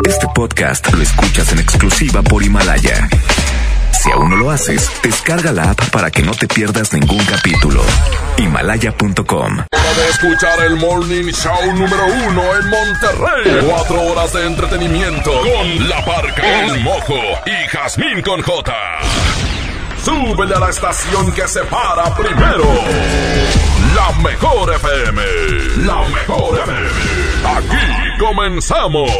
Este podcast lo escuchas en exclusiva por Himalaya. Si aún no lo haces, descarga la app para que no te pierdas ningún capítulo. Himalaya.com. De escuchar el Morning Show número uno en Monterrey. Cuatro horas de entretenimiento con La Parca, El Mojo y Jazmín con J. Súbele a la estación que se para primero. La mejor FM. La mejor FM. Aquí comenzamos.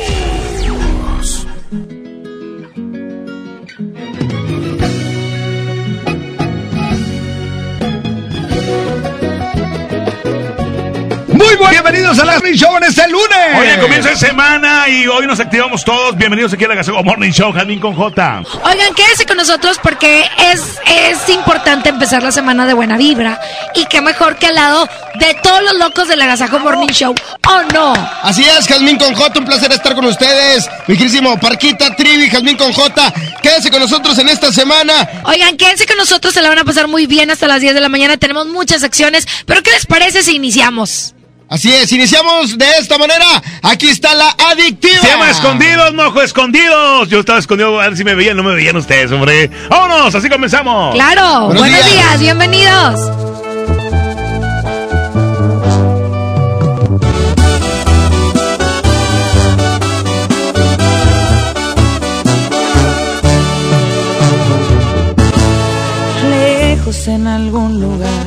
Bienvenidos a la Morning Show en este lunes. Oye, comienza de semana y hoy nos activamos todos. Bienvenidos aquí a la Gazebo Morning Show, Jamín con J. Oigan, quédense con nosotros porque es, es importante empezar la semana de buena vibra. Y qué mejor que al lado de todos los locos de la Gazajo Morning Show. ¿O no? Así es, Jazmín con J, un placer estar con ustedes. Mi querísimo Parquita, Trivi, Jazmín con J. Quédense con nosotros en esta semana. Oigan, quédense con nosotros, se la van a pasar muy bien hasta las 10 de la mañana. Tenemos muchas secciones, pero ¿qué les parece si iniciamos? Así es, iniciamos de esta manera. Aquí está la adictiva. Se llama Escondidos, mojo, escondidos. Yo estaba escondido a ver si me veían, no me veían ustedes, hombre. Vámonos, así comenzamos. Claro, Buenos buenos, días. días, bienvenidos. lejos en algún lugar,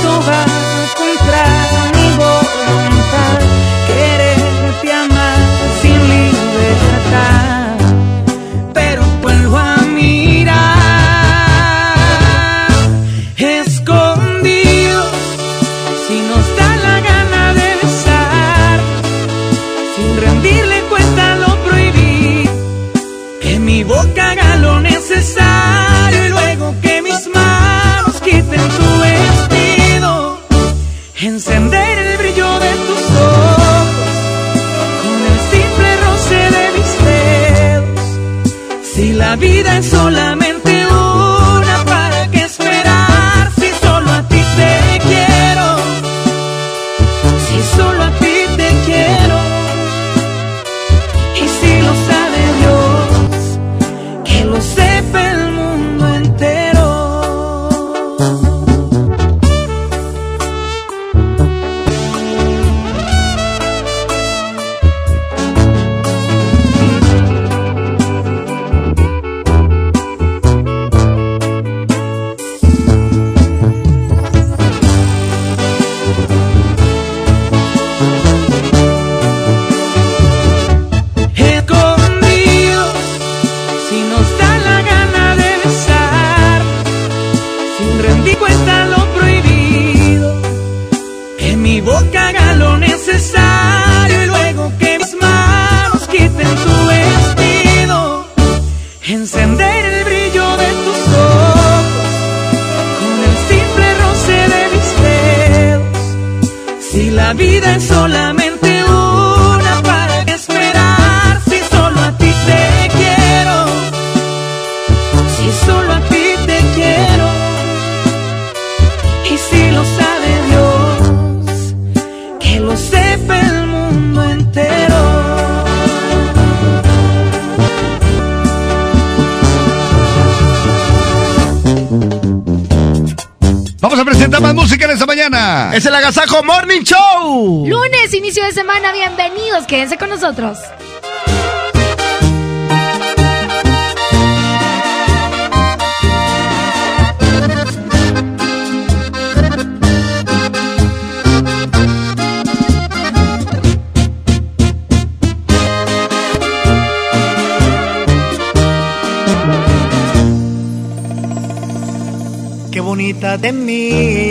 vida es solamente Morning Show. Lunes, inicio de semana, bienvenidos, quédense con nosotros. Qué bonita te lo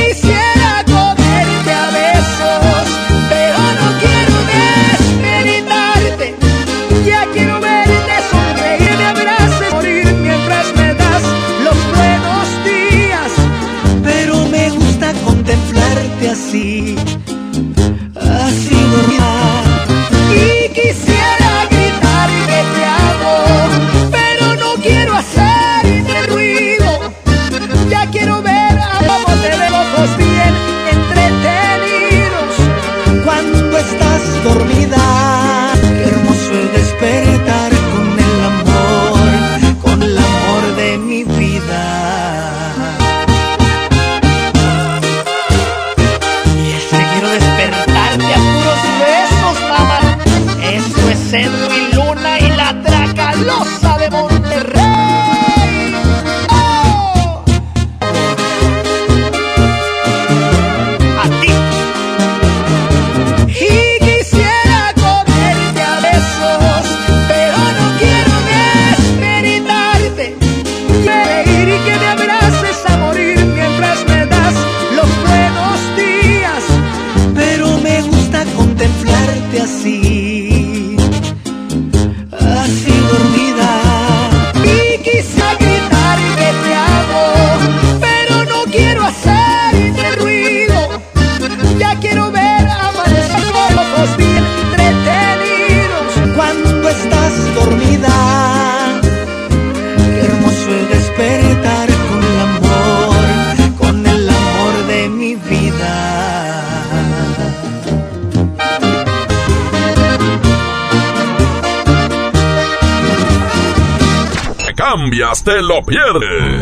Lo pierdes.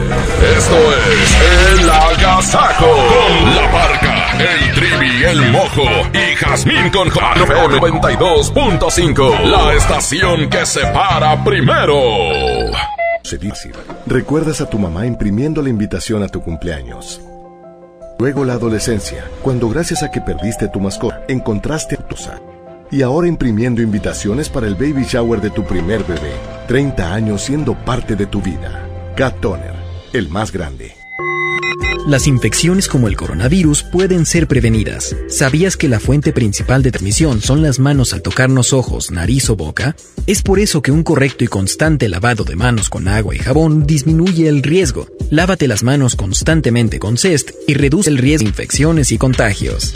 Esto es El Agasajo con la parca, el trivi, el mojo y Jazmín con FM 92.5. La estación que se para primero. Recuerdas a tu mamá imprimiendo la invitación a tu cumpleaños. Luego la adolescencia, cuando gracias a que perdiste tu mascota, encontraste a tu sa. Y ahora imprimiendo invitaciones para el baby shower de tu primer bebé. 30 años siendo parte de tu vida. Cat Toner, el más grande. Las infecciones como el coronavirus pueden ser prevenidas. ¿Sabías que la fuente principal de transmisión son las manos al tocarnos ojos, nariz o boca? Es por eso que un correcto y constante lavado de manos con agua y jabón disminuye el riesgo. Lávate las manos constantemente con Cest y reduce el riesgo de infecciones y contagios.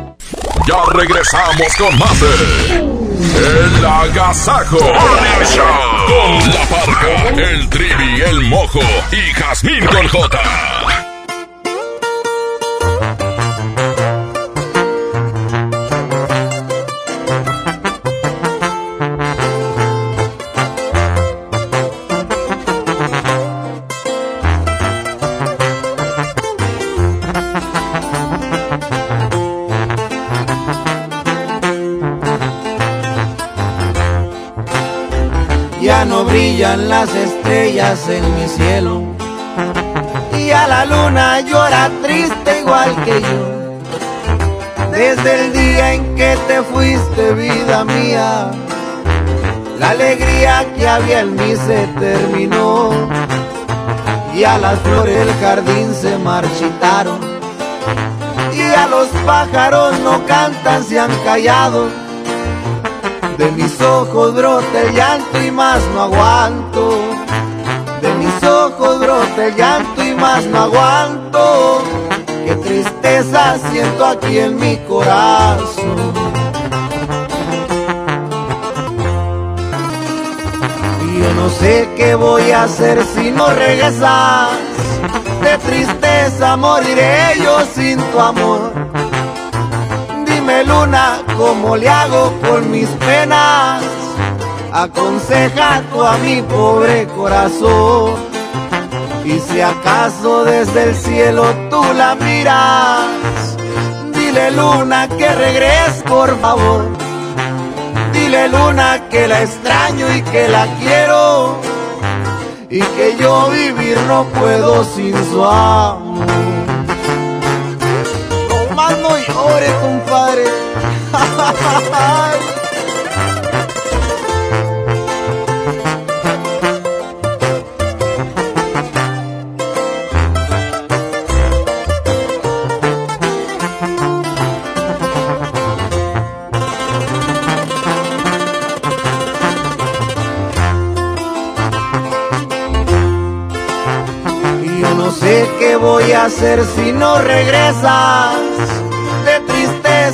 Ya regresamos con más El Agasajo con la parca, el trivi, el mojo y Jazmín con J. brillan las estrellas en mi cielo. Y a la luna llora triste igual que yo. Desde el día en que te fuiste, vida mía, la alegría que había en mí se terminó. Y a las flores del jardín se marchitaron. Y a los pájaros no cantan, se han callado. De mis ojos brota el llanto y más no aguanto. De mis brote el llanto y más no aguanto. Qué tristeza siento aquí en mi corazón. Y yo no sé qué voy a hacer si no regresas. De tristeza moriré yo sin tu amor. Dime luna, ¿cómo le hago con mis penas? Aconseja tú a mi pobre corazón. Y si acaso desde el cielo tú la miras, dile luna que regrese por favor. Dile luna que la extraño y que la quiero. Y que yo vivir no puedo sin su amor. Llore, compadre. Yo no sé qué voy a hacer si no regresas.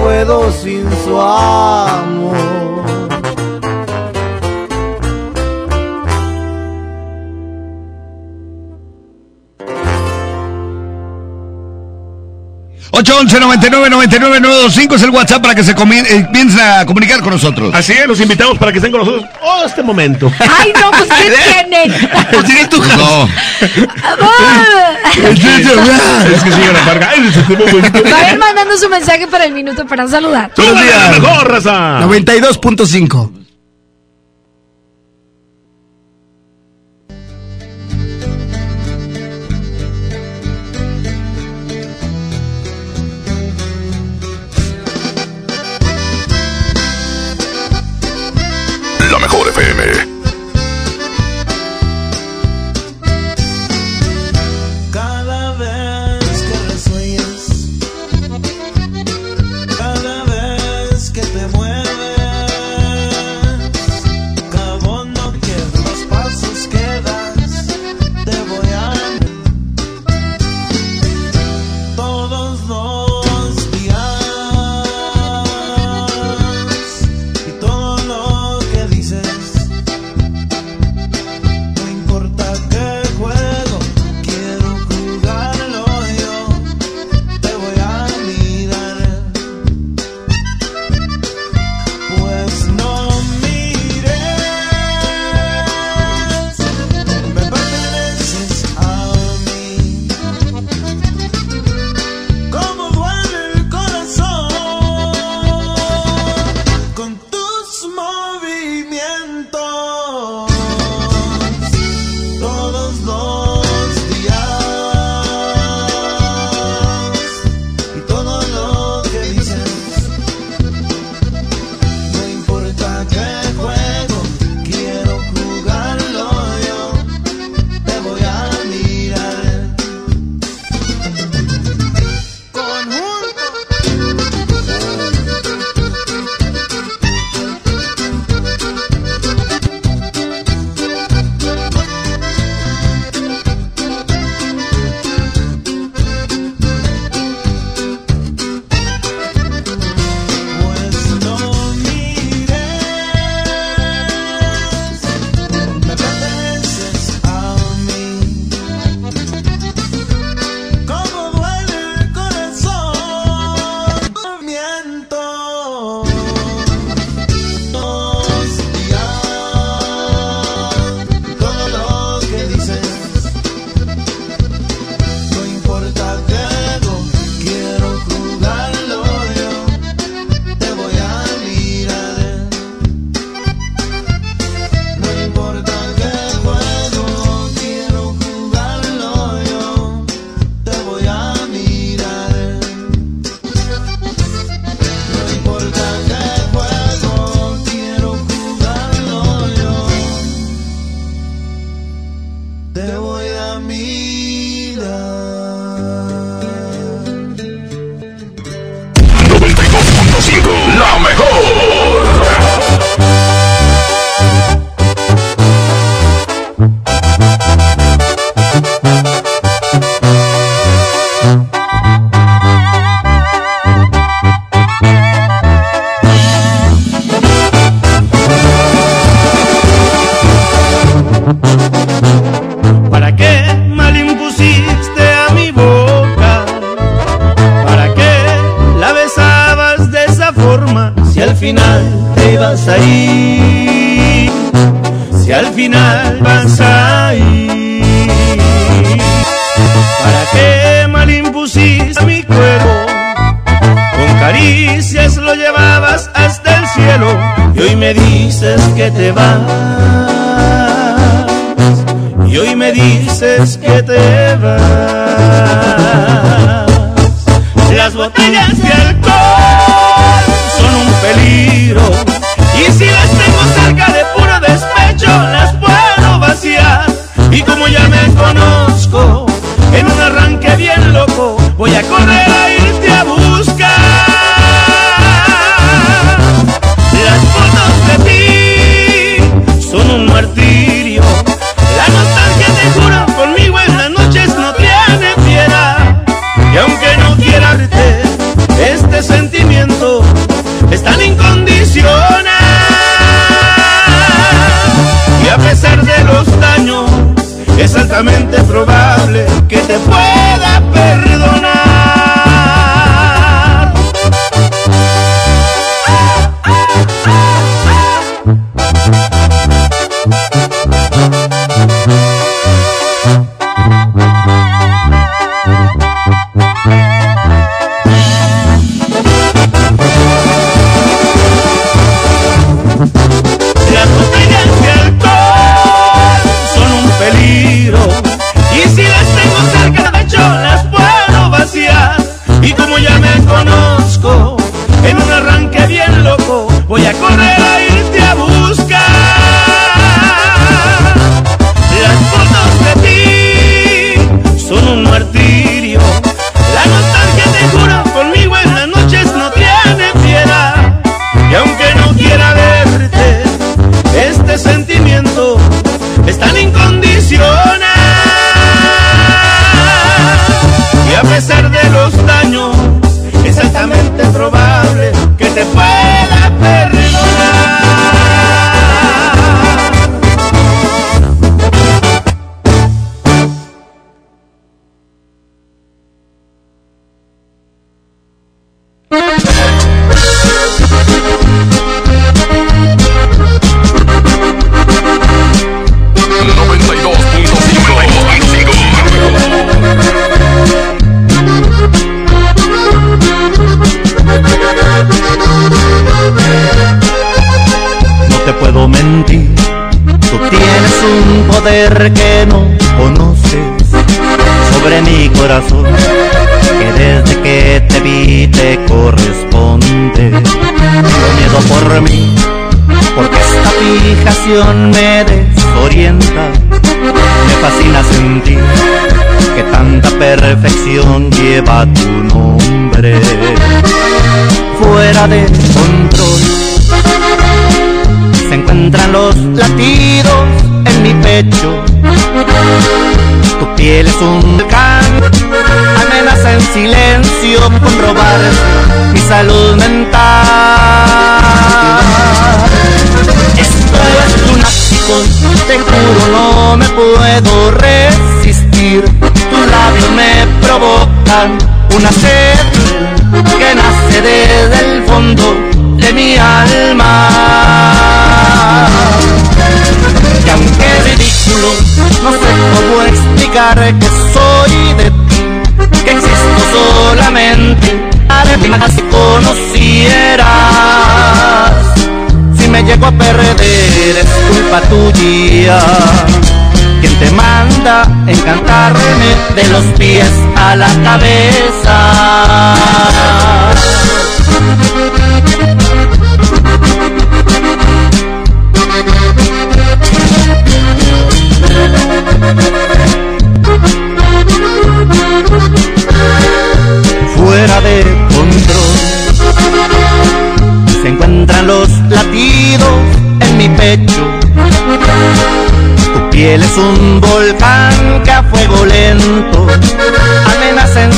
puedo sin su amor. 811 99 99 925 es el WhatsApp para que se comien- eh, comiencen a comunicar con nosotros. Así es, los invitamos para que estén con nosotros oh, este momento. Ay, no, pues ¿qué tienen? ¿Tienes tu No. es que sigue la parga. Este. Vayan mandando su mensaje para el minuto para saludar. Buenos días. mejor, raza. 92.5.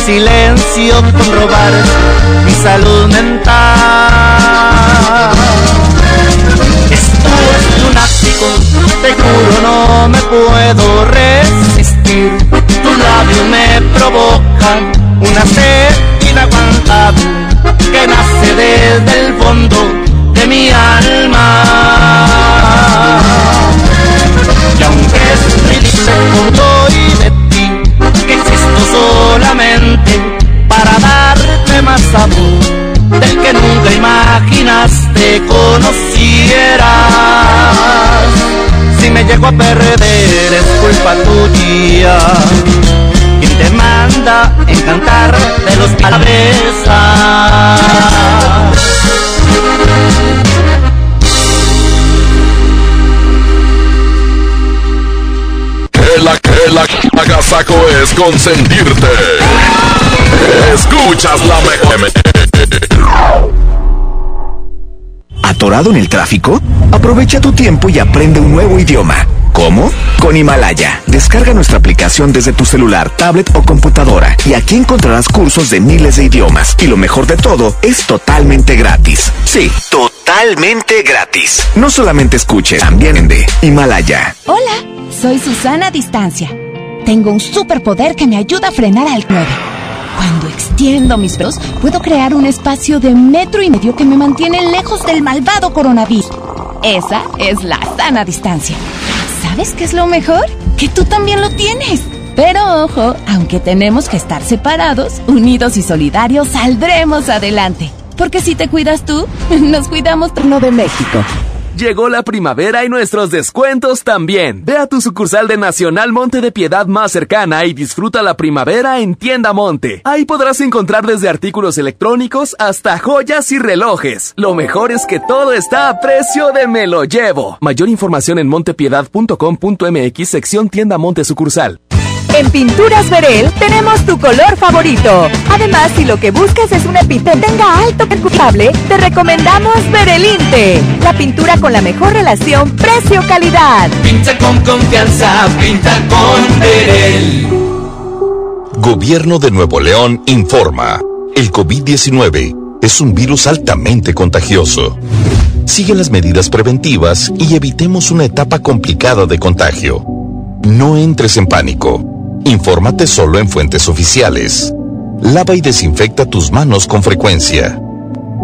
silencio con robar mi salud mental. Esto es lunático, te juro no me puedo resistir. Tus labios me provocan una sed inaguantable que nace desde el fondo de mi alma. Me llego a perder es culpa tuya. Quien te manda encantar de los cabezas. Que la que la agasaco es consentirte. Escuchas la mejor. ¿Atorado en el tráfico? Aprovecha tu tiempo y aprende un nuevo idioma. ¿Cómo? Con Himalaya. Descarga nuestra aplicación desde tu celular, tablet o computadora y aquí encontrarás cursos de miles de idiomas. Y lo mejor de todo, es totalmente gratis. Sí, totalmente gratis. No solamente escuches, también de Himalaya. Hola, soy Susana Distancia. Tengo un superpoder que me ayuda a frenar al 9. Cuando extiendo mis brazos, puedo crear un espacio de metro y medio que me mantiene lejos del malvado coronavirus. Esa es la sana distancia. ¿Sabes qué es lo mejor? Que tú también lo tienes. Pero ojo, aunque tenemos que estar separados, unidos y solidarios, saldremos adelante. Porque si te cuidas tú, nos cuidamos Turno de México. Llegó la primavera y nuestros descuentos también. Ve a tu sucursal de Nacional Monte de Piedad más cercana y disfruta la primavera en Tienda Monte. Ahí podrás encontrar desde artículos electrónicos hasta joyas y relojes. Lo mejor es que todo está a precio de me lo llevo. Mayor información en montepiedad.com.mx sección Tienda Monte sucursal. En Pinturas Verel tenemos tu color favorito. Además, si lo que buscas es un epíteto que tenga alto percutable, te recomendamos Verelinte, la pintura con la mejor relación precio-calidad. Pinta con confianza, pinta con Verel. Gobierno de Nuevo León informa. El COVID-19 es un virus altamente contagioso. Sigue las medidas preventivas y evitemos una etapa complicada de contagio. No entres en pánico. Infórmate solo en fuentes oficiales. Lava y desinfecta tus manos con frecuencia.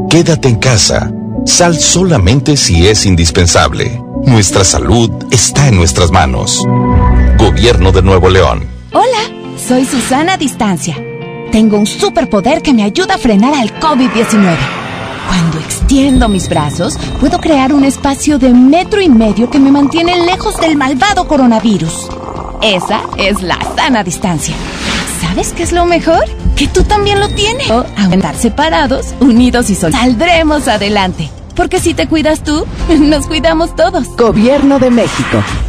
Quédate en casa. Sal solamente si es indispensable. Nuestra salud está en nuestras manos. Gobierno de Nuevo León. Hola, soy Susana Distancia. Tengo un superpoder que me ayuda a frenar al COVID-19. Cuando extiendo mis brazos, puedo crear un espacio de metro y medio que me mantiene lejos del malvado coronavirus. Esa es la sana distancia. ¿Sabes qué es lo mejor? Que tú también lo tienes. O estar separados, unidos y solos. Saldremos adelante. Porque si te cuidas tú, nos cuidamos todos. Gobierno de México.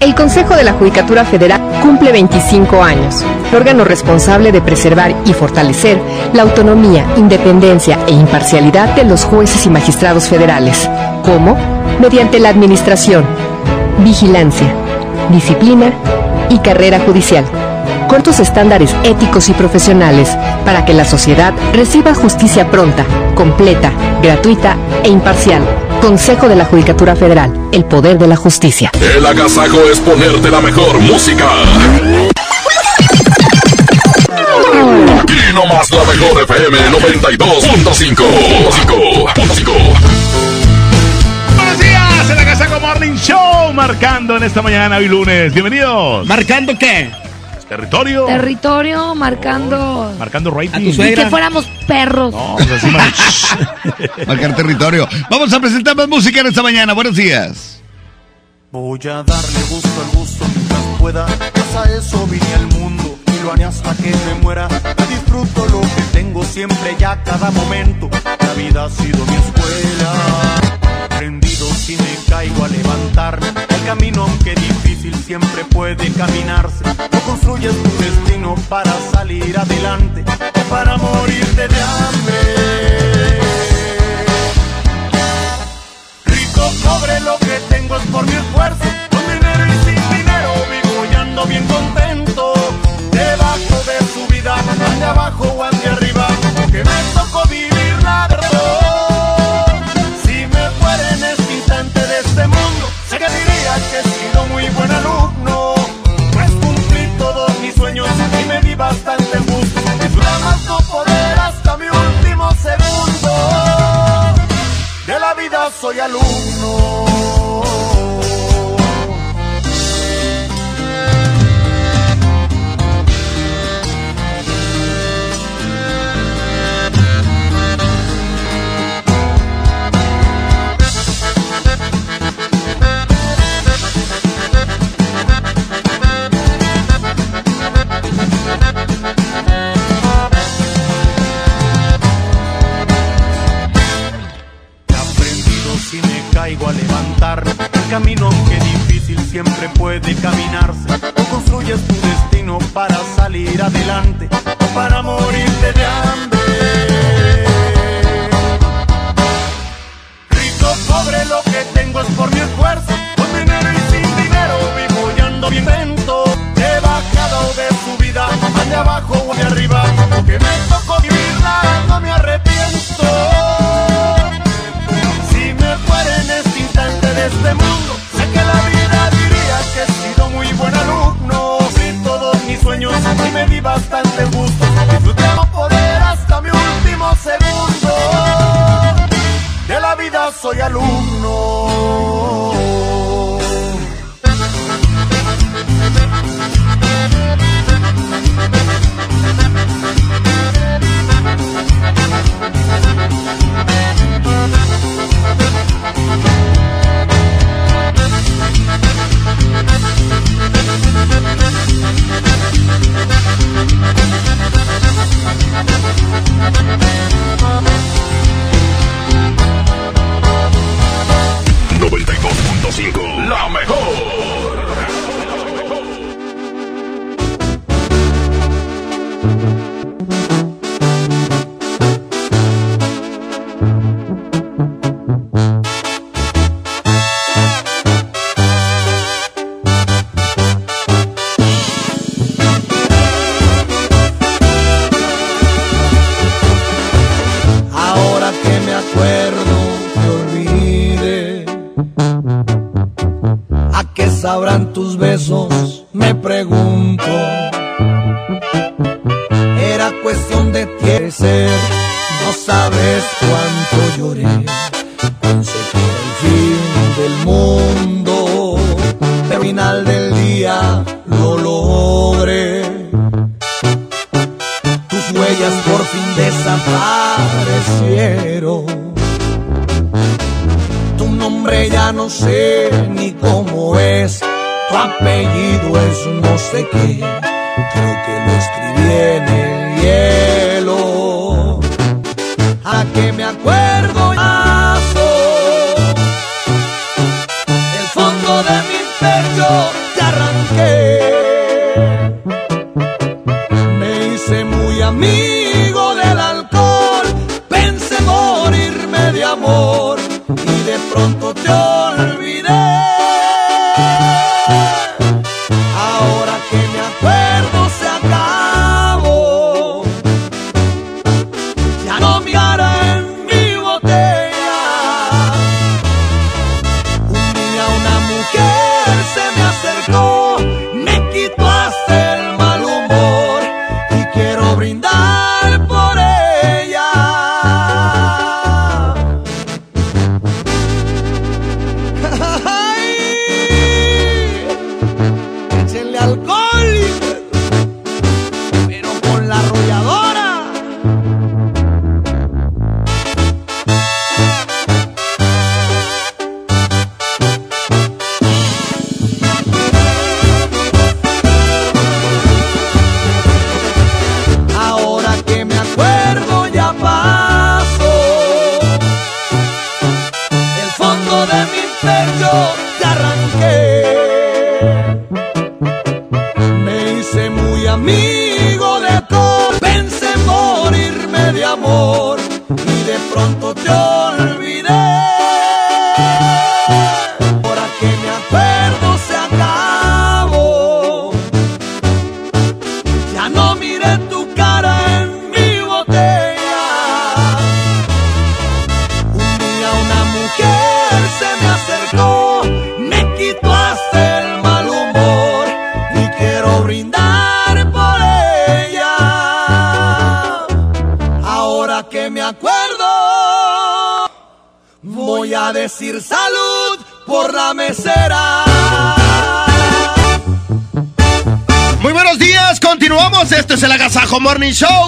El Consejo de la Judicatura Federal cumple 25 años. Órgano responsable de preservar y fortalecer la autonomía, independencia e imparcialidad de los jueces y magistrados federales. ¿Cómo? Mediante la administración, vigilancia, disciplina y carrera judicial cuantos estándares éticos y profesionales para que la sociedad reciba justicia pronta, completa, gratuita e imparcial. Consejo de la Judicatura Federal, el poder de la justicia. El agasajo es ponerte la mejor música. Aquí nomás la mejor FM 92.5. Morning Show, marcando en esta mañana, hoy lunes. Bienvenidos. ¿Marcando qué? Territorio. Territorio marcando. Marcando rating. Y que fuéramos perros. No, pues así mar- Marcar territorio. Vamos a presentar más música en esta mañana. Buenos días. Voy a darle gusto al gusto mientras pueda. Pues a eso vine al mundo y lo haré hasta que me muera. Disfruto lo que tengo siempre y a cada momento. La vida ha sido mi escuela. Si me caigo a levantarme. El camino, aunque difícil, siempre puede caminarse. No construyes tu destino para salir adelante o para morirte de hambre. Rico, pobre, lo que tengo es por mi esfuerzo. Con dinero y sin dinero vivo y ando bien contento. Debajo de su vida, ande abajo o ande arriba. Que me tocó vivir que he sido muy buen alumno. Pues cumplí todos mis sueños y me di bastante gusto. Disfruta más no poder hasta mi último segundo. De la vida soy alumno. Si me caigo a levantar. El camino, aunque difícil, siempre puede caminarse. O construyes tu destino para salir adelante o para morirte de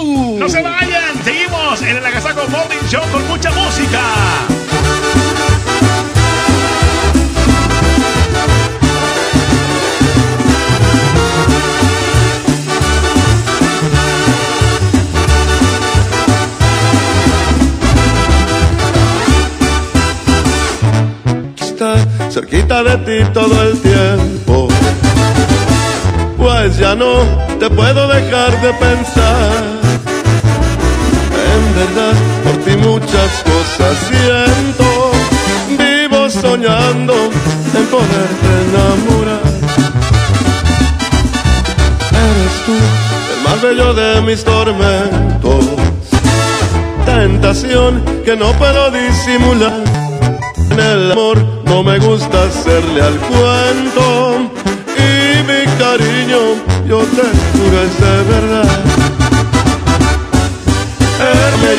Morning Show. No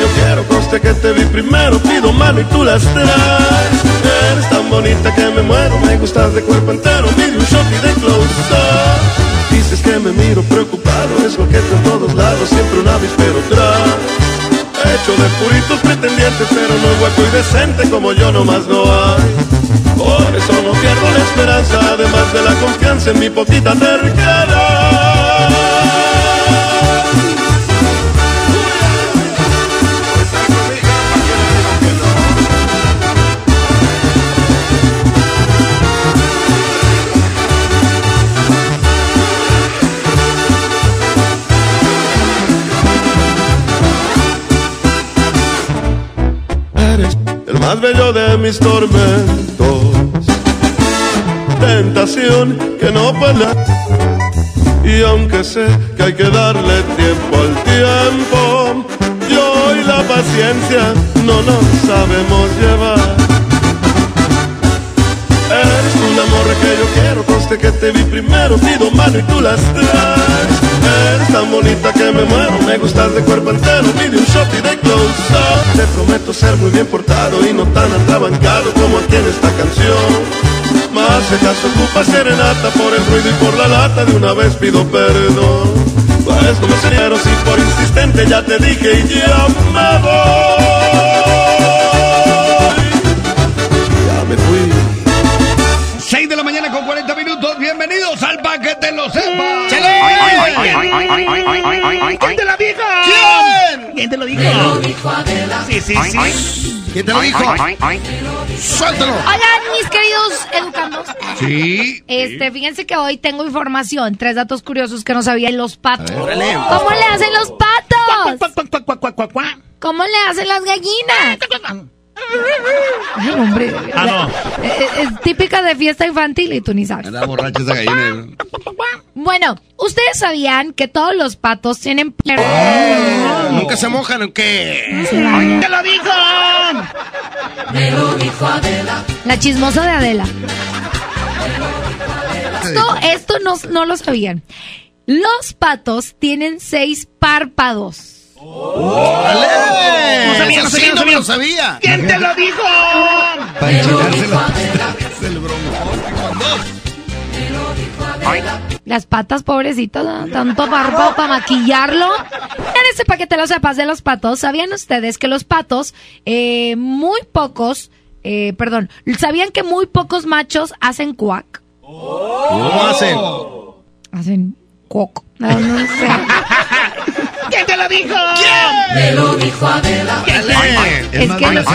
Yo quiero, conste que te vi primero, pido mano y tú las traes. Eres tan bonita que me muero, me gustas de cuerpo entero, pide un shot y de close. Dices que me miro preocupado, es lo que en todos lados, siempre un avispero tras. Hecho de puritos pretendientes, pero no hueco y decente como yo nomás no hay. Por eso no pierdo la esperanza, además de la confianza en mi poquita terquedad. Más bello de mis tormentos. Tentación que no para. Y aunque sé que hay que darle tiempo al tiempo, yo y la paciencia no nos sabemos llevar. Eres la morra que yo quiero, conste que te vi primero, pido mano y tú las traes. Eres tan bonita que me muero, me gustas de cuerpo entero, pide un shot y de close up. Te prometo ser muy bien portado y no tan atrabancado como aquí en esta canción. Más si acaso ocupa serenata por el ruido y por la lata, de una vez pido perdón. Pues no me señero si por insistente ya te dije y ya me voy. Ya me fui. 6 de la mañana con 40 minutos. Bienvenidos al Pa' que te lo ¿Quién te la dijo? ¿Quién? ¿Quién te lo dijo? Me lo dijo Adela. Sí, sí, sí. ¿Quién te lo dijo? Suéltalo. Oigan, mis queridos educandos. Sí. Este, fíjense que hoy tengo información, tres datos curiosos que no sabían los patos. órale. ¿Cómo le hacen los patos? ¿Cómo le hacen las gallinas? Ay, hombre. Ah, no. Es, es típica de fiesta infantil y tú ni sabes. Era borracha esa gallina. Bueno, ¿ustedes sabían que todos los patos tienen... Nunca se mojan, ¿o qué? ¡Te lo dijo! Me lo dijo Adela. La chismosa de Adela. Esto, esto no, no lo sabían. Los patos tienen seis párpados. ¡Órale! No sabía, no sabía, no no me lo sabía. sabía. ¿Quién te lo dijo? Para enchilárselo. Es el bromón. Las patas, pobrecitas, ¿no? tanto párpado para maquillarlo. En ese paquete lo sepas de los patos, ¿sabían ustedes que los patos, eh, muy pocos, eh, perdón, ¿sabían que muy pocos machos hacen cuac? ¿Cómo hacen? Hacen cuoc. No, no sé. ¿Quién te lo dijo? Me lo dijo Adela. Es que los,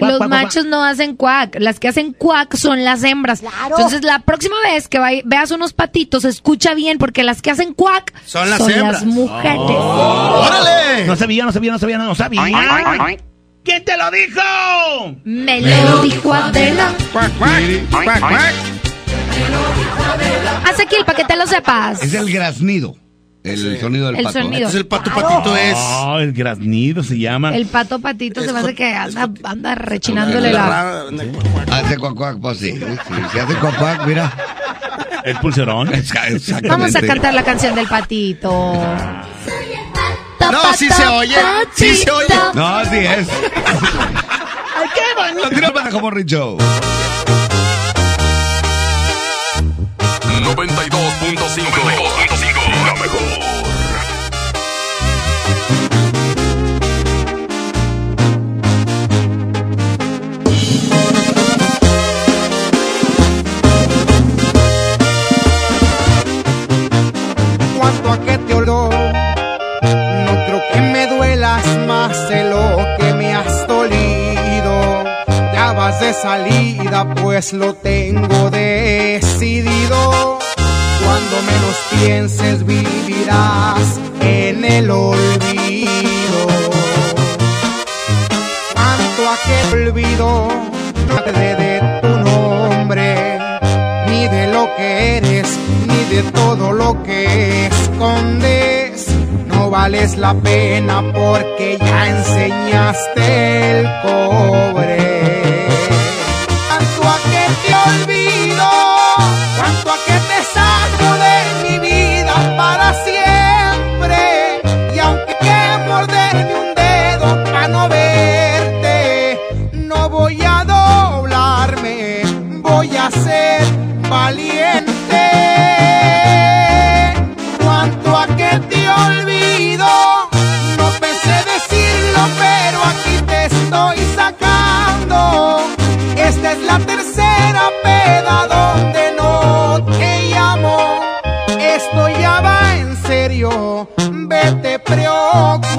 los machos no hacen cuac. Las que hacen cuac son las hembras. Entonces, la próxima vez que vay- veas unos patitos, escucha bien, porque las que hacen cuac Son las hembras. mujeres. ¡Órale! No sabía, no sabía, no sabía, no sabía. ¿Quién te lo dijo? Me lo dijo Adela. Haz aquí el paquete, lo sepas. Es el graznido. El sonido del el pato. Sonido. Este Entonces el pato patito es. Oh, el graznido se llama. El pato patito se me hace que anda, anda rechinándole la. Hace cuacuac, pues sí. Si hace cuacuac, mira. El pulserón. Vamos a cantar la canción del patito. No, si sí se oye. si sí se oye. No, sí es. ¡Ay, qué bonito! Continúa para como Richo. 90 de salida, pues lo tengo decidido. Cuando menos pienses vivirás en el olvido. Tanto aquel olvido, no te de, de tu nombre, ni de lo que eres, ni de todo lo que escondes. No vales la pena porque ya enseñaste el cobre. Esta es la tercera peda donde no te llamo. Esto ya va en serio. Vete preocupado.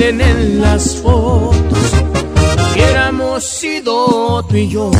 En las fotos, hubiéramos sido tú y yo.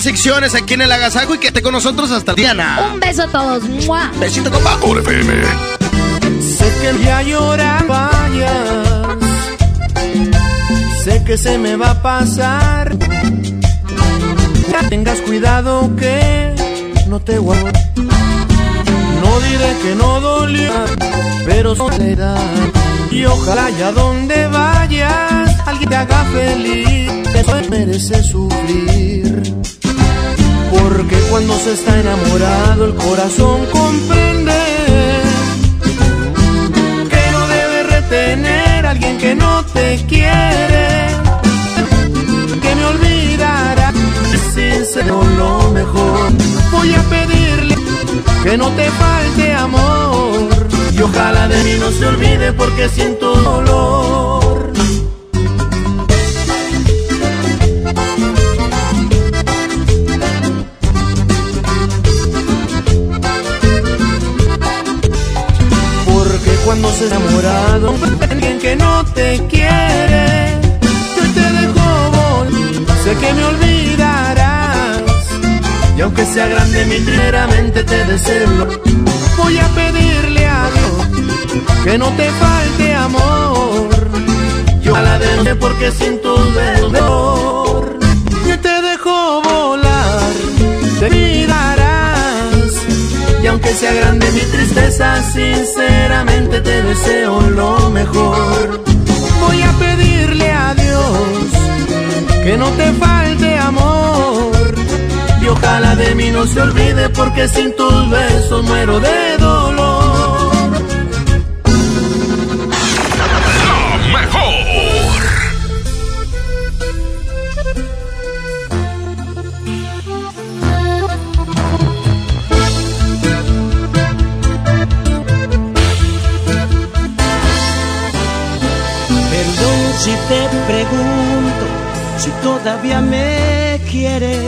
Más secciones aquí en el Agasajo y quédate con nosotros hasta Diana. Un beso a todos. ¡Mua! Besito, compa. Por FM. Sé que ya llorar vayas. Sé que se me va a pasar. Tengas cuidado que no te guardo. No diré que no dolió, pero soledad. Y ojalá allá donde vayas, alguien te haga feliz. Eso merece sufrir. Porque cuando se está enamorado, el corazón comprende que no debe retener a alguien que no te quiere. Que me olvidará sin ser lo mejor. Voy a pedirle que no te falte amor. Y ojalá de mí no se olvide porque siento dolor. Cuando se enamorado alguien que no te quiere, yo te dejo volar, sé que me olvidarás. Y aunque sea grande mi primeramente te deseo, voy a pedirle a Dios que no te falte amor. Yo a porque siento dolor. Yo te dejo volar, te mirarás aunque sea grande mi tristeza, sinceramente te deseo lo mejor. Voy a pedirle a Dios que no te falte amor. Y ojalá de mí no se olvide porque sin tus besos muero de dolor. Pregunto si todavía me quieres.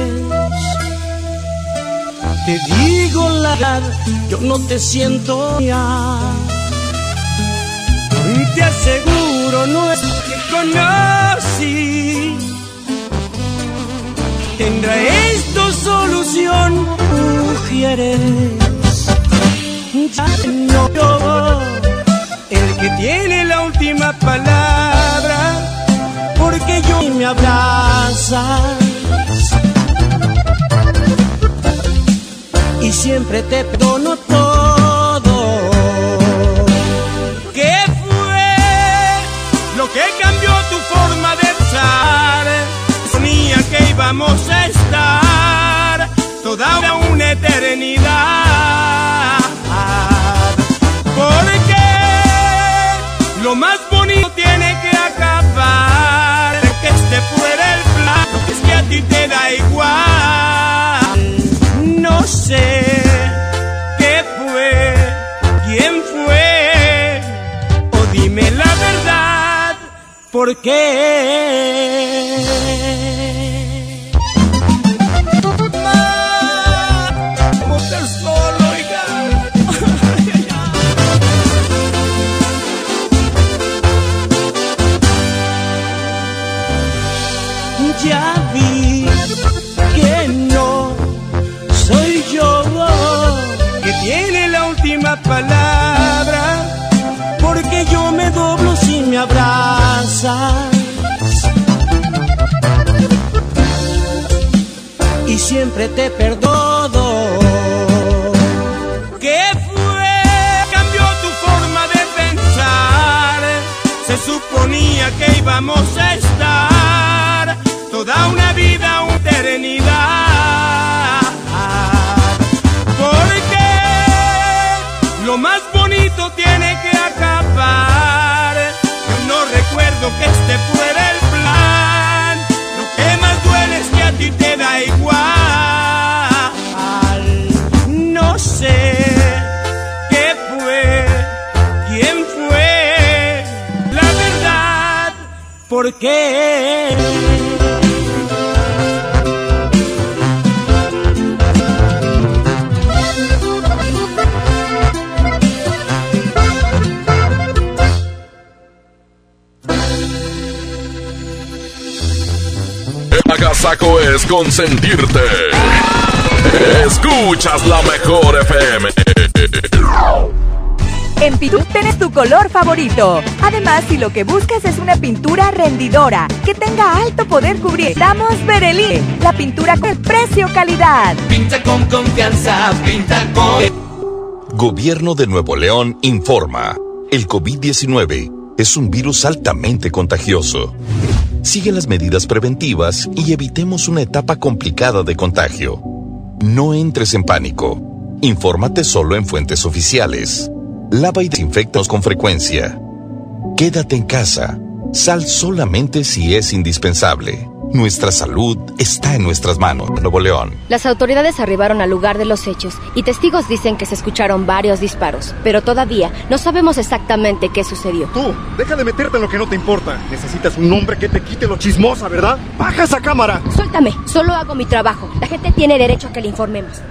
Te digo la verdad, yo no te siento ya. Te aseguro, no es que conocí. Tendrá esto solución, mujeres. Ya no yo, el que tiene la última palabra, me abrazas. Y siempre te perdono todo. ¿Qué fue lo que cambió tu forma de estar? Sonía que íbamos a estar toda una eternidad. Porque lo más Fuera el plan, es que a ti te da igual. No sé qué fue, quién fue, o dime la verdad, ¿por qué? Siempre te. Por qué. El agasajo es consentirte. Escuchas la mejor FM. En Pitu tienes tu color favorito. Además, si lo que buscas es una pintura rendidora que tenga alto poder cubrir, damos Berelí, la pintura con precio calidad. Pinta con confianza, pinta con... Gobierno de Nuevo León informa. El COVID-19 es un virus altamente contagioso. Sigue las medidas preventivas y evitemos una etapa complicada de contagio. No entres en pánico. Infórmate solo en fuentes oficiales. Lava y desinfectaos con frecuencia. Quédate en casa. Sal solamente si es indispensable. Nuestra salud está en nuestras manos. Nuevo León. Las autoridades arribaron al lugar de los hechos y testigos dicen que se escucharon varios disparos, pero todavía no sabemos exactamente qué sucedió. Tú, deja de meterte en lo que no te importa. Necesitas un hombre que te quite lo chismosa, ¿verdad? ¡Baja esa cámara! Suéltame, solo hago mi trabajo. La gente tiene derecho a que le informemos.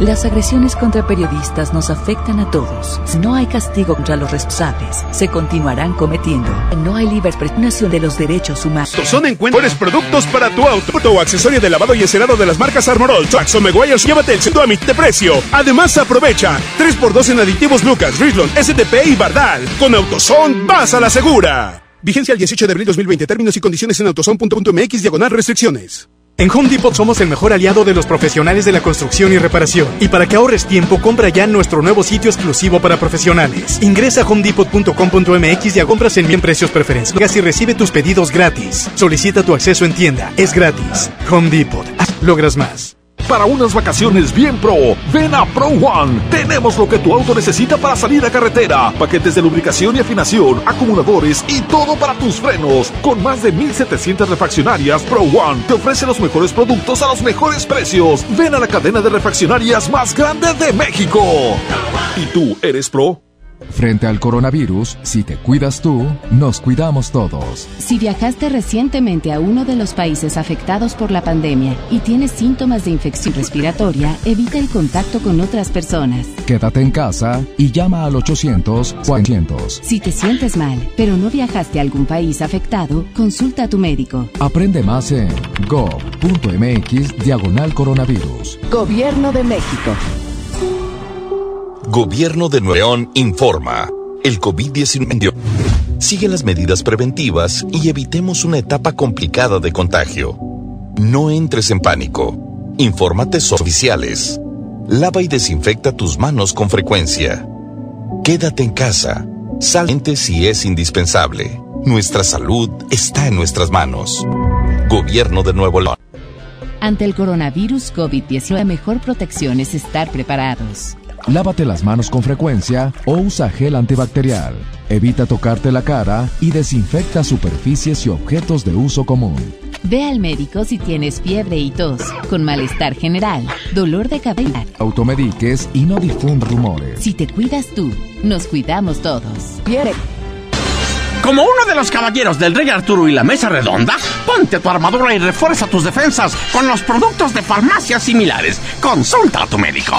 Las agresiones contra periodistas nos afectan a todos. Si no hay castigo contra los responsables, se continuarán cometiendo. No hay libre expresión de los derechos humanos. Son encuentros productos para tu auto o accesorio de lavado y encerado de las marcas Armorol, Trax o Meguiar. Llévate el centro a mitad de precio. Además, aprovecha 3x2 en aditivos Lucas, Richland, STP y Bardal. Con Autoson, vas a la segura. Vigencia el 18 de abril 2020. Términos y condiciones en autoson.mx diagonal restricciones. En Home Depot somos el mejor aliado de los profesionales de la construcción y reparación. Y para que ahorres tiempo, compra ya nuestro nuevo sitio exclusivo para profesionales. Ingresa a homedepot.com.mx y a compras en bien precios preferenciales y recibe tus pedidos gratis. Solicita tu acceso en tienda. Es gratis. Home Depot. Logras más. Para unas vacaciones bien pro, ven a Pro One. Tenemos lo que tu auto necesita para salir a carretera. Paquetes de lubricación y afinación, acumuladores y todo para tus frenos. Con más de 1700 refaccionarias, Pro One te ofrece los mejores productos a los mejores precios. Ven a la cadena de refaccionarias más grande de México. ¿Y tú eres pro? Frente al coronavirus, si te cuidas tú, nos cuidamos todos. Si viajaste recientemente a uno de los países afectados por la pandemia y tienes síntomas de infección respiratoria, evita el contacto con otras personas. Quédate en casa y llama al 800-400. Si te sientes mal, pero no viajaste a algún país afectado, consulta a tu médico. Aprende más en gov.mx diagonal coronavirus. Gobierno de México. Gobierno de Nuevo León informa. El COVID-19 sigue las medidas preventivas y evitemos una etapa complicada de contagio. No entres en pánico. Infórmate oficiales. Lava y desinfecta tus manos con frecuencia. Quédate en casa. Salte si es indispensable. Nuestra salud está en nuestras manos. Gobierno de Nuevo León. Ante el coronavirus COVID-19, la mejor protección es estar preparados. Lávate las manos con frecuencia o usa gel antibacterial. Evita tocarte la cara y desinfecta superficies y objetos de uso común. Ve al médico si tienes fiebre y tos, con malestar general, dolor de cabeza. Automediques y no difund rumores. Si te cuidas tú, nos cuidamos todos. Como uno de los caballeros del Rey Arturo y la Mesa Redonda, ponte tu armadura y refuerza tus defensas con los productos de farmacias similares. Consulta a tu médico.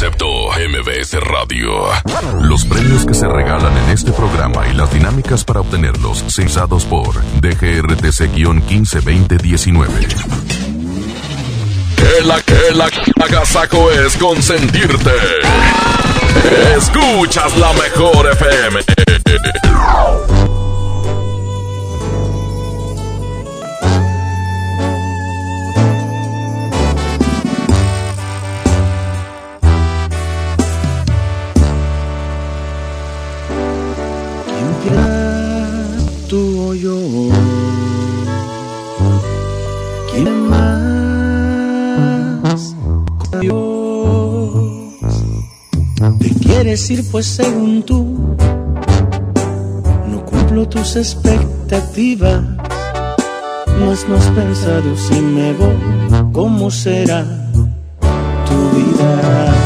Concepto MBS Radio. Los premios que se regalan en este programa y las dinámicas para obtenerlos censados por DGRTC-152019. El, el agasajo es consentirte. Escuchas la mejor FM. Yo. ¿Quién más? Dios. Te quieres ir pues según tú. No cumplo tus expectativas. Más no has pensado si me voy, ¿cómo será tu vida?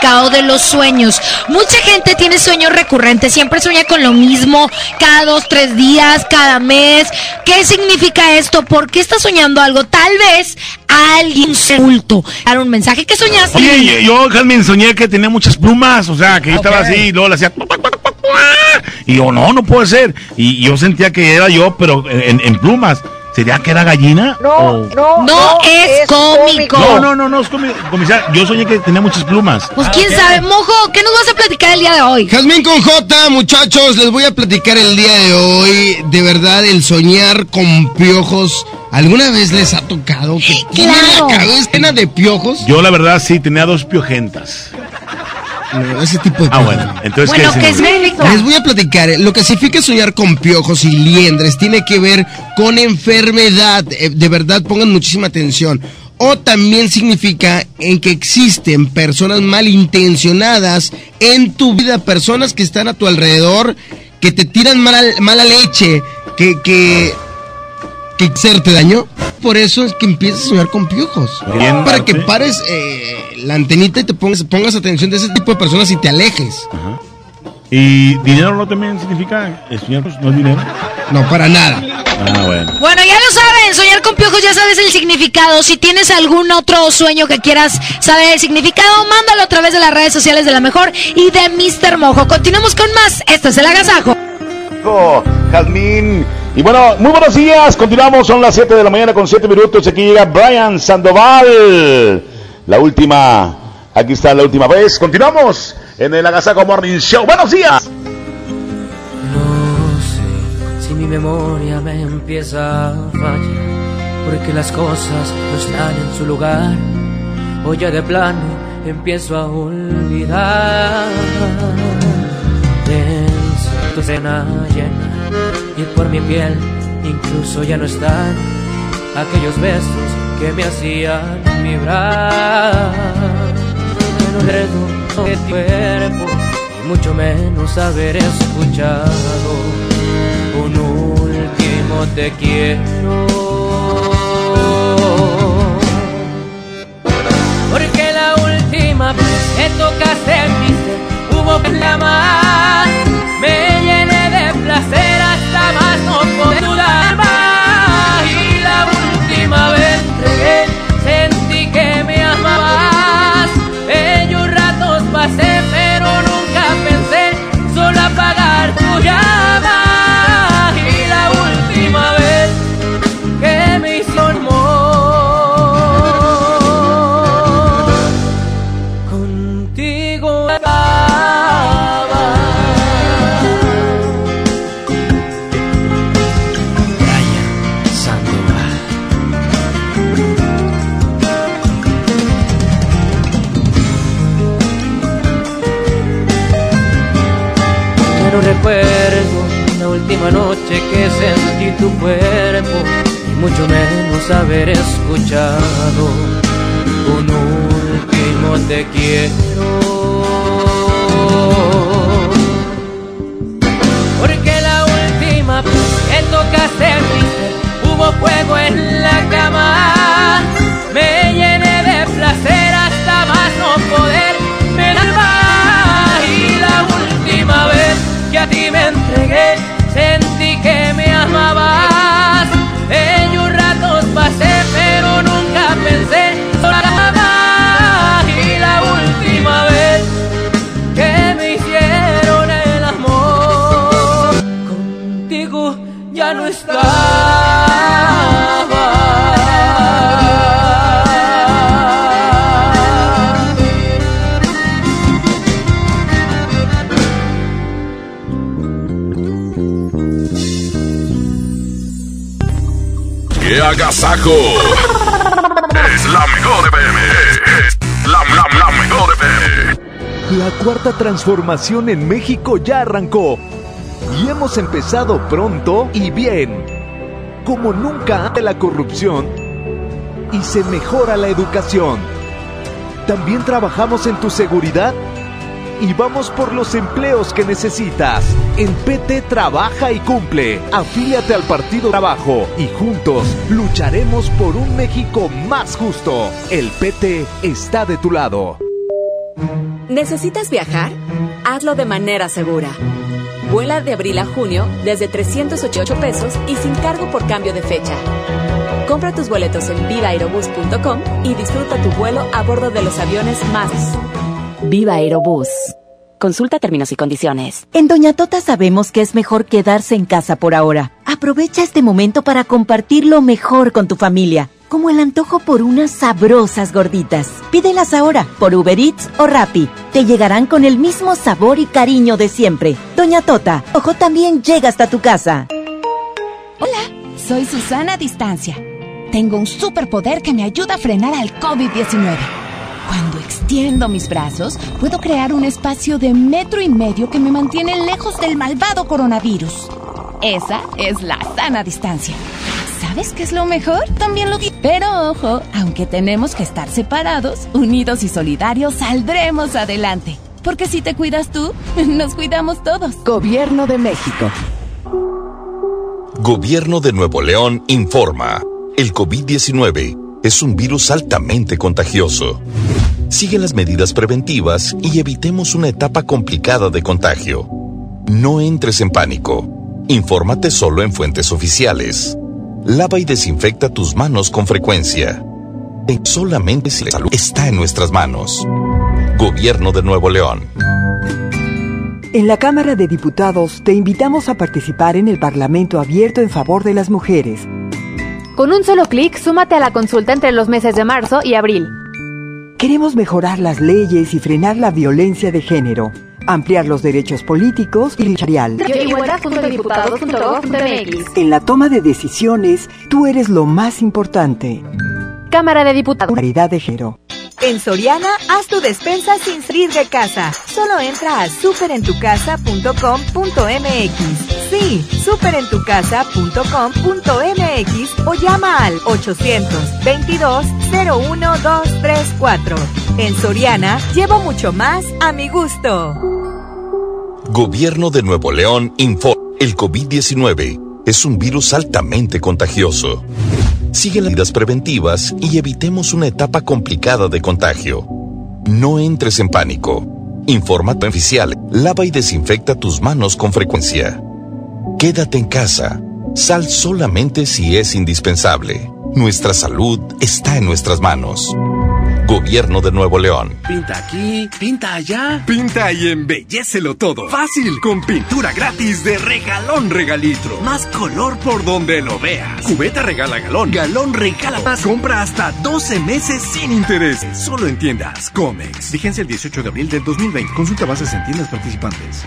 Significado de los sueños. Mucha gente tiene sueños recurrentes, siempre sueña con lo mismo, cada dos, tres días, cada mes. ¿Qué significa esto? ¿Por qué estás soñando algo? Tal vez alguien se oculto. Dar un mensaje que soñaste. Oye, yo, Jasmine, soñé que tenía muchas plumas, o sea, que yo estaba así y luego le hacía... Y yo, no, no puede ser. Y yo sentía que era yo, pero en, en plumas. ¿Sería que era gallina? No, no, no es, cómico. No, no, no, no es comi- comisario. Yo soñé que tenía muchas plumas. Pues quién sabe, mojo, ¿qué nos vas a platicar el día de hoy? Jazmín con J, muchachos, les voy a platicar el día de hoy. De verdad, el soñar con piojos. ¿Alguna vez les ha tocado que tienen la cabeza llena de piojos? Yo, la verdad, sí, tenía dos piojentas. No, ese tipo de Ah, bueno. Entonces, ¿qué significa? Les voy a platicar. eh, Lo que significa soñar con piojos y liendres tiene que ver con enfermedad. Eh, De verdad, pongan muchísima atención. O también significa en que existen personas malintencionadas en tu vida, personas que están a tu alrededor, que te tiran mala, mala leche, que, que, que hacerte daño. Por eso es que empiezas a soñar con piojos. Bien, para que pares eh, la antenita y te pongas, pongas atención de ese tipo de personas y te alejes. ¿Y dinero no también significa soñar? pues, ¿No es dinero? No, para nada. Ah, bueno. Bueno, ya lo saben, soñar con piojos, ya sabes el significado. Si tienes algún otro sueño que quieras saber el significado, mándalo a través de las redes sociales de La Mejor y de Mr. Mojo. Continuamos con más. Esto es El Agasajo. Jazmín. Y bueno, muy buenos días. Continuamos, son las 7 de la mañana con 7 minutos. Aquí llega Brian Sandoval. La última, aquí está la última vez. Continuamos en el Agasago Morning Show. Buenos días. Si mi memoria me empieza a fallar, porque las cosas no están en su lugar, o ya de plano empiezo a olvidar. Pienso en tu cena llena y por mi piel incluso ya no están aquellos besos que me hacían vibrar. No recuerdo de tu cuerpo y mucho menos haber escuchado un último te quiero. Porque la última vez que tocaste mi ser hubo la más me llené de placer más no poder dudar más. Y la última vez entregué, sentí que me agasajo! Es la mejor FM. La, la, la mejor. La cuarta transformación en México ya arrancó y hemos empezado pronto y bien. Como nunca ante la corrupción y se mejora la educación. También trabajamos en tu seguridad y vamos por los empleos que necesitas. En PT trabaja y cumple. Afíliate al Partido Trabajo y juntos lucharemos por un México más justo. El PT está de tu lado. ¿Necesitas viajar? Hazlo de manera segura. Vuela de abril a junio desde 388 pesos y sin cargo por cambio de fecha. Compra tus boletos en vivaerobus.com y disfruta tu vuelo a bordo de los aviones más. Viva Aerobús. Consulta términos y condiciones. En Doña Tota sabemos que es mejor quedarse en casa por ahora. Aprovecha este momento para compartir lo mejor con tu familia, como el antojo por unas sabrosas gorditas. Pídelas ahora por Uber Eats o Rappi. Te llegarán con el mismo sabor y cariño de siempre. Doña Tota, ojo también llega hasta tu casa. Hola, soy Susana Distancia. Tengo un superpoder que me ayuda a frenar al COVID-19. Cuando extiendo mis brazos, puedo crear un espacio de metro y medio que me mantiene lejos del malvado coronavirus. Esa es la sana distancia. ¿Sabes qué es lo mejor? También lo di. Pero ojo, aunque tenemos que estar separados, unidos y solidarios, saldremos adelante. Porque si te cuidas tú, nos cuidamos todos. Gobierno de México. Gobierno de Nuevo León informa. El COVID-19 es un virus altamente contagioso. Sigue las medidas preventivas y evitemos una etapa complicada de contagio. No entres en pánico. Infórmate solo en fuentes oficiales. Lava y desinfecta tus manos con frecuencia. Solamente si la salud está en nuestras manos. Gobierno de Nuevo León. En la Cámara de Diputados te invitamos a participar en el Parlamento abierto en favor de las mujeres. Con un solo clic, súmate a la consulta entre los meses de marzo y abril. Queremos mejorar las leyes y frenar la violencia de género, ampliar los derechos políticos y lucharial. En la toma de decisiones, tú eres lo más importante. Cámara de Diputados. Paridad de género. En Soriana, haz tu despensa sin salir de casa. Solo entra a superentucasa.com.mx. Sí, superentucasa.com.mx o llama al 822-01234. En Soriana, llevo mucho más a mi gusto. Gobierno de Nuevo León informa. El COVID-19 es un virus altamente contagioso. Sigue las medidas preventivas y evitemos una etapa complicada de contagio. No entres en pánico. Infórmate oficial. Lava y desinfecta tus manos con frecuencia. Quédate en casa. Sal solamente si es indispensable. Nuestra salud está en nuestras manos. Gobierno de Nuevo León. Pinta aquí, pinta allá. Pinta y embellecelo todo. Fácil, con pintura gratis de regalón regalitro. Más color por donde lo veas. Cubeta regala galón, galón regala más. Compra hasta 12 meses sin intereses. Solo en tiendas Comex. Vigencia el 18 de abril del 2020. Consulta bases en tiendas participantes.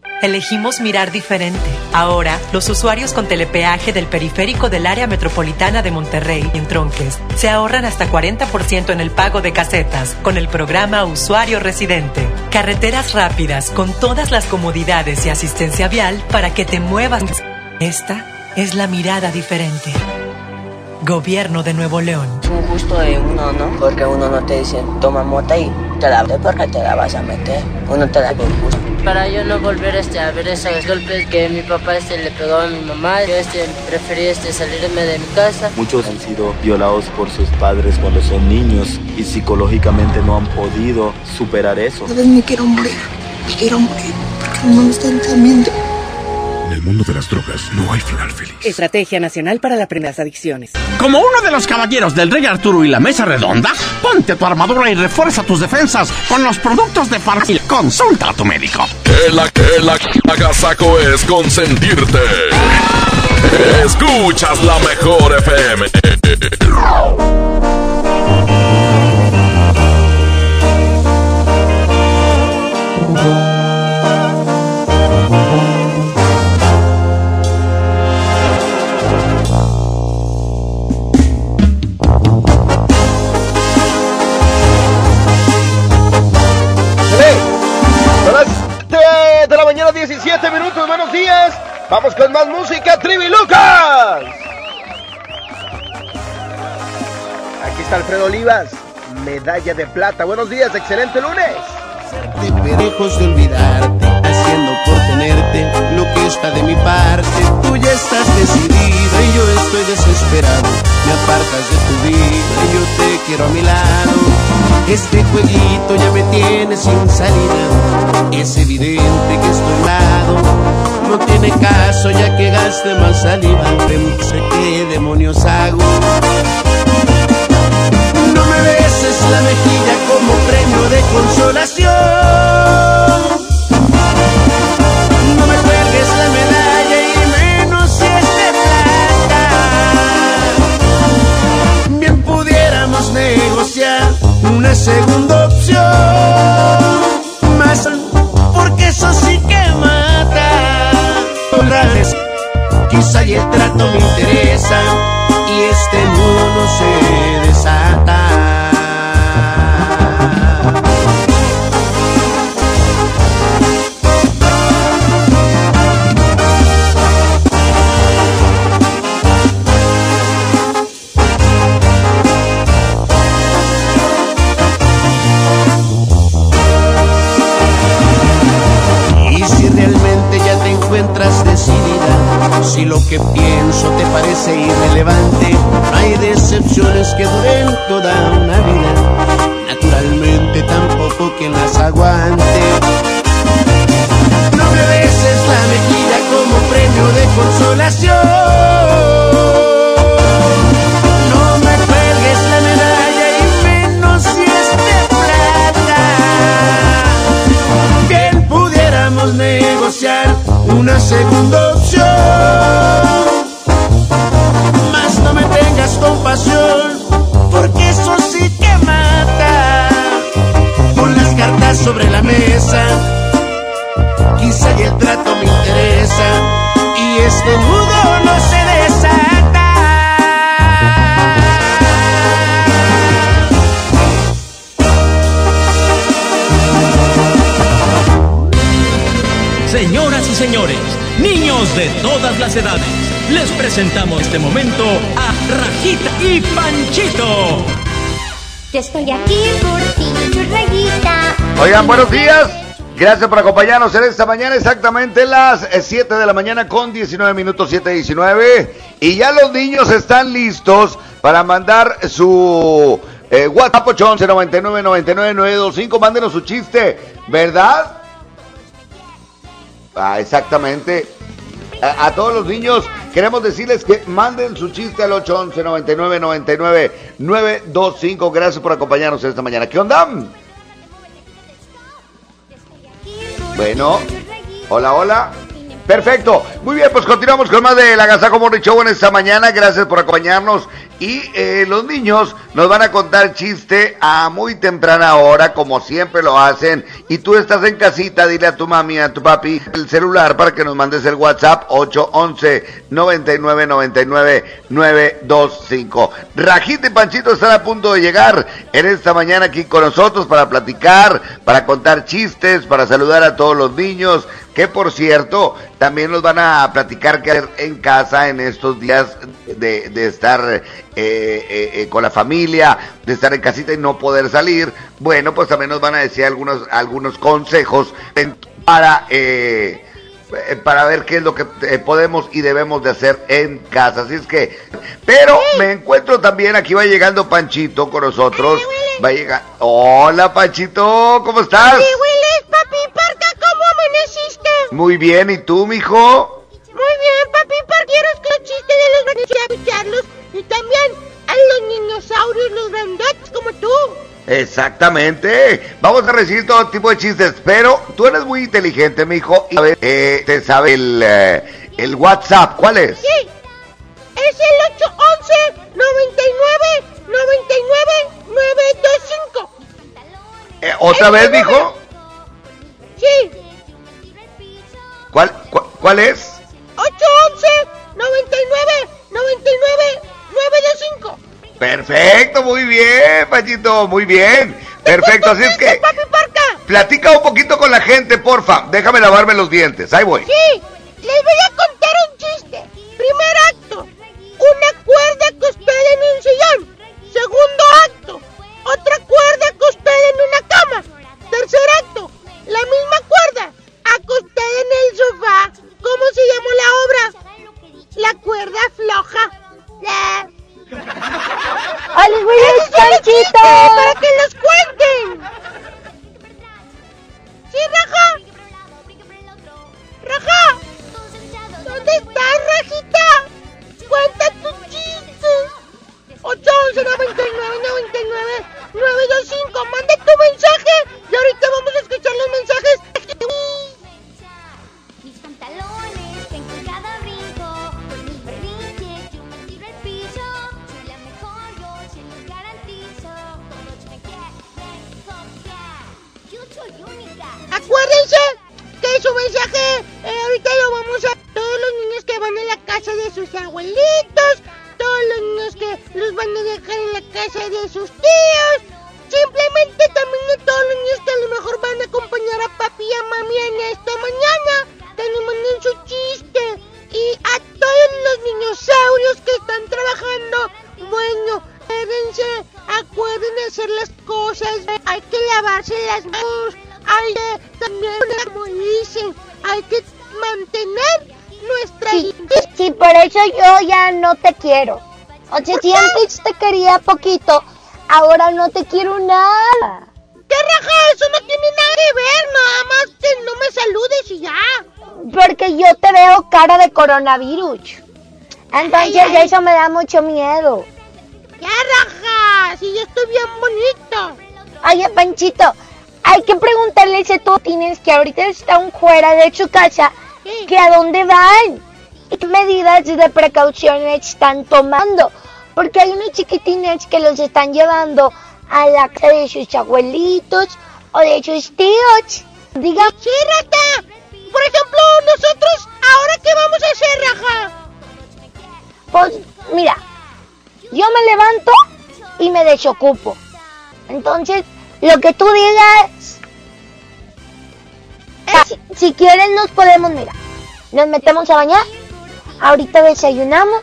Elegimos mirar diferente. Ahora, los usuarios con telepeaje del periférico del área metropolitana de Monterrey en Tronques se ahorran hasta 40% en el pago de casetas con el programa Usuario Residente. Carreteras rápidas con todas las comodidades y asistencia vial para que te muevas. Esta es la mirada diferente. Gobierno de Nuevo León. Un gusto de uno, ¿no? Porque uno no te dice, toma mota y te la porque te la vas a meter. Uno te da por gusto. Para yo no volver este, a ver esos golpes que mi papá este, le pegó a mi mamá, yo este, preferí este, salirme de mi casa. Muchos han sido violados por sus padres cuando son niños y psicológicamente no han podido superar eso. A veces me quiero morir, me quiero morir, porque no me están entendiendo. En el mundo de las drogas no hay final feliz. Estrategia Nacional para la Prevención de Adicciones. Como uno de los caballeros del Rey Arturo y la Mesa Redonda, ponte tu armadura y refuerza tus defensas con los productos de farmacia. Consulta a tu médico. Que la que la agasaco es consentirte. Escuchas la mejor FM. 17 minutos. Buenos días. Vamos con más música, Trivi Lucas. Aquí está Alfredo Olivas, medalla de plata. Buenos días, excelente lunes. lejos de olvidarte, haciendo por tenerte está de mi parte. Tú ya estás decidida y yo estoy desesperado. Me apartas de tu vida y yo te quiero a mi lado. Este jueguito ya me tiene sin salida. Es evidente que estoy lado. No tiene caso ya que gaste más saliva. No sé qué demonios hago. No me beses la mejilla como premio de consolación. Una segunda opción. Más porque eso sí que mata. Dólares, Quizá y el trato me interesa Buenos días. Gracias por acompañarnos en esta mañana, exactamente las 7 de la mañana con 19 minutos, 7.19. Y ya los niños están listos para mandar su eh, WhatsApp 11 99 99 925. Mándenos su chiste, ¿verdad? Ah, exactamente. A, todos los niños queremos decirles que manden su chiste al 811 99 99 925. Gracias por acompañarnos esta mañana. ¿Qué onda? Bueno, hola, hola. Perfecto. Muy bien, pues continuamos con más de la Gazaco Morning Show en esta mañana. Gracias por acompañarnos. Y eh, los niños nos van a contar chiste a muy temprana hora, como siempre lo hacen. Y tú estás en casita, dile a tu mami, a tu papi, el celular para que nos mandes el WhatsApp 811 99 99 925. Rajita y Panchito están a punto de llegar en esta mañana aquí con nosotros para platicar, para contar chistes, para saludar a todos los niños que por cierto también nos van a platicar qué hacer en casa en estos días de, de estar eh, eh, eh, con la familia, de estar en casita y no poder salir. Bueno, pues también nos van a decir algunos, algunos consejos para... eh, eh, para ver qué es lo que eh, podemos y debemos de hacer en casa. Así es que, pero me encuentro también, aquí va llegando Panchito con nosotros. Va a llegar. Hola Panchito, ¿cómo estás? Papi, Parca, ¿cómo amaneciste? Muy bien, ¿y tú, mijo? Muy bien, papi, Parca, quiero escuchar chistes de los escucharlos. Y también a los dinosaurios, los grandotes como tú. Exactamente. Vamos a recibir todo tipo de chistes, pero tú eres muy inteligente, mijo. Y a ver, eh, te sabe el, eh, el WhatsApp. ¿Cuál es? Sí, es el 811 99 99 925. Eh, ¿Otra vez, número- mijo? Sí, ¿Cuál, cuál, cuál es? 811 99 99 9 de 5. Perfecto, muy bien, Pachito, muy bien. Perfecto, así es que. Papi Parca. Platica un poquito con la gente, porfa. Déjame lavarme los dientes. Ahí voy. Sí, les voy a contar un chiste. Primer acto, una cuerda acostada en un sillón. Segundo acto, otra cuerda acostada en una cama. Tercer acto, la misma cuerda acostada en el sofá. ¿Cómo se llamó la obra? La cuerda floja. ¡Ay, güey, es Panchito! ¡Para que los cuenten! ¿Sí, Raja? ¡Raja! ¿Dónde estás, Rajita? ¡Cuenta tu chiste! 811 99 99 925 Manda tu mensaje y ahorita vamos a escuchar los mensajes. Mis pantalones Acuérdense que su mensaje eh, ahorita lo vamos a todos los niños que van a la casa de sus abuelitos, todos los niños que los van a dejar en la casa de sus tíos, simplemente también a todos los niños que a lo mejor van a acompañar a papi y a mami en esta mañana, que nos manden su chiste. Y a todos los dinosaurios que están trabajando, bueno, acuérdense, acuerden de hacer las cosas, hay que lavarse las manos, hay que también, como dicen, hay que mantener nuestra Sí, sí, por eso yo ya no te quiero. O sea, si antes te quería poquito, ahora no te quiero nada. ¿Qué raja? Eso no tiene nada que ver, nada más que no me saludes y ya. Porque yo te veo cara de coronavirus. Entonces Ay, ay. eso me da mucho miedo. ¿Qué raja? Si yo estoy bien bonito. Oye, Panchito, hay que preguntarle a ese tienes que ahorita están fuera de su casa, que a dónde van y qué medidas de precaución están tomando. Porque hay unos chiquitines que los están llevando a la casa de sus abuelitos o de sus tíos. Diga, Sí, rata. Por ejemplo, nosotros, ¿ahora qué vamos a hacer, raja? pues mira, yo me levanto y me desocupo. Entonces, lo que tú digas, si, si quieren nos podemos, mira, nos metemos a bañar, ahorita desayunamos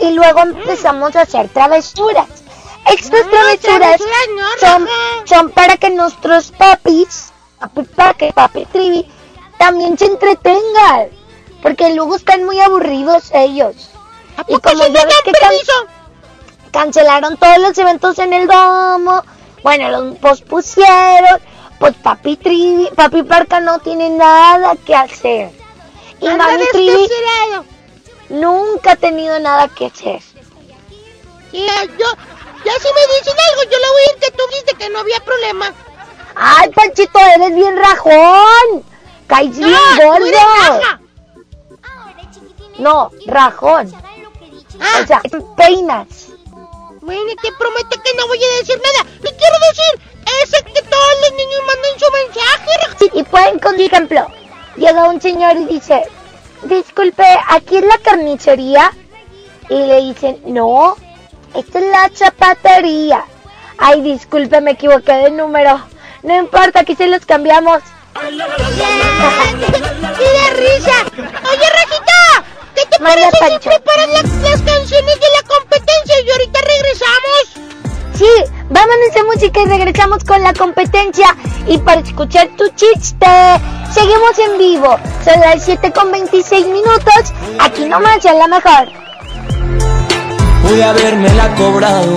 y luego empezamos a hacer travesuras. Estas travesuras son, son para que nuestros papis, papi Paque, papi Trivi, también se entretengan. Porque luego están muy aburridos ellos. Y como ya ves que can- cancelaron todos los eventos en el domo, bueno, los pospusieron, pues papi Trivi, papi Parca no tiene nada que hacer. Y Anda mami Trivi nunca ha tenido nada que hacer. Sí, yo, ya si me dicen algo, yo le voy a ir que tú dijiste que no había problema. Ay, Panchito, eres bien rajón. Caes bien Ah, tú gordo. No, rajón. Ah. O sea, peinas. Bueno, te prometo que no voy a decir nada. Que quiero decir es que todos los niños manden su mensaje. raja. Y pueden, con ejemplo, llega un señor y dice, disculpe, ¿aquí es la carnicería? Y le dicen, no, esta es la zapatería. Ay, disculpe, me equivoqué de número. No importa, aquí se los cambiamos. ¡Qué de risa! Oye, Rajita, ¿qué te Manda, parece si Pancho. preparas la- las canciones de la competencia y ahorita regresamos? Sí, vámonos a música y regresamos con la competencia. Y para escuchar tu chiste, seguimos en vivo. Son las 7 con 26 minutos. Aquí nomás en la mejor. pude habérmela cobrado.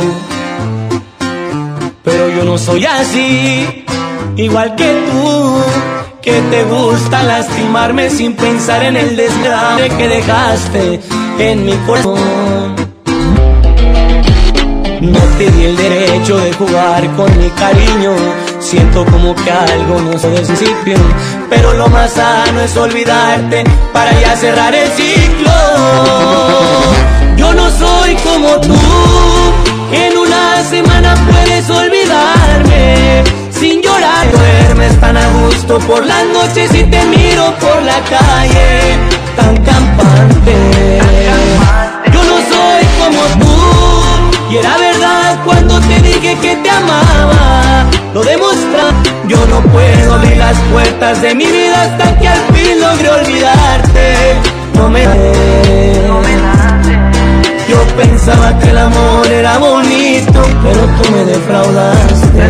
Pero yo no soy así, igual que tú, que te gusta lastimarme sin pensar en el desgrace que dejaste en mi corazón. No te di el derecho de jugar con mi cariño. Siento como que algo no se principio. Pero lo más sano es olvidarte para ya cerrar el ciclo. Yo no soy como tú. En una semana puedes olvidarme. Sin llorar, duermes tan a gusto por las noches y te miro por la calle. Tan campante. Yo no soy como tú. Y era verdad cuando te dije que te amaba. Lo demostré. Yo no puedo abrir las puertas de mi vida hasta que al fin logre olvidarte. No me no Yo pensaba que el amor era bonito, pero tú me defraudaste.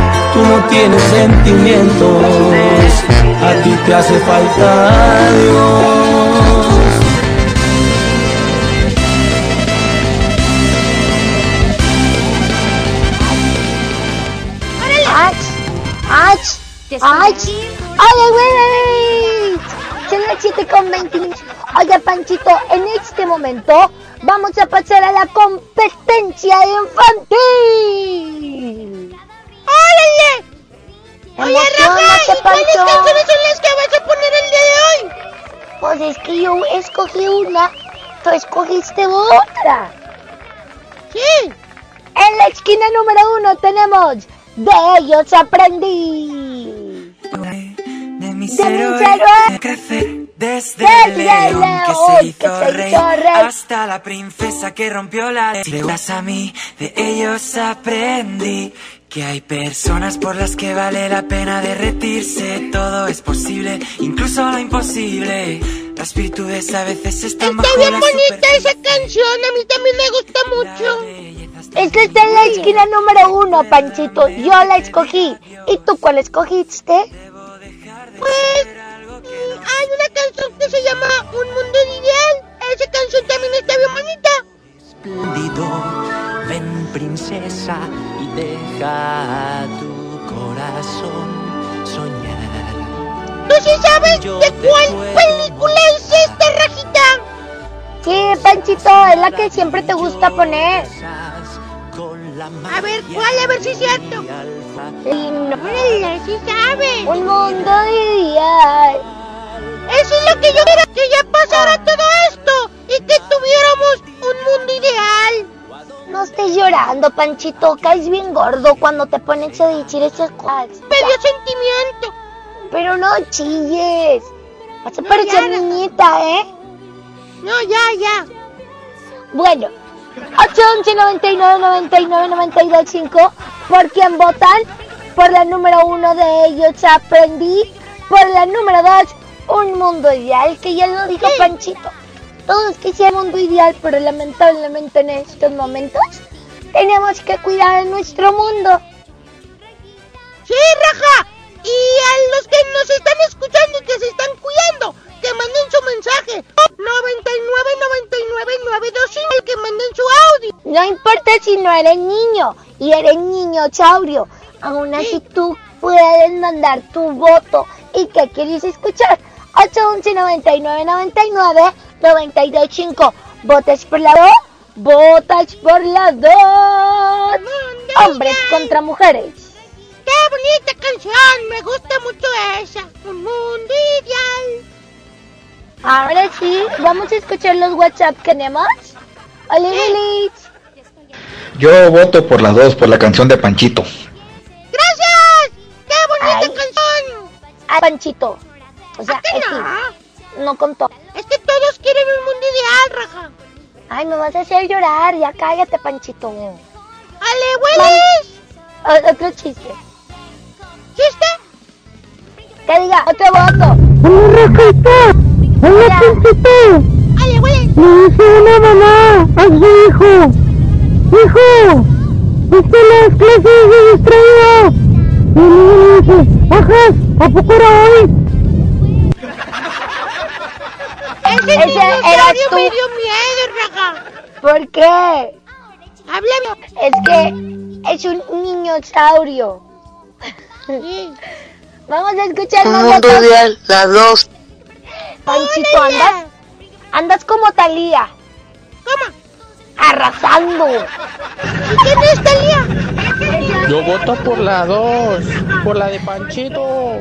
Tú no tienes sentimientos, a ti te hace falta Dios. ¡Ach! ¡Ach! ¡Ach! ¡Ay, güey! Son las 7 con 20 Oye, Panchito, en este momento vamos a pasar a la competencia infantil. ¡Órale! Oye, Rafa, Emocionate, ¿y cuáles canciones son las que vas a poner el día de hoy? Pues es que yo escogí una, tú escogiste otra. Sí. En la esquina número uno tenemos De ellos aprendí. De mis De mis héroes héroes. crecer desde Desde el león que león se que hizo se rey hizo rey. hasta la princesa que rompió la ley. A mí, de ellos aprendí que hay personas por las que vale la pena derretirse. Todo es posible, incluso lo imposible. Las virtudes a veces están Está bajo bien la bonita esa canción, a mí también me gusta mucho. Esta está en la esquina número uno, Panchito. Yo la escogí. ¿Y tú cuál escogiste? Pues mm, hay una canción que se llama Un Mundo Ideal. Esa canción también está bien bonita. Espléndido. Ven, princesa, y deja a tu corazón soñar. ¿Tú sí sabes de cuál película es esta, Rajita? Sí, Panchito, es la que siempre te gusta poner. A ver, ¿cuál? A ver si es cierto. Órale, sí sabe. Un mundo ideal. Eso es lo que yo quiero, que ya pasara todo esto y que tuviéramos un mundo ideal. No estés llorando, Panchito. Caes bien gordo cuando te pones a decir esas cosas. Me dio sentimiento. Pero no chilles. Vas a No, parecer Rafa. niñita, ¿eh? No, ya, ya. Bueno, 811 99 99 92 5. ¿Por quién votan? Por la número uno de ellos aprendí. Por la número dos, un mundo ideal, que ya lo dijo Panchito. Todos quisieran un mundo ideal, pero lamentablemente en estos momentos tenemos que cuidar nuestro mundo. Sí, Raja. Y a los que nos están escuchando y que se están cuidando, que manden su mensaje. 99 99 925, el que manden su audio. No importa si no eres niño y eres niño chaurio, aún así tú puedes mandar tu voto. ¿Y qué quieres escuchar? 811 99 99 92 5. ¿Votas por la 2? ¿Votas por la 2? Hombres contra mujeres. ¡Qué bonita canción! Me gusta mucho esa. Un mundo ideal. Ahora sí, vamos a escuchar los WhatsApp que tenemos. Hola, Lilith. Yo voto por las dos, por la canción de Panchito. ¡Gracias! ¡Qué bonita Ay. canción! Ah, Panchito. O sea, ¿A que es no? que no contó. Es que todos quieren un mundo ideal, Raja. Ay, me vas a hacer llorar. Ya cállate, Panchito. ¡Ale, hueles! O- Otro chiste. ¿Chiste? Que diga, otro voto. ¡Hola, Panchito! ¡Ale, hueles! Le dice una mamá a su hijo. Hijo, es que las clases de distraído. Y el niño le dice, ¿a poco era hoy? Tú. me dio miedo, Raja. ¿Por qué? Háblame. Es que es un niñosaurio. Sí. Vamos a escuchar Un más mundo votos. ideal, la dos. Panchito, andas, andas como Talía. ¿Cómo? Arrasando. ¿Y quién es Talía? Yo voto por la 2, por la de Panchito.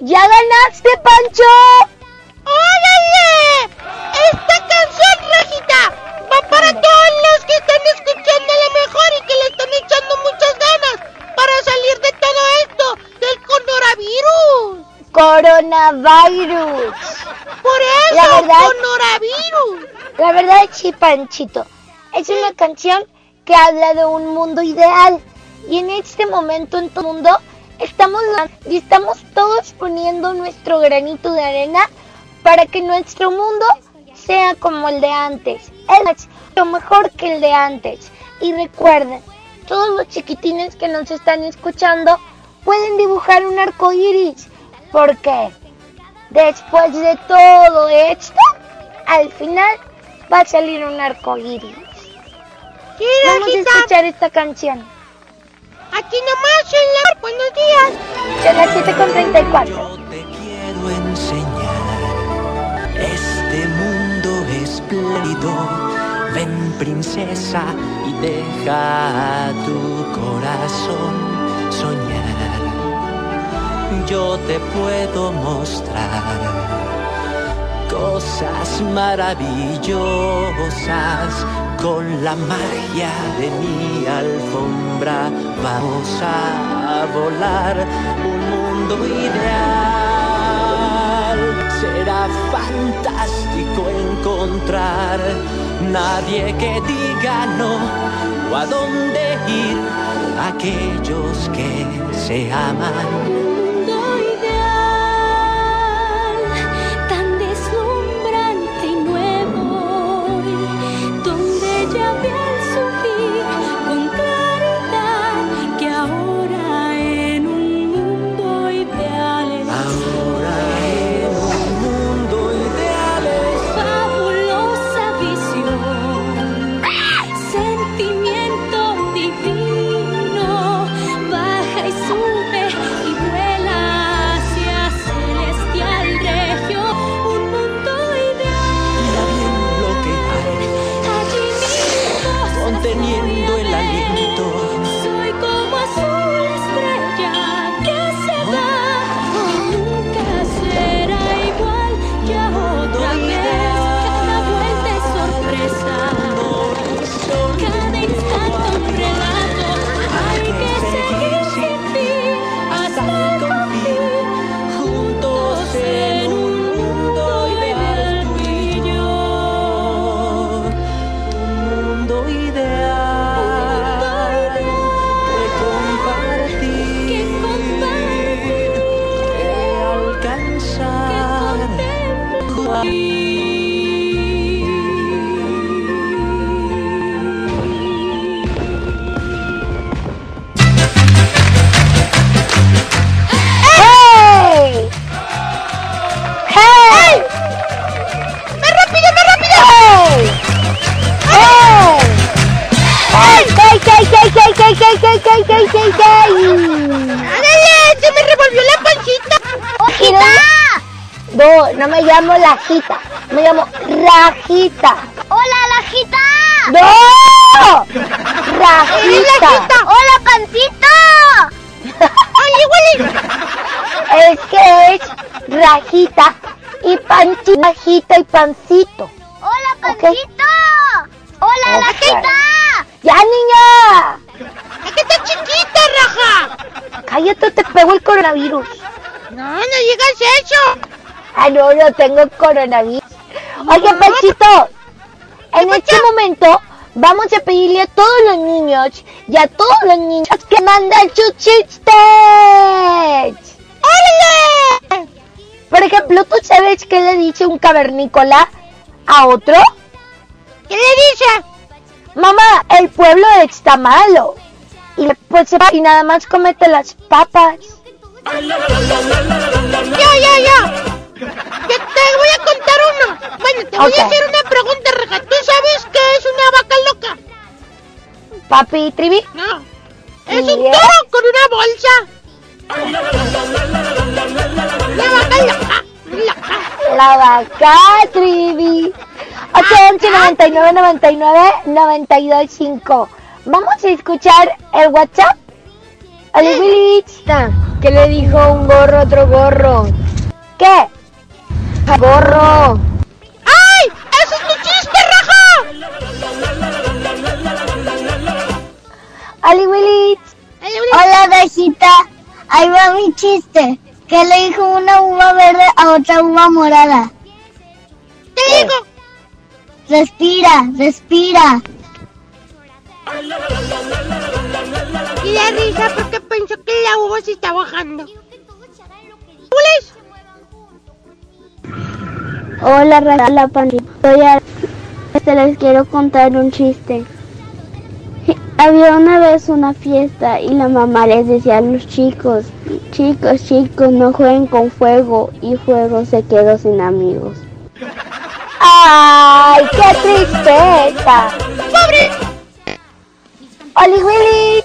¡Ya ganaste, Pancho! ¡Órale! Esta canción, Rajita, va para todos los que están escuchando a lo mejor y que le están echando muchas ganas para salir de todo esto del coronavirus. Coronavirus. Por eso, La verdad- coronavirus. La verdad es sí, Panchito. Es una canción que habla de un mundo ideal. Y en este momento en todo el mundo estamos, y estamos todos poniendo nuestro granito de arena para que nuestro mundo sea como el de antes. Es mucho mejor que el de antes. Y recuerden, todos los chiquitines que nos están escuchando pueden dibujar un arco iris, porque después de todo esto, al final va a salir un arco iris. Vamos a escuchar esta canción. Aquí nomás en la. Buenos días. Son las 7 con 34. Ven princesa y deja a tu corazón soñar. Yo te puedo mostrar cosas maravillosas con la magia de mi alfombra. Vamos a volar un mundo ideal. Fantástico encontrar nadie que diga no o a dónde ir. Aquellos que se aman. ay, ay, ay, ay, ay, ay! ¡Ay, se me revolvió la pancita! ¡Hojita! No, no me llamo Lajita, me llamo Rajita. ¡Hola, Lajita! ¡No! ¡Rajita! Lajita! ¡Hola, pancita! ¡Ay, igual! Es que es Rajita y Panchita, Rajita y Pancito. ¡Hola, Pancito! ¡Hola. Lajita! ¡Ya, niña! ¡Es que está chiquita, Raja! Cállate, te pego el coronavirus. No, no digas eso. Ah, no, no tengo coronavirus. Oye, Panchito, en este momento vamos a pedirle a todos los niños y a todos los niños que manden sus chistes. ¡Órale! Por ejemplo, ¿tú sabes qué le dice un cavernícola a otro? ¿Qué le dice? Mamá, el pueblo está malo. Y pues se va y nada más comete las papas. ¡Ya, ya, ya! Yo te voy a contar uno. Bueno, te voy Ok. a hacer una pregunta, Raja. ¿Tú sabes qué es una vaca loca? Papi Trivi. No. Es ¿Y un es? toro con una bolsa. La vaca, Trivi. 811 99 99 92 5. Vamos a escuchar el WhatsApp. Willich. ¿Qué le dijo un gorro a otro gorro? ¿Qué? Gorro. ¡Ay! ¡Ese es mi chiste, raja! Oli Willich. Hola, Bejita. Ahí va mi chiste. ¿Qué le dijo una uva verde a otra uva morada? ¿Qué dijo? Respira, respira. Y la risa porque pensó que la uva se está bajando. ¿Pules? Hola, Raza, la pandilla. Te les quiero contar un chiste. Había una vez una fiesta y la mamá les decía a los chicos, chicos, chicos, no jueguen con fuego y fuego se quedó sin amigos. ¡Ay, qué tristeza! ¡Pobre! ¡Oli Willy!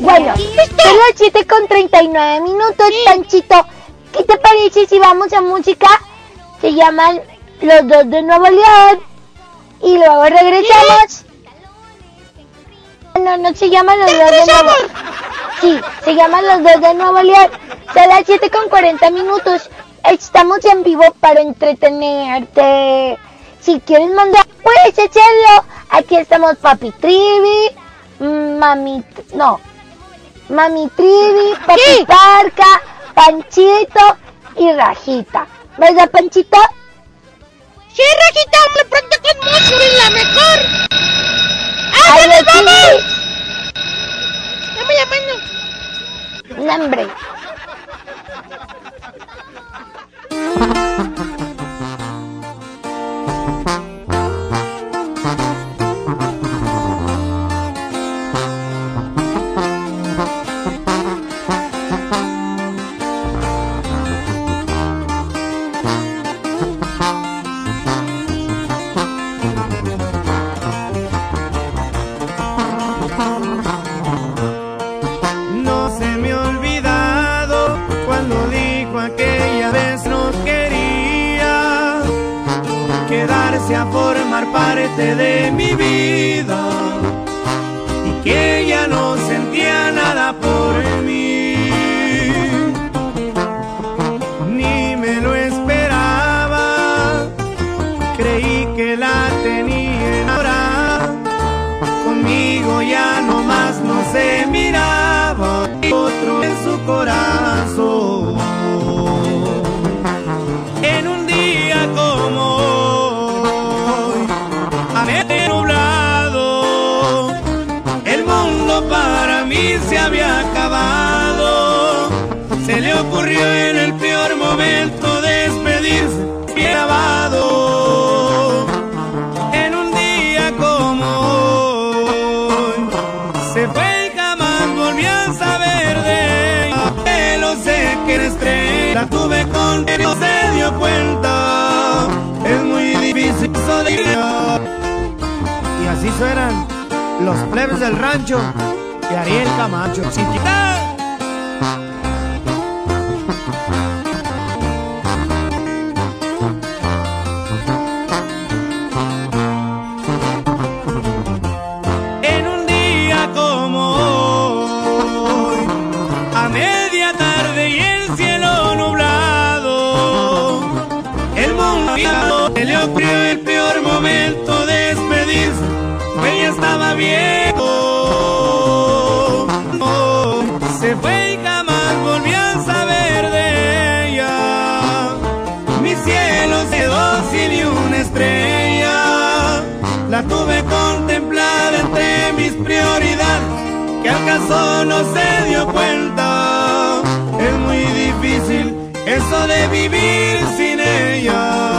Bueno, son las 7 con 39 minutos, Panchito. ¿Qué te parece si vamos a música? Se llaman Los Dos de Nuevo León. Y luego regresamos. No, no se llaman Los Dos de Nuevo Sí, se llaman Los Dos de Nuevo León. Son las 7 con 40 minutos. Estamos en vivo para entretenerte. Si quieres mandar, puedes hacerlo. Aquí estamos Papi Trivi, Mami, no, Mami Trivi, Papi Parca, Panchito y Rajita. ¿Verdad, Panchito? Sí, Rajita, me pronto con mucho es la mejor. ¡Ah, ya sí. vamos! Dame la mano. No, de mi vida y que ella no sentía nada por mí. Ni me lo esperaba, creí que la tenía enamorada conmigo ya no más no se miraba otro en su corazón. Suenan los plebes del rancho y Ariel Camacho. Que acaso no se dio cuenta. Es muy difícil eso de vivir sin ella.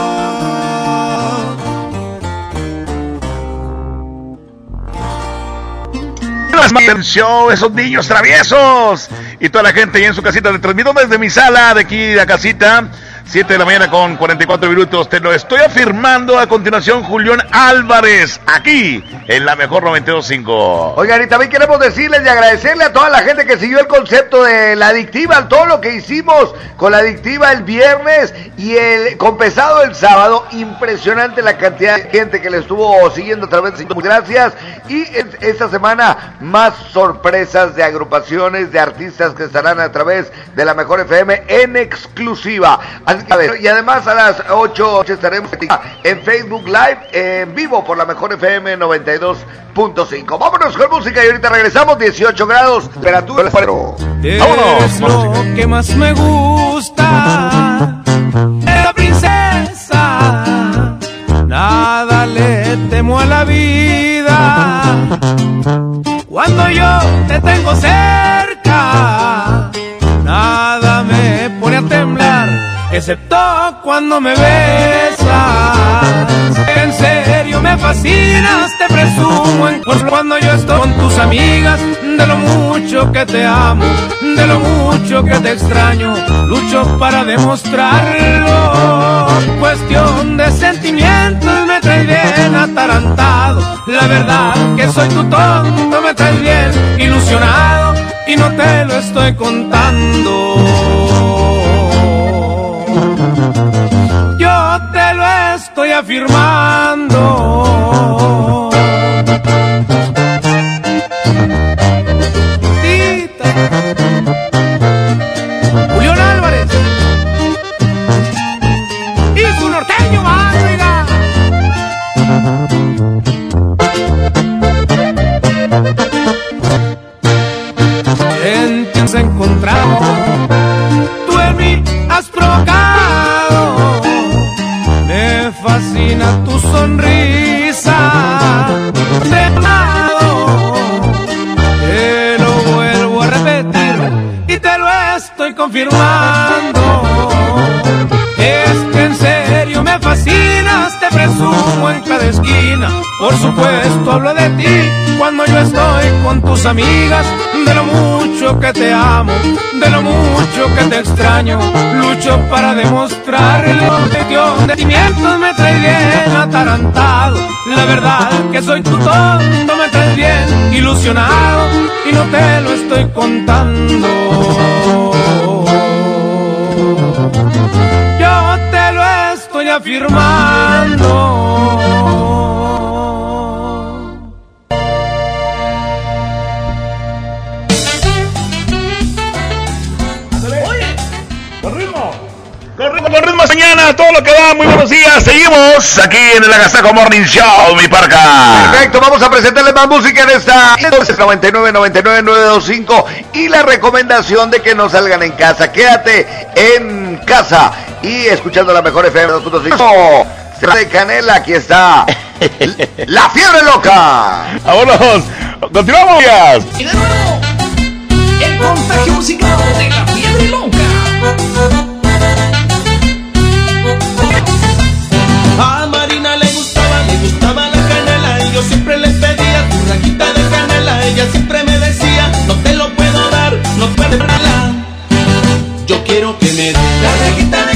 el show, esos niños traviesos. Y toda la gente ahí en su casita. Te transmito desde mi sala, de aquí, de la casita. 7 de la mañana con 44 minutos. Te lo estoy afirmando a continuación, Julián Álvarez, aquí en la mejor 92.5. Oigan, y también queremos decirles y agradecerle a toda la gente que siguió el concepto de la adictiva, todo lo que hicimos con la adictiva el viernes y el compensado el sábado. Impresionante la cantidad de gente que le estuvo siguiendo a través de gracias. Y esta semana más sorpresas de agrupaciones, de artistas que estarán a través de la mejor FM en exclusiva. Y además a las 8 estaremos en Facebook Live en vivo por la mejor FM 92.5. Vámonos con música y ahorita regresamos. 18 grados, temperatura. Es lo que más me gusta. Es la princesa. Nada le temo a la vida. Cuando yo te tengo cerca, excepto cuando me besas. En serio me fascinas, te presumo en cuando yo estoy con tus amigas, de lo mucho que te amo, de lo mucho que te extraño, lucho para demostrarlo. Cuestión de sentimientos me trae bien atarantado, la verdad que soy tu tonto, me traes bien ilusionado y no te lo estoy contando. Yo te lo estoy afirmando. Sonrisa. He amado. Te lo vuelvo a repetir y te lo estoy confirmando. Por supuesto hablo de ti cuando yo estoy con tus amigas. De lo mucho que te amo, de lo mucho que te extraño. Lucho para demostrarlo. De sentimientos me trae bien atarantado. La verdad que soy tu tonto, me traes bien ilusionado. Y no te lo estoy contando. Afirmando. Con ritmo, con ritmo mañana, todo lo que da. Muy buenos días. Seguimos aquí en el Agasajo Morning Show, mi parca. Perfecto, vamos a presentarles más música en esta 99 99 925 y la recomendación de que no salgan en casa. Quédate en casa y escuchando la mejor FM 2.5. de Canela, aquí está la fiebre loca. Vámonos, continuamos. Y de nuevo, el contagio musical de la fiebre loca. A Marina le gustaba, le gustaba la canela y yo siempre le pedía tu rajita de canela. Ella siempre me decía, no te lo puedo dar, no puedes darla. Yo quiero que me dé la rajita de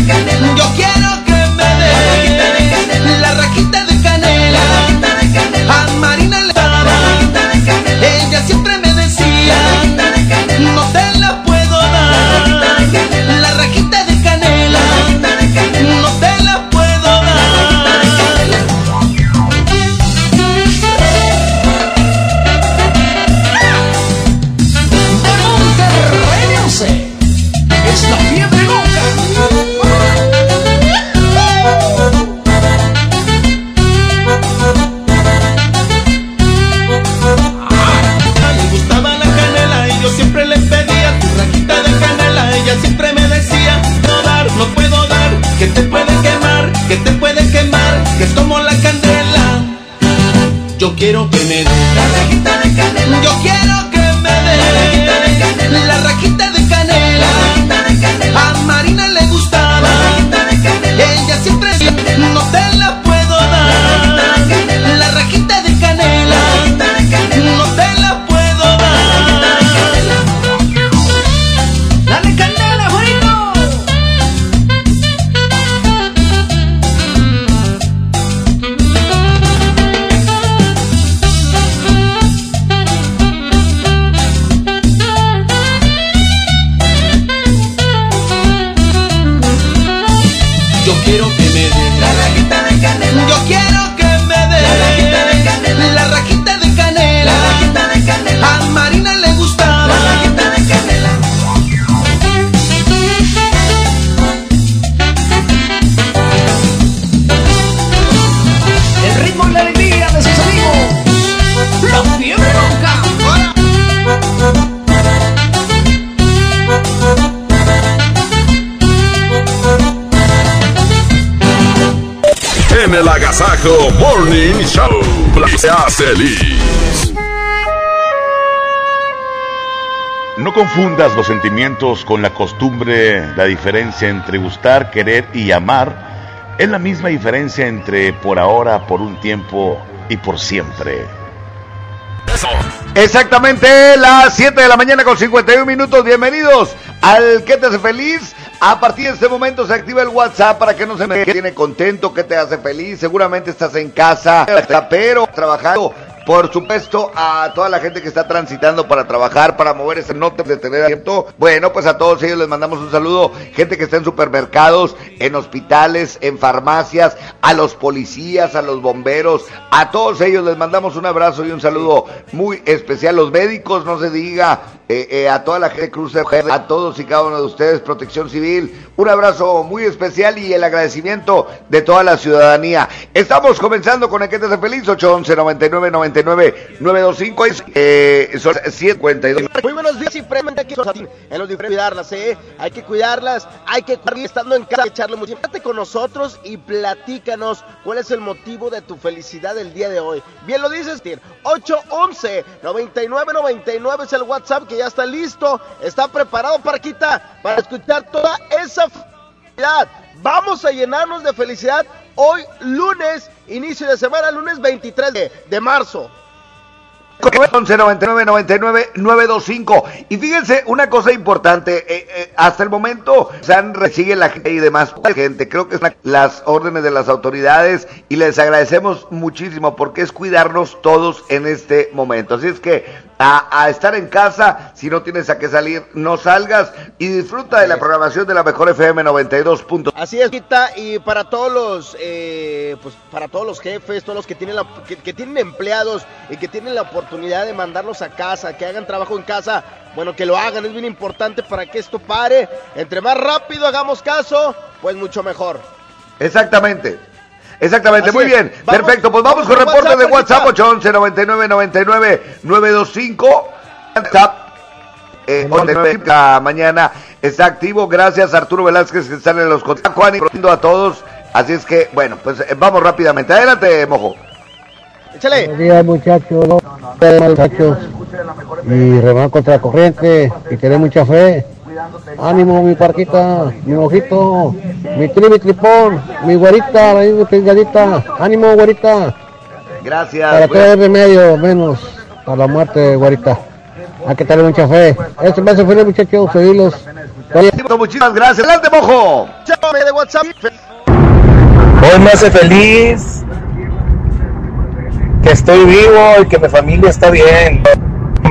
Morning Show. Seas feliz. No confundas los sentimientos con la costumbre. La diferencia entre gustar, querer y amar es la misma diferencia entre por ahora, por un tiempo y por siempre. Exactamente, las 7 de la mañana con 51 minutos. Bienvenidos al ¿Qué te hace feliz? A partir de este momento se activa el WhatsApp para que no se me tiene contento, ¿qué te hace feliz? Seguramente estás en casa, pero trabajando. Por supuesto, a toda la gente que está transitando para trabajar, para mover ese no de tener abierto. Bueno, pues a todos ellos les mandamos un saludo. Gente que está en supermercados, en hospitales, en farmacias, a los policías, a los bomberos, a todos ellos les mandamos un abrazo y un saludo muy especial. Los médicos, no se diga, eh, eh, a toda la gente de Cruz a todos y cada uno de ustedes, Protección Civil, un abrazo muy especial y el agradecimiento de toda la ciudadanía. Estamos comenzando con el que te hace feliz, 811 99 99 925 eh, son 52. Muy buenos días, simplemente aquí en los diferentes cuidarlas, ¿eh? Hay que cuidarlas, hay que estando en casa, echarle mucho. Quédate con nosotros y platícanos cuál es el motivo de tu felicidad el día de hoy. Bien lo dices, Tir. 811 9999 es el WhatsApp que ya está listo, está preparado para quitar, para escuchar toda esa felicidad. Vamos a llenarnos de felicidad hoy lunes, inicio de semana, lunes 23 de, marzo. 11 99 99 925 y fíjense una cosa importante eh, eh, hasta el momento se han recibe la gente y demás gente creo que es la, las órdenes de las autoridades y les agradecemos muchísimo porque es cuidarnos todos en este momento así es que a, a, estar en casa, si no tienes a qué salir, no salgas y disfruta de la programación de la mejor FM 92. Así es, Quita, y para todos los, eh, pues para todos los jefes, todos los que tienen, la, que, que, tienen empleados y que tienen la oportunidad de mandarlos a casa, que hagan trabajo en casa, bueno, que lo hagan, es bien importante para que esto pare. Entre más rápido hagamos caso, pues mucho mejor. Exactamente. Exactamente, Así muy es. bien. Vamos, Perfecto, pues vamos, vamos con reporte de WhatsApp 811 99 99 925. WhatsApp eh, la mañana está activo. Gracias Arturo Velázquez que están en los contactos. Juan y a todos. Así es que, bueno, pues eh, vamos rápidamente. Adelante, Mojo. Échale. Buenos días, muchachos. muchachos. Y remar contra la corriente. Y tener mucha fe. Ánimo, mi parquita, mi ojito, mi tri, mi tripón, mi güerita, mi pingadita. Ánimo, güerita. Gracias. Para todo el remedio, menos para la muerte, güerita. Hay que tener mucha fe. Esto me hace feliz, muchachos, seguirlos. Muchísimas gracias. Adelante, mojo. de WhatsApp. Hoy me hace feliz que estoy vivo y que mi familia está bien.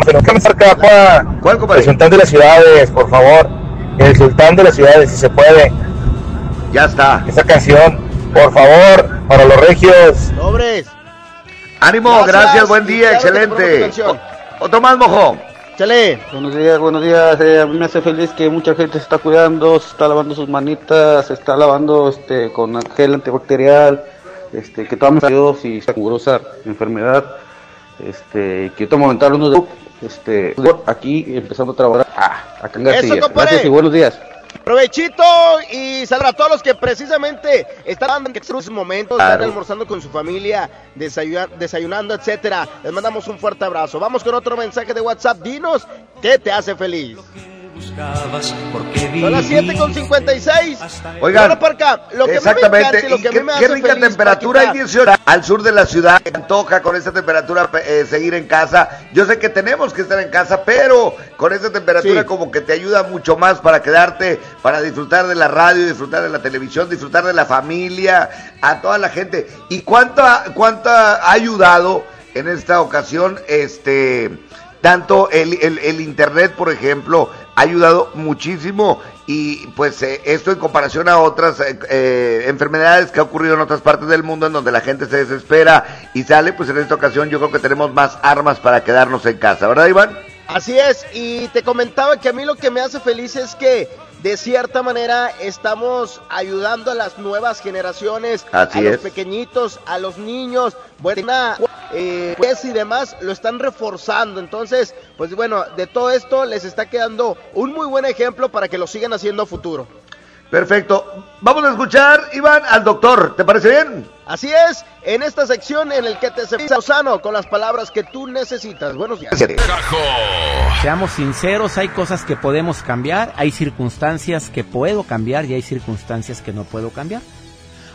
Pero que me saca Juan. ¿Cuál, compadre? El sultán de las ciudades, por favor. El sultán de las ciudades, si se puede. Ya está. Esa canción, por favor, para los regios. Sobres. Ánimo, gracias, gracias buen día, excelente. Otro más, mojo. Chale. Buenos días, buenos días. Eh, a mí me hace feliz que mucha gente se está cuidando, se está lavando sus manitas, se está lavando este con gel antibacterial, este que tomamos y esta curosa enfermedad. Este, que tomo momentar unos este aquí empezando a trabajar ah, acá en García. Gracias y buenos días. Provechito y salud a todos los que precisamente están en estos momentos, claro. están almorzando con su familia, desayunando, desayunando, etcétera. Les mandamos un fuerte abrazo. Vamos con otro mensaje de WhatsApp. Dinos qué te hace feliz. Son las 7 con 56. Oigan, Parca, lo que exactamente. Me lo que qué, me qué rica temperatura hay 18 al sur de la ciudad. Me antoja con esta temperatura eh, seguir en casa. Yo sé que tenemos que estar en casa, pero con esta temperatura sí. como que te ayuda mucho más para quedarte, para disfrutar de la radio, disfrutar de la televisión, disfrutar de la familia, a toda la gente. ¿Y cuánto, cuánto ha ayudado en esta ocasión este tanto el, el, el, internet, por ejemplo, ha ayudado muchísimo y pues eh, esto en comparación a otras eh, eh, enfermedades que ha ocurrido en otras partes del mundo en donde la gente se desespera y sale, pues en esta ocasión yo creo que tenemos más armas para quedarnos en casa, ¿verdad Iván? Así es, y te comentaba que a mí lo que me hace feliz es que de cierta manera estamos ayudando a las nuevas generaciones, Así a los pequeñitos, a los niños, buena, eh, pues y demás lo están reforzando. Entonces, pues bueno, de todo esto les está quedando un muy buen ejemplo para que lo sigan haciendo a futuro. Perfecto. Vamos a escuchar, Iván, al doctor. ¿Te parece bien? Así es, en esta sección en el que te servimos sano con las palabras que tú necesitas. Buenos días. Seamos sinceros, hay cosas que podemos cambiar, hay circunstancias que puedo cambiar y hay circunstancias que no puedo cambiar.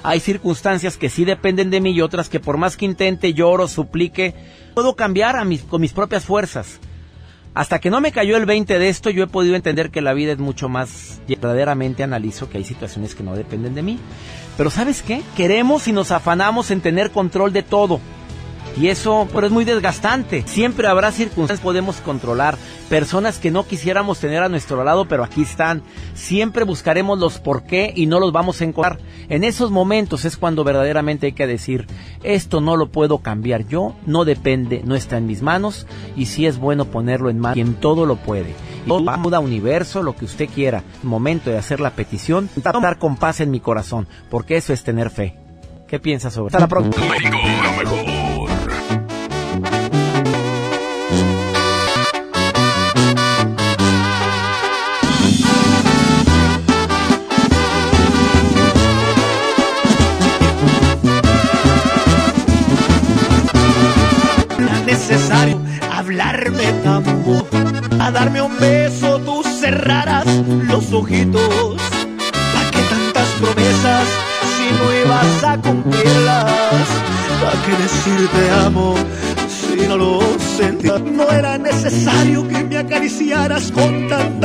Hay circunstancias que sí dependen de mí y otras que por más que intente, lloro, suplique, puedo cambiar a mis, con mis propias fuerzas. Hasta que no me cayó el 20 de esto, yo he podido entender que la vida es mucho más. Verdaderamente analizo que hay situaciones que no dependen de mí. Pero ¿sabes qué? Queremos y nos afanamos en tener control de todo. Y eso pero es muy desgastante. Siempre habrá circunstancias que podemos controlar. Personas que no quisiéramos tener a nuestro lado, pero aquí están. Siempre buscaremos los por qué y no los vamos a encontrar. En esos momentos es cuando verdaderamente hay que decir, esto no lo puedo cambiar yo, no depende, no está en mis manos y sí es bueno ponerlo en manos quien todo lo puede. Y muda universo, lo que usted quiera. Momento de hacer la petición, estar con paz en mi corazón, porque eso es tener fe. ¿Qué piensas sobre? Hasta la próxima. escolten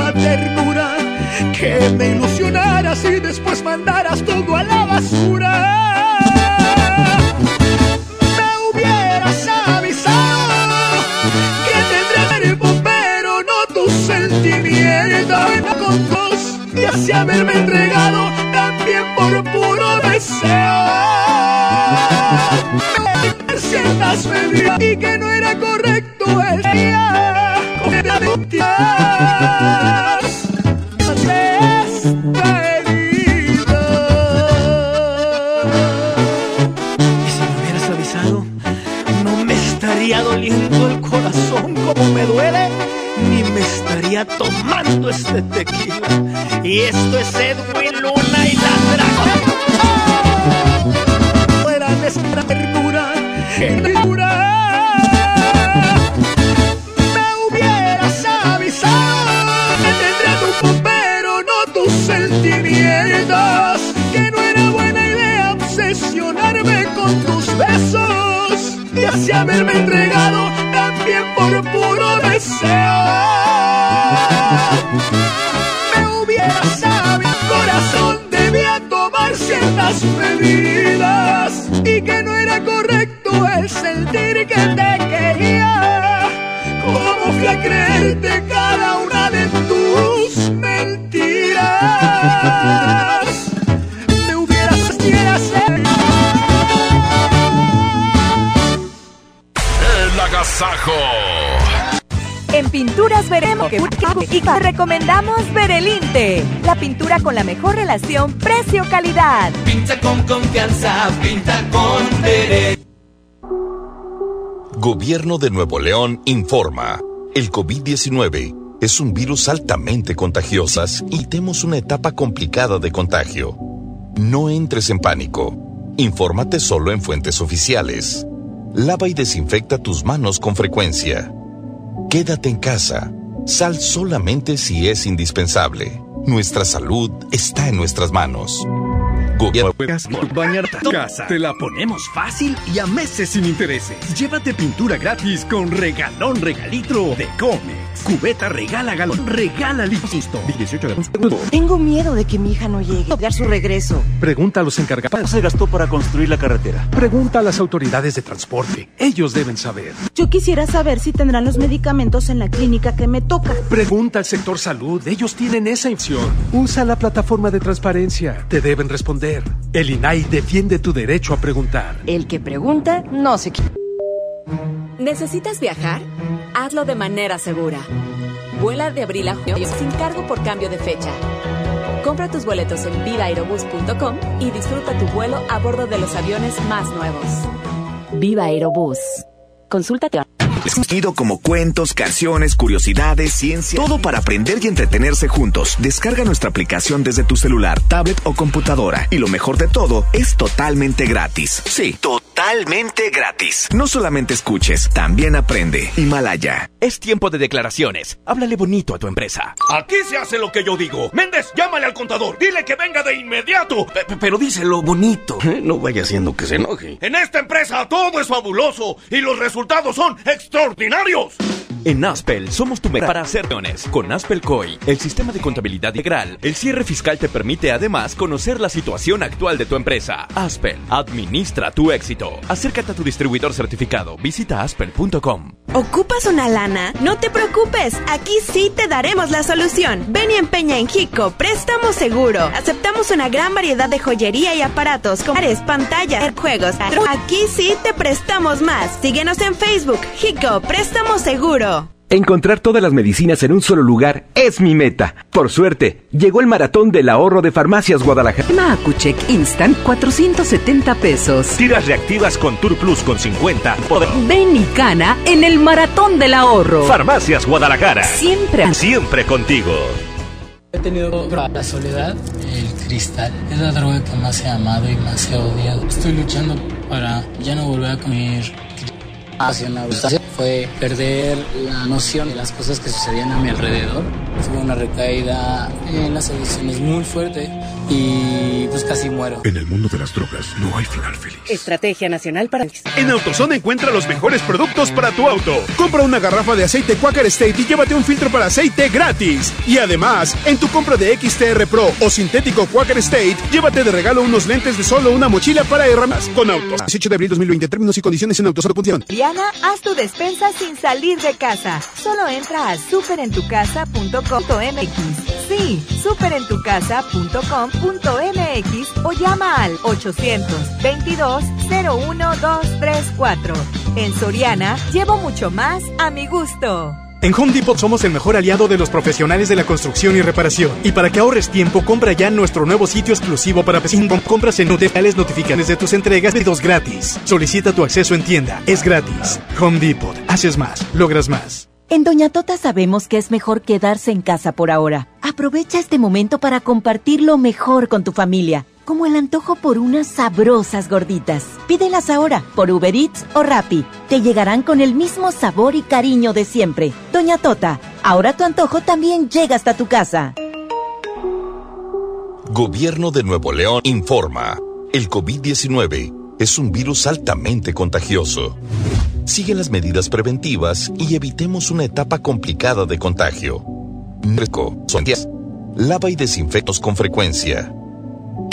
recomendamos Berelinte, la pintura con la mejor relación precio-calidad. Pinta con confianza, pinta con derecho. Gobierno de Nuevo León informa. El COVID-19 es un virus altamente contagiosas y tenemos una etapa complicada de contagio. No entres en pánico. Infórmate solo en fuentes oficiales. Lava y desinfecta tus manos con frecuencia. Quédate en casa. Sal solamente si es indispensable. Nuestra salud está en nuestras manos. Gobierno. Bañar tu casa. Te la ponemos fácil y a meses sin intereses. Llévate pintura gratis con regalón regalitro de Comex. Cubeta regala galón, regala listo. 18 de Tengo miedo de que mi hija no llegue a dar su regreso. Pregunta a los encargados. Se gastó para construir la carretera. Pregunta a las autoridades de transporte. Ellos deben saber. Yo quisiera saber si tendrán los medicamentos en la clínica que me toca. Pregunta al sector salud. Ellos tienen esa opción. Usa la plataforma de transparencia. Te deben responder. El INAI defiende tu derecho a preguntar. El que pregunta no se. ¿Necesitas viajar? Hazlo de manera segura. Vuela de abril a junio sin cargo por cambio de fecha. Compra tus boletos en vivaerobus.com y disfruta tu vuelo a bordo de los aviones más nuevos. Viva Aerobús. Consúltate. Contenido como cuentos, canciones, curiosidades, ciencia, todo para aprender y entretenerse juntos. Descarga nuestra aplicación desde tu celular, tablet o computadora. Y lo mejor de todo, es totalmente gratis. Sí, totalmente gratis. No solamente escuches, también aprende. Himalaya. Es tiempo de declaraciones. Háblale bonito a tu empresa. Aquí se hace lo que yo digo. Méndez, llámale al contador. Dile que venga de inmediato. pero díselo bonito. ¿eh? No vaya haciendo que se enoje. En esta empresa todo es fabuloso y los resultados son extraordinarios. En Aspel somos tu meta para hacer reuniones. Con Aspel COI, el sistema de contabilidad integral, el cierre fiscal te permite además conocer la situación actual de tu empresa. Aspel, administra tu éxito. Acércate a tu distribuidor certificado. Visita aspel.com. ¿Ocupas una lana? No te preocupes, aquí sí te daremos la solución. Ven y empeña en Hico, préstamo seguro. Aceptamos una gran variedad de joyería y aparatos, como pantallas, juegos. Aquí sí te prestamos más. Síguenos en Facebook, Hico, préstamo seguro. Encontrar todas las medicinas en un solo lugar es mi meta. Por suerte, llegó el maratón del ahorro de Farmacias Guadalajara. Acucheck Instant, 470 pesos. Tiras reactivas con Tour Plus con 50. Ven y cana en el maratón del ahorro. Farmacias Guadalajara. Siempre. Siempre contigo. He tenido la soledad, el cristal. Es la droga que más he amado y más he odiado. Estoy luchando para ya no volver a comer hacia una fue perder la noción de las cosas que sucedían a mi alrededor. Tuve una recaída en las adicciones muy fuerte y pues casi muero. En el mundo de las drogas no hay final feliz. Estrategia Nacional para... En AutoZone encuentra los mejores productos para tu auto. Compra una garrafa de aceite Quaker State y llévate un filtro para aceite gratis. Y además, en tu compra de XTR Pro o sintético Quaker State, llévate de regalo unos lentes de solo una mochila para herramientas con autos. 18 de abril 2020, términos y condiciones en AutoZone.com. Haz tu despensa sin salir de casa. Solo entra a superentucasa.com.mx. Sí, superentucasa.com.mx o llama al 822 01234. En Soriana, llevo mucho más a mi gusto. En Home Depot somos el mejor aliado de los profesionales de la construcción y reparación. Y para que ahorres tiempo, compra ya nuestro nuevo sitio exclusivo para vecinos. Compras en notificaciones notificaciones de tus entregas de dos gratis. Solicita tu acceso en tienda. Es gratis. Home Depot. Haces más. Logras más. En Doña Tota sabemos que es mejor quedarse en casa por ahora. Aprovecha este momento para compartir lo mejor con tu familia como el antojo por unas sabrosas gorditas. Pídelas ahora por Uber Eats o Rappi. Te llegarán con el mismo sabor y cariño de siempre. Doña Tota, ahora tu antojo también llega hasta tu casa. Gobierno de Nuevo León informa. El COVID-19 es un virus altamente contagioso. Sigue las medidas preventivas y evitemos una etapa complicada de contagio. Son 10. Lava y desinfectos con frecuencia.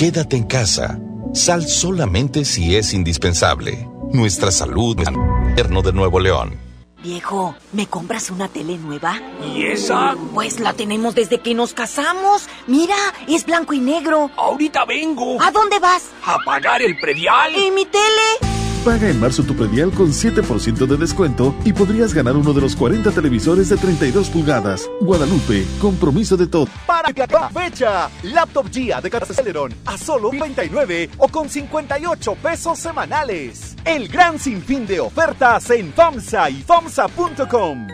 Quédate en casa. Sal solamente si es indispensable. Nuestra salud es gobierno de Nuevo León. Viejo, ¿me compras una tele nueva? ¿Y esa? Pues la tenemos desde que nos casamos. Mira, es blanco y negro. Ahorita vengo. ¿A dónde vas? A pagar el predial. ¿Y mi tele? Paga en marzo tu predial con 7% de descuento y podrías ganar uno de los 40 televisores de 32 pulgadas. Guadalupe, compromiso de todo. Para que fecha, laptop GIA de Celeron a solo 29 o con 58 pesos semanales. El gran sinfín de ofertas en FAMSA y FAMSA.com.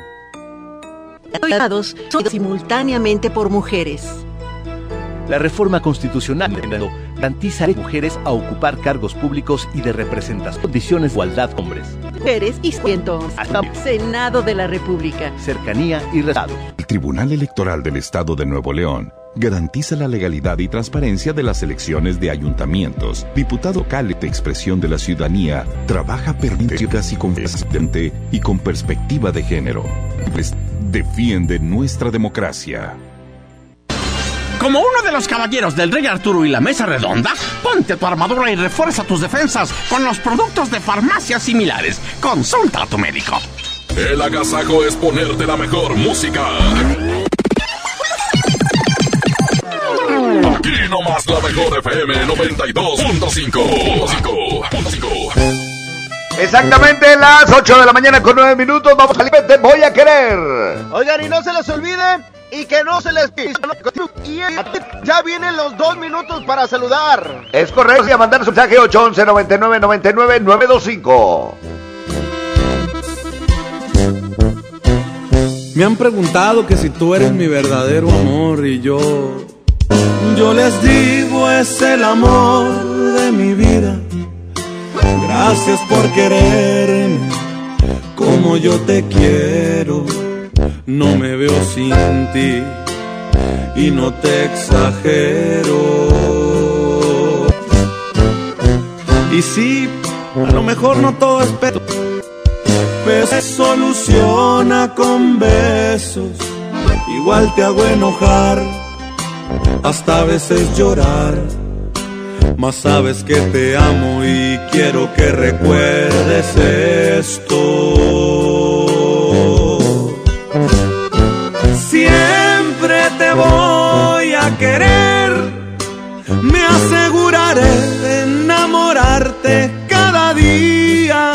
son simultáneamente por mujeres. La reforma constitucional garantiza a mujeres a ocupar cargos públicos y de representación. Condiciones de igualdad hombres. Mujeres y cientos. Senado de la República. Cercanía y resultados. El Tribunal Electoral del Estado de Nuevo León garantiza la legalidad y transparencia de las elecciones de ayuntamientos. Diputado Cale de Expresión de la Ciudadanía trabaja permitidas y consistente y con perspectiva de género. Pues, defiende nuestra democracia. Como uno de los caballeros del Rey Arturo y la Mesa Redonda, ponte tu armadura y refuerza tus defensas con los productos de farmacias similares. Consulta a tu médico. El agasajo es ponerte la mejor música. Aquí nomás la mejor FM 92.5. Exactamente las 8 de la mañana con 9 minutos. Vamos al Te voy a querer. Oigan, y no se les olvide y que no se les pise. Y ya vienen los dos minutos para saludar. Es correcto, y a mandar su mensaje 811 99 99 925. Me han preguntado que si tú eres mi verdadero amor y yo... Yo les digo es el amor de mi vida. Gracias por quererme como yo te quiero. No me veo sin ti y no te exagero. Y sí, a lo mejor no todo es pero se soluciona con besos. Igual te hago enojar, hasta a veces llorar. Mas sabes que te amo y quiero que recuerdes esto. Siempre te voy a querer, me aseguraré de enamorarte cada día,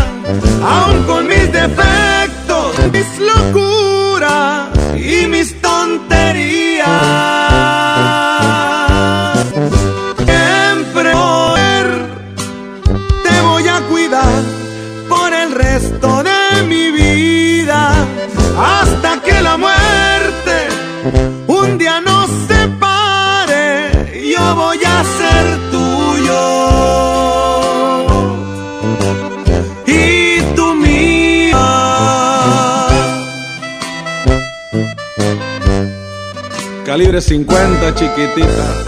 aun con mis defectos, mis locuras y mis tonterías. Calibre 50, chiquitita.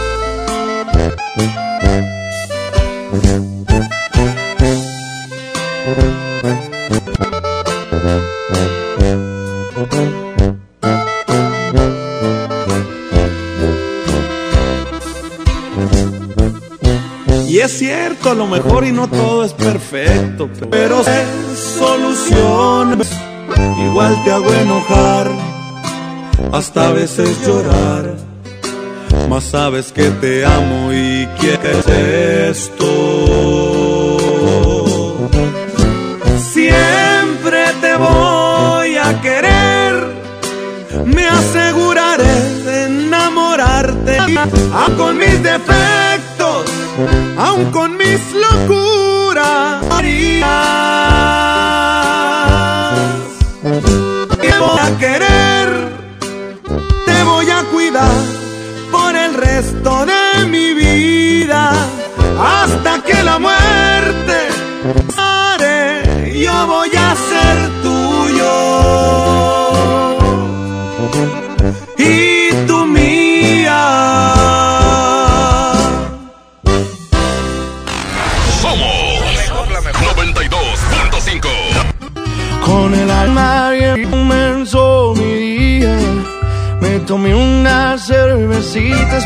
Y es cierto, a lo mejor y no todo es perfecto, pero se soluciona. Igual te hago enojar, hasta a veces llorar. Mas sabes que te amo y quieres esto. Siempre te voy a querer, me aseguraré de enamorarte, aun con mis defectos, aun con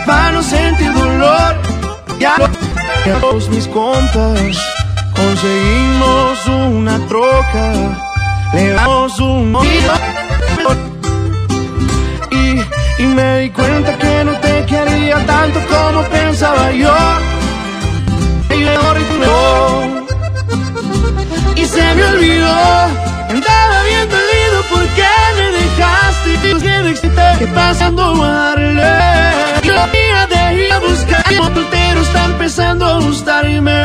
para no sentir dolor. Ya todos mis compas conseguimos una troca. Le damos un y, y me di cuenta que no te quería tanto como pensaba yo. Y no y se me olvidó. Andaba bien dolido porque me dejaste y que pasando a darle. Mía de ir a buscar como soltero está empezando a gustarme.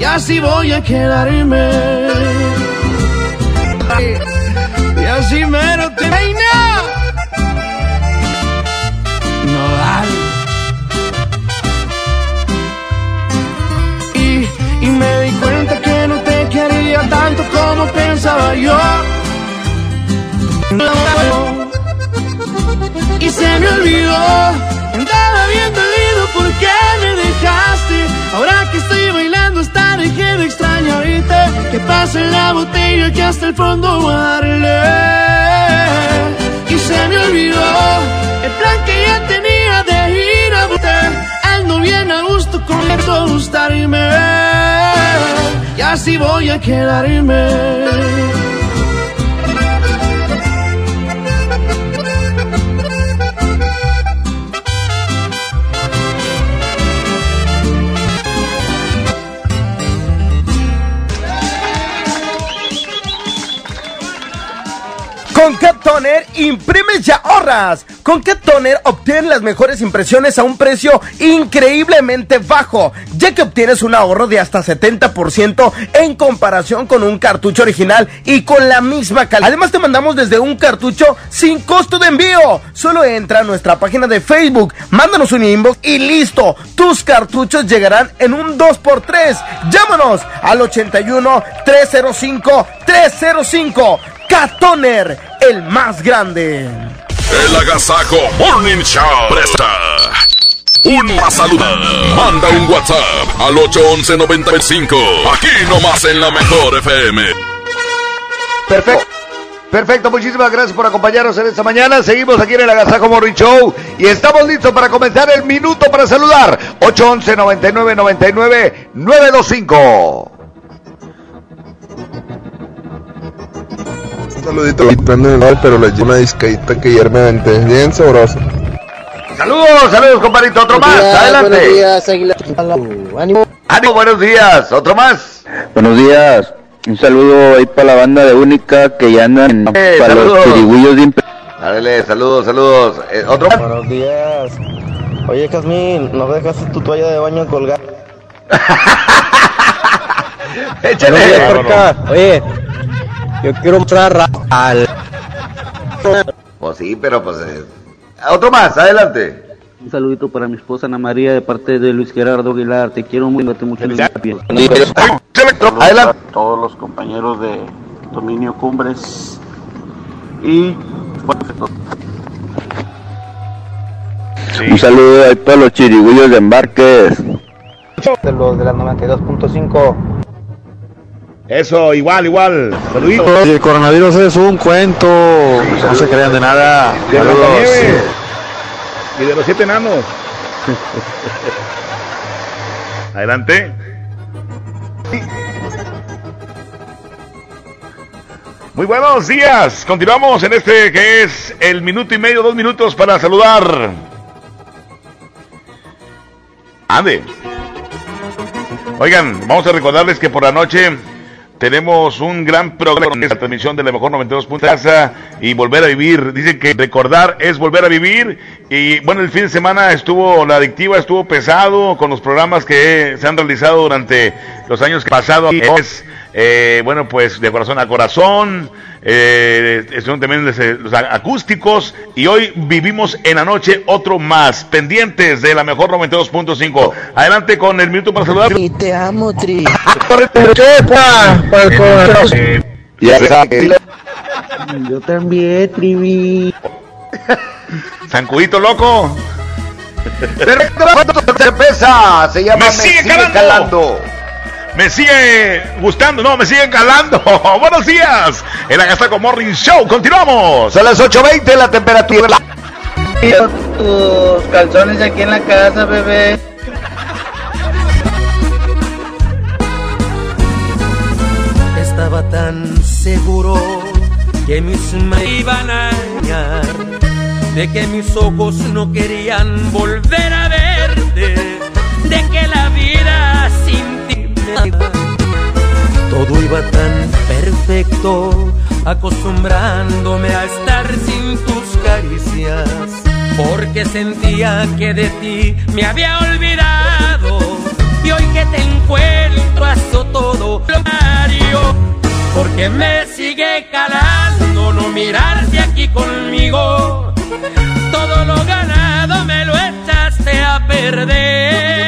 Y así voy a quedarme. Y así mero te reina. No dale. y, y me di cuenta que no te quería tanto como pensaba yo. Y se me olvidó, andaba bien dolido porque me dejaste. Ahora que estoy bailando hasta dejé de extrañarte. Que pase la botella que hasta el fondo darle. Y se me olvidó el plan que ya tenía de ir a votar. Ando bien a gusto con esto gustarme. Y así voy a quedarme. Con Cat Toner imprimes y ahorras. Con Cat Toner obtienes las mejores impresiones a un precio increíblemente bajo, ya que obtienes un ahorro de hasta 70% en comparación con un cartucho original y con la misma calidad. Además te mandamos desde un cartucho sin costo de envío. Solo entra a nuestra página de Facebook, mándanos un inbox y listo. Tus cartuchos llegarán en un 2x3. Llámanos al 81 305 305. Catoner, el más grande. El Agasajo Morning Show presta una saluda. Manda un WhatsApp al 811 95. Aquí nomás en la mejor FM. Perfecto. Perfecto, muchísimas gracias por acompañarnos en esta mañana. Seguimos aquí en el Agasajo Morning Show y estamos listos para comenzar el minuto para saludar. 811 99 99 925. Saludito gritando en el pero le llevo una discaíta que ayer me aventé. Bien sabroso. Saludos, saludos, compadrito. Otro más, adelante. Buenos días, Ánimo. Ánimo, buenos días. Otro más. Buenos días. Un saludo ahí para la banda de Única que ya andan Eh, para saludos. los chirigüillos de imp- Dale, saludos, saludos. Eh, otro más. Buenos días. Oye, Jazmín, ¿no dejaste tu toalla de baño colgar? Échale. Buenos días, Vámonos. Porca. Oye, yo quiero mostrar a- al... Pues sí, pero pues. eh, Otro más, adelante. Un saludito para mi esposa Ana María de parte de Luis Gerardo Aguilar. Te quiero muy, date mucho Adelante. A todos los compañeros de Dominio Cumbres y Un saludo ahí para los chirigüillos de embarques. De los de la 92.5. Eso, igual, igual. Saluditos. el coronavirus es un cuento. No se crean de nada. De Saludos. Y de los siete enanos. Adelante. Muy buenos días. Continuamos en este que es el minuto y medio, dos minutos para saludar. Ande. Oigan, vamos a recordarles que por la noche tenemos un gran programa con esta transmisión de la mejor 92 puntos casa y volver a vivir. Dicen que recordar es volver a vivir. Y bueno, el fin de semana estuvo, la adictiva estuvo pesado con los programas que se han realizado durante los años pasados. Eh, bueno, pues de corazón a corazón. Eh, estuvieron también los, eh, los acústicos. Y hoy vivimos en la noche otro más. Pendientes de la mejor 92.5. Adelante con el minuto para saludar. te amo, Tri. Ya Yo también, Trivi. Zancudito loco. cerveza se llama Me sigue calando. Me sigue gustando, no, me siguen calando. Buenos días. El Agastaco Morning Show. Continuamos. Son las 8.20 la temperatura. Tus calzones aquí en la casa, bebé. Estaba tan seguro que mis me iban a engañar, de que mis ojos no querían volver a verte, de que la vida todo iba tan perfecto, acostumbrándome a estar sin tus caricias, porque sentía que de ti me había olvidado. Y hoy que te encuentro, hago todo lo Mario, porque me sigue calando no mirarte aquí conmigo. Todo lo ganado me lo echaste a perder.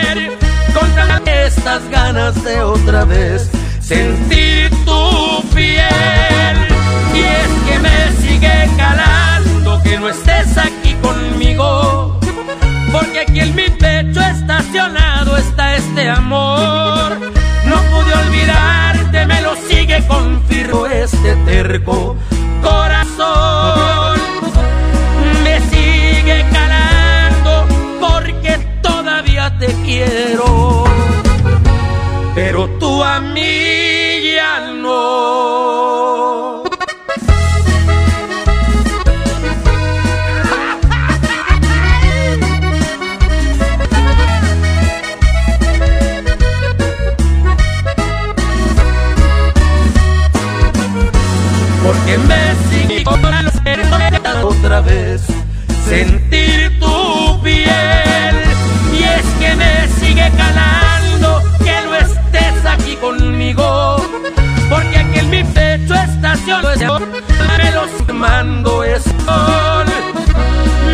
Estas ganas de otra vez sentir tu piel. Y es que me sigue calando que no estés aquí conmigo. Porque aquí en mi pecho estacionado está este amor. No pude olvidarte, me lo sigue confirmo este terco corazón. Me sigue calando porque todavía te quiero. Manigliano. Porque me sigo otra vez. Estaciono ese amor, me los mando es sol.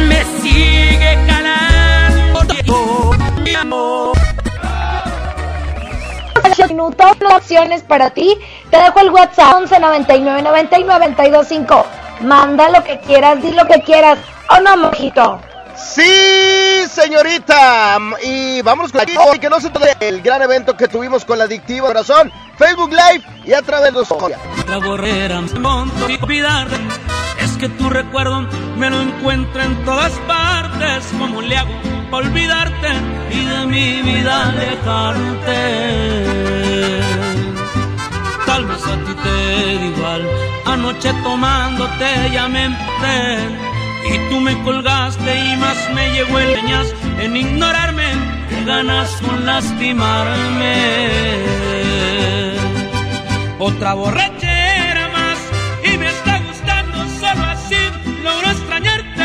Me sigue calando mi amor. minutos, opciones para ti. Te dejo el WhatsApp 11 99 99 925. Manda lo que quieras, di lo que quieras. ¿O no, mojito? Sí, señorita. Y vamos con la hoy que no se el gran evento que tuvimos con la adictiva corazón, Facebook Live y a través de los La borrera me monto y olvidarte. Es que tu recuerdo me lo encuentro en todas partes. ¿Cómo le hago para olvidarte y de mi vida alejarte? Tal vez a ti te da igual. Anoche tomándote llamé y tú me colgaste y más me llegó el leñas en ignorarme. Ganas con lastimarme. Otra borrachera más y me está gustando solo así logro extrañarte.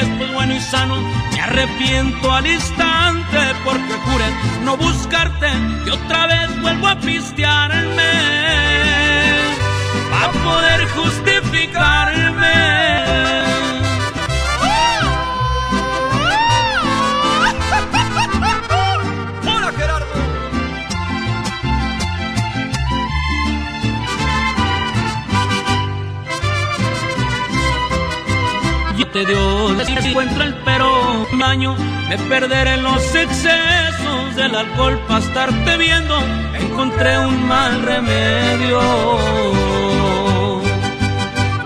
Después bueno y sano me arrepiento al instante porque juré no buscarte y otra vez vuelvo a pistearme para poder justificarme. Si encuentro el pero daño me perderé los excesos del alcohol para estarte viendo. Encontré un mal remedio.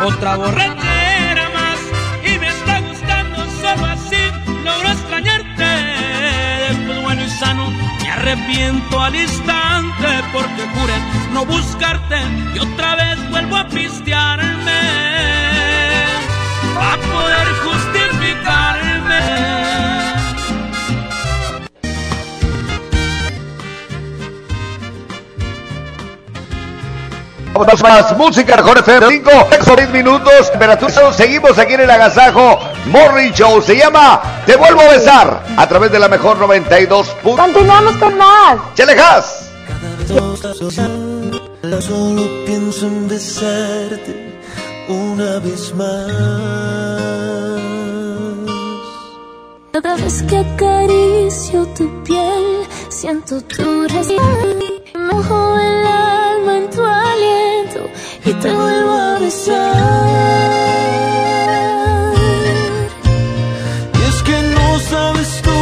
Otra borrachera más y me está gustando solo así. Logro extrañarte después bueno y sano. Me arrepiento al instante porque juré no buscarte. Y otra vez vuelvo a pistearme a poder justificarme. Vamos más música, mejor FM 5, 10 minutos, temperatura, seguimos aquí en el agasajo Morning Show, se llama Te vuelvo a besar, a través de la mejor 92. Continuamos con más. ¡Chalejas! Solo pienso en besarte una vez más. Cada vez que acaricio tu piel, siento tu respiración. Mojo el alma en tu aliento y te vuelvo a besar. Y es que no sabes tú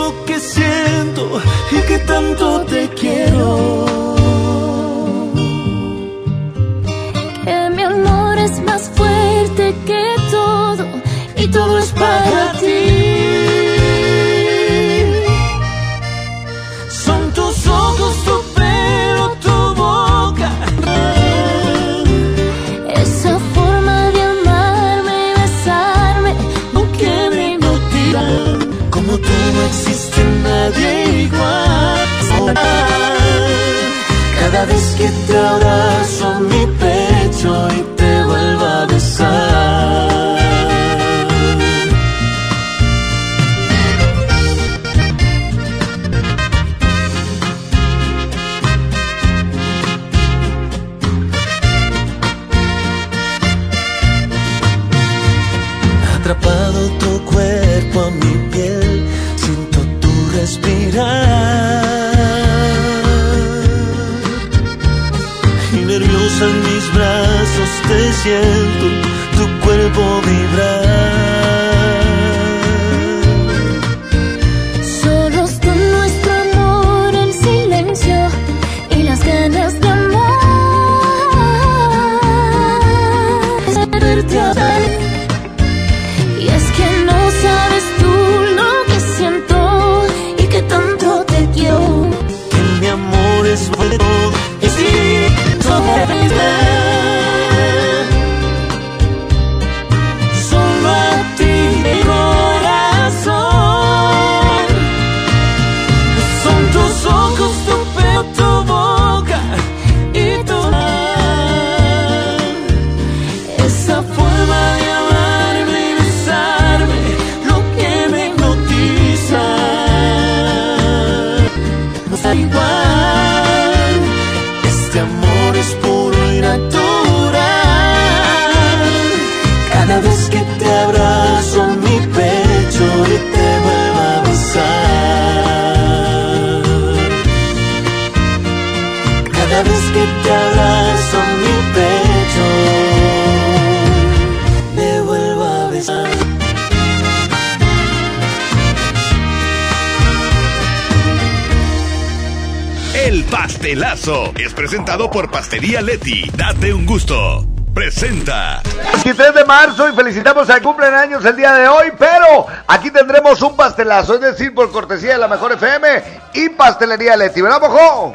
lo que siento y que tanto te quiero. Fuerte que todo y todo es para ti. Presentado por Pastelería Leti. Date un gusto. Presenta. 23 de marzo y felicitamos al cumpleaños el día de hoy, pero aquí tendremos un pastelazo, es decir, por cortesía de la Mejor FM y Pastelería Leti, ¿verdad, mojo?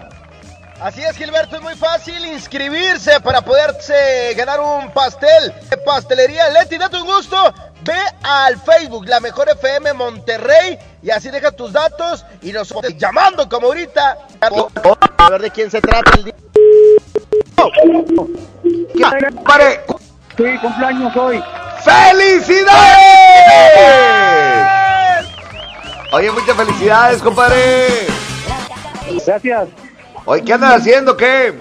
Así es, Gilberto, es muy fácil inscribirse para poderse ganar un pastel de pastelería Leti. Date un gusto, ve al Facebook, la mejor FM Monterrey, y así deja tus datos y nos llamando como ahorita. A ver de quién se trata el día. Pare. Sí, cumpleaños hoy. ¡Felicidades! Oye, muchas felicidades, compadre. Gracias. Oye, ¿qué andas haciendo? ¿Qué?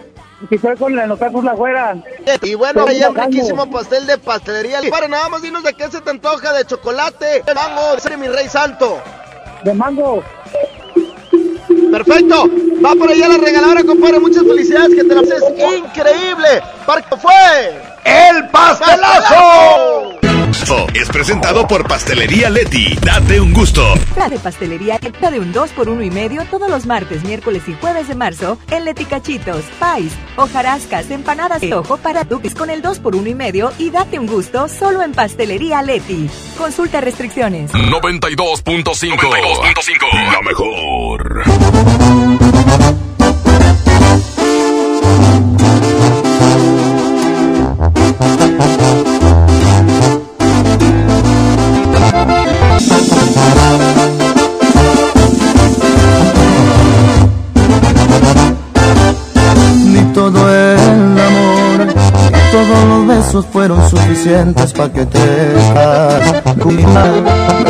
Si fue con los tacos la güera. Y bueno, allá un riquísimo pastel de pastelería. Para nada más dinos de qué se te antoja, de chocolate, de mango, de mi rey santo. De mango. Perfecto. Va por allá la regaladora, compadre. Muchas felicidades, que te la pases increíble. Parque fue el pastelazo. Es presentado por Pastelería Leti. Date un gusto. La de pastelería está de un 2 por uno y medio todos los martes, miércoles y jueves de marzo en Leti Cachitos, Pais, hojarascas, empanadas de ojo para duques con el 2 por uno y medio y date un gusto solo en Pastelería Leti. Consulta restricciones. 92.5. 92.5. La mejor. Besos fueron suficientes para que te dejas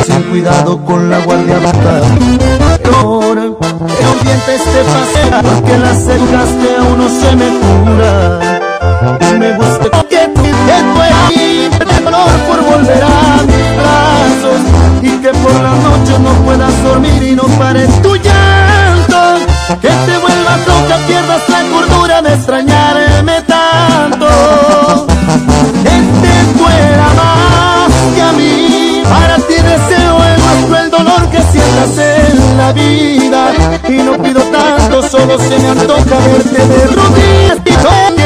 sin cuidado con la guardia baja. Ahora, que los dientes te pasen, porque las cercas de uno se me cura. Y me gusta que ahí, el dolor por volver a mis brazos, y que por la noche no puedas dormir y no pares tu llanto, que te vuelvas loca, pierdas la cordura de extrañarme tanto, que te duela más que a mí, para ti deseo el más cruel dolor que sientas en la vida, y no pido tanto, solo se me antoja verte de rodillas,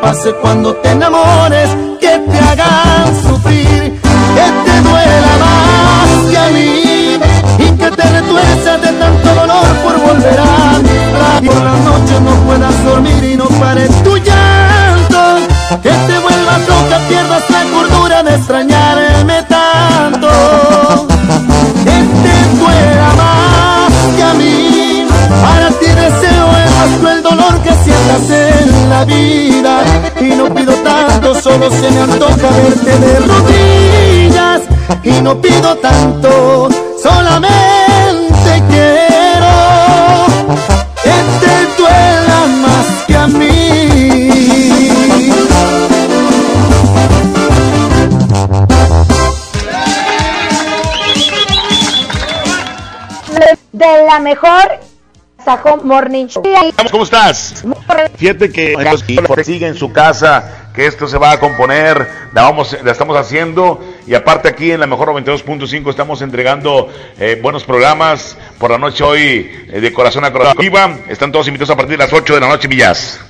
pase cuando te enamores, que te hagan sufrir, que te duela más que a mí. Y que te retuerzas de tanto dolor por volver a mí. Y por la noche no puedas dormir y no pares tu llanto. Que te vuelvas loca, pierdas la cordura de extrañarme tanto. Que te duela más que a mí. Para ti deseo el más cruel dolor que sientas en la vida. Y no pido tanto, solo se me antoja verte de rodillas. Y no pido tanto, solamente quiero que te duela más que a mí. De la mejor Sajo Morning Show. ¿Cómo estás? Fíjate que sigue en su casa, que esto se va a componer, la, vamos, la estamos haciendo y aparte aquí en la mejor 92.5 estamos entregando eh, buenos programas por la noche hoy eh, de corazón a corazón. Viva, están todos invitados a partir de las 8 de la noche, Villas.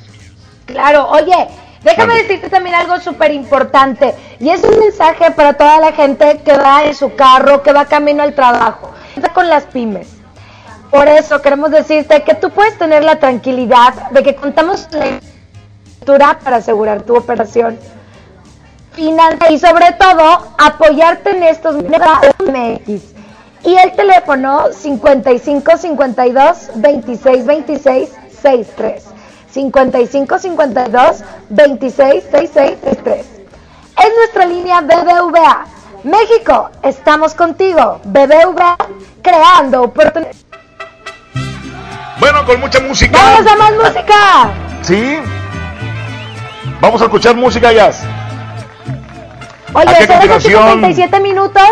Claro, oye, déjame Mande. decirte también algo súper importante. Y es un mensaje para toda la gente que va en su carro, que va camino al trabajo, está con las pymes. Por eso queremos decirte que tú puedes tener la tranquilidad de que contamos con la estructura para asegurar tu operación. Financia y sobre todo apoyarte en estos MX. Y el teléfono 55 52 26 26 63. 55 52 26 66 63. Es nuestra línea BBVA. México, estamos contigo. BBVA, creando oportunidades. Bueno, con mucha música. ¡Vamos a más música! ¿Sí? Vamos a escuchar música, Jazz. Oye, ¿A qué son continuación? 57 minutos.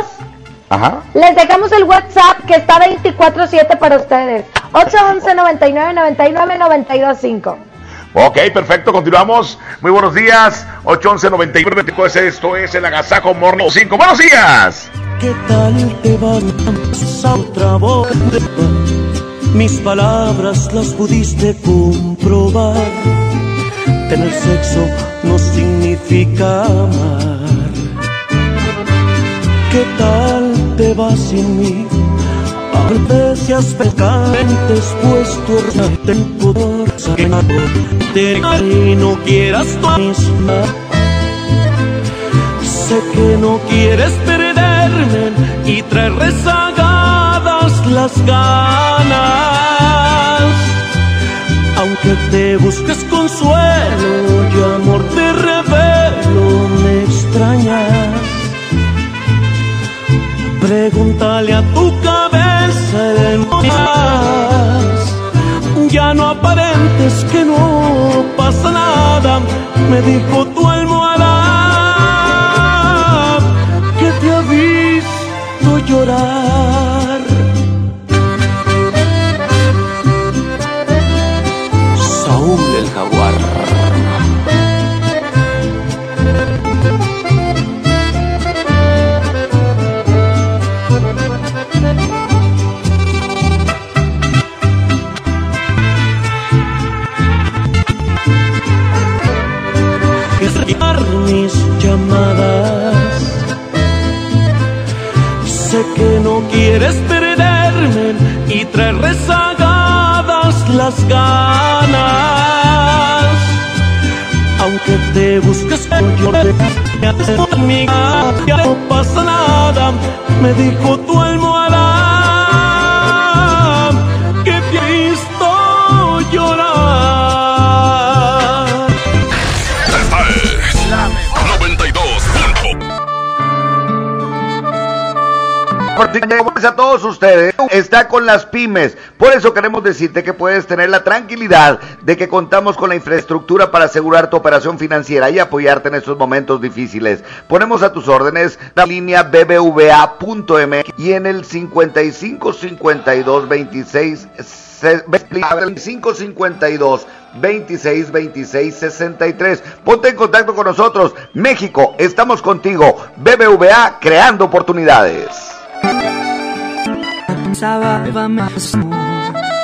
Ajá. Les dejamos el WhatsApp que está 24-7 para ustedes. 811 99 99 925 Ok, perfecto, continuamos. Muy buenos días. 811 99 24 Esto es el Agasajo Morno 5. ¡Buenos días! ¿Qué tal te va a otra voz? Mis palabras las pudiste comprobar. Tener sexo no significa amar. ¿Qué tal te va sin mí? A veces pecantes puesto en pudor Te y no quieras tú misma Sé que no quieres perderme y traer rezagadas las ganas. Aunque te busques consuelo y amor te revelo, me extrañas. Pregúntale a tu cabeza de más. Ya no aparentes que no pasa nada, me dijo tu almohada que te ha visto llorar. Esquivar mis llamadas. Sé que no quieres perderme y traer rezagadas las ganas. Aunque te busques yo amiga, ya no pasa nada, me dijo tu almohada a todos ustedes. Está con las pymes. Por eso queremos decirte que puedes tener la tranquilidad de que contamos con la infraestructura para asegurar tu operación financiera y apoyarte en estos momentos difíciles. Ponemos a tus órdenes la línea bbva.mx y en el 55 52 26 552 26 26 63. Ponte en contacto con nosotros. México, estamos contigo. BBVA creando oportunidades. Pensaba más.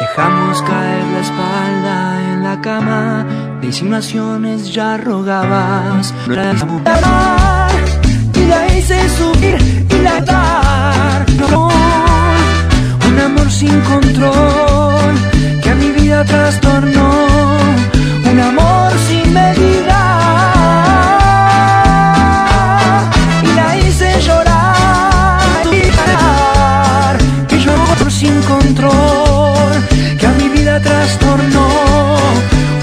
Dejamos caer la espalda en la cama. De insinuaciones ya rogabas. No eras amor. Y la hice subir y la dar. No, un amor sin control que a mi vida trastornó. Que a mi vida trastornó.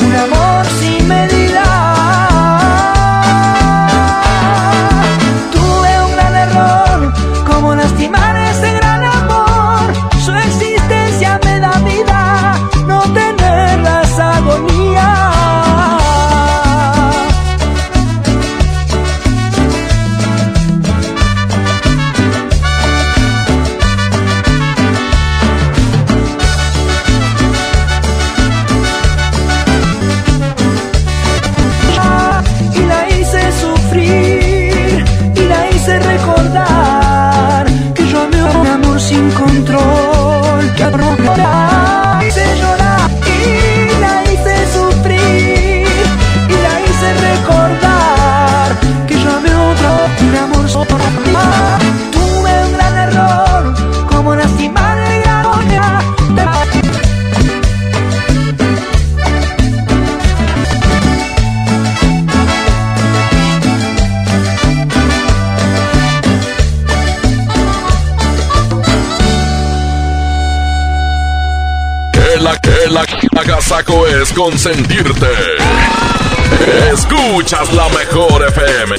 Un amor sin medida. Tuve un gran error, como lastimar consentirte. Escuchas la mejor FM.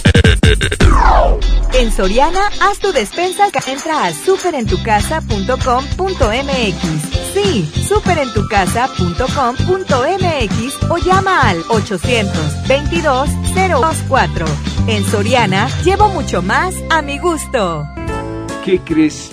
En Soriana, haz tu despensa. Entra a superentucasa.com.mx. Sí, superentucasa.com.mx o llama al 822-024. En Soriana, llevo mucho más a mi gusto. ¿Qué crees?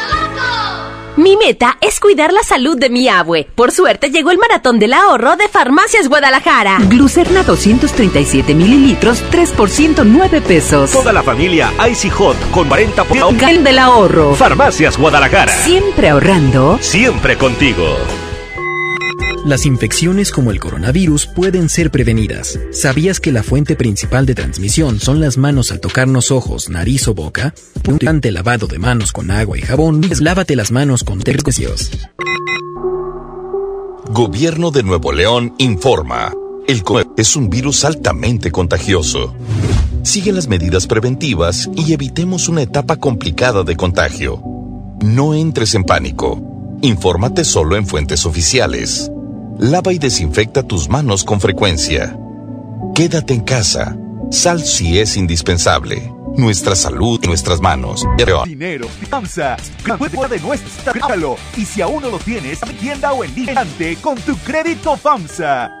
Mi meta es cuidar la salud de mi abue. Por suerte llegó el maratón del ahorro de Farmacias Guadalajara. Glucerna 237 mililitros, 3 por 109 pesos. Toda la familia Icy Hot con 40% Gal del ahorro. Farmacias Guadalajara. Siempre ahorrando. Siempre contigo. Las infecciones como el coronavirus pueden ser prevenidas. ¿Sabías que la fuente principal de transmisión son las manos al tocarnos ojos, nariz o boca? Durante lavado de manos con agua y jabón, lávate las manos con tercios. Gobierno de Nuevo León informa. El COVID es un virus altamente contagioso. Sigue las medidas preventivas y evitemos una etapa complicada de contagio. No entres en pánico. Infórmate solo en fuentes oficiales. Lava y desinfecta tus manos con frecuencia. Quédate en casa. Sal si es indispensable. Nuestra salud en nuestras manos. Dinero, FAMSA, juego de nuestra. Y si aún no lo tienes, tienda o en con tu crédito FAMSA.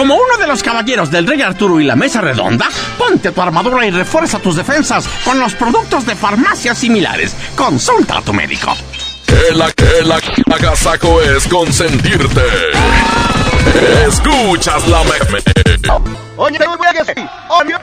Como uno de los caballeros del Rey Arturo y la Mesa Redonda, ponte tu armadura y refuerza tus defensas con los productos de farmacias similares. Consulta a tu médico. El, el agasaco es consentirte. Escuchas la meme. Oye, voy a decir,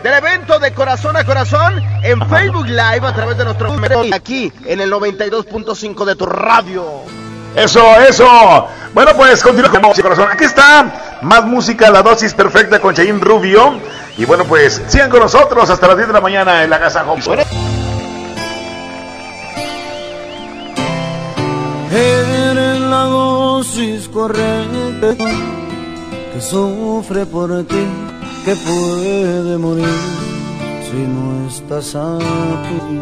del evento de corazón a corazón en Facebook Live a través de nuestro número aquí en el 92.5 de tu radio. Eso, eso. Bueno, pues continuamos, corazón. Aquí está más música, la dosis perfecta con Chayin Rubio. Y bueno, pues sigan con nosotros hasta las 10 de la mañana en la casa Home. Eres la dosis correcta que sufre por ti, que puede morir si no estás aquí.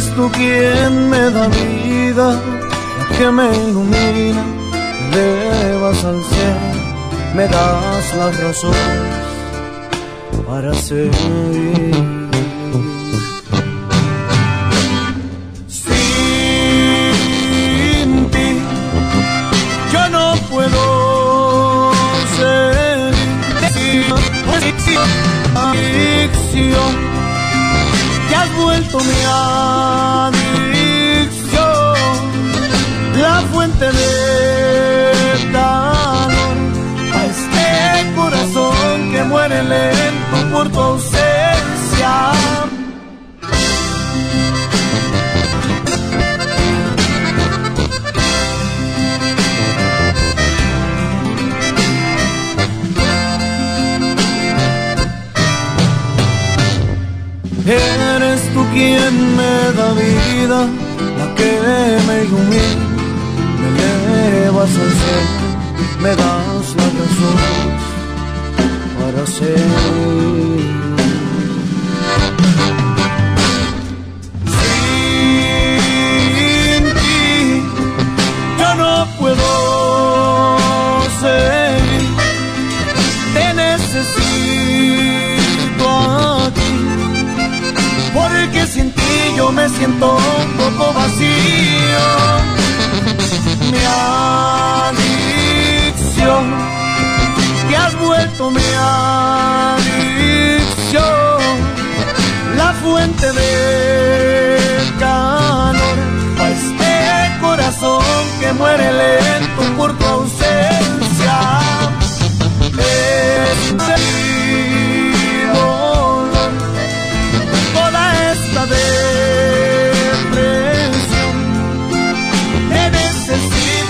Eres tú quien me da vida, que me ilumina, me elevas al cielo, me das las razones para seguir. Sin ti yo no puedo seguir. Adicción, vuelto mi adicción, la fuente de calor a este corazón que muere lento por tu quien me da vida, la que me ilumina, me elevas al cielo, me das la razón para seguir. me siento un poco vacío. Mi adicción, te has vuelto mi adicción, la fuente de calor, a este corazón que muere lento por tu ausencia. Este dolor, toda esta vez.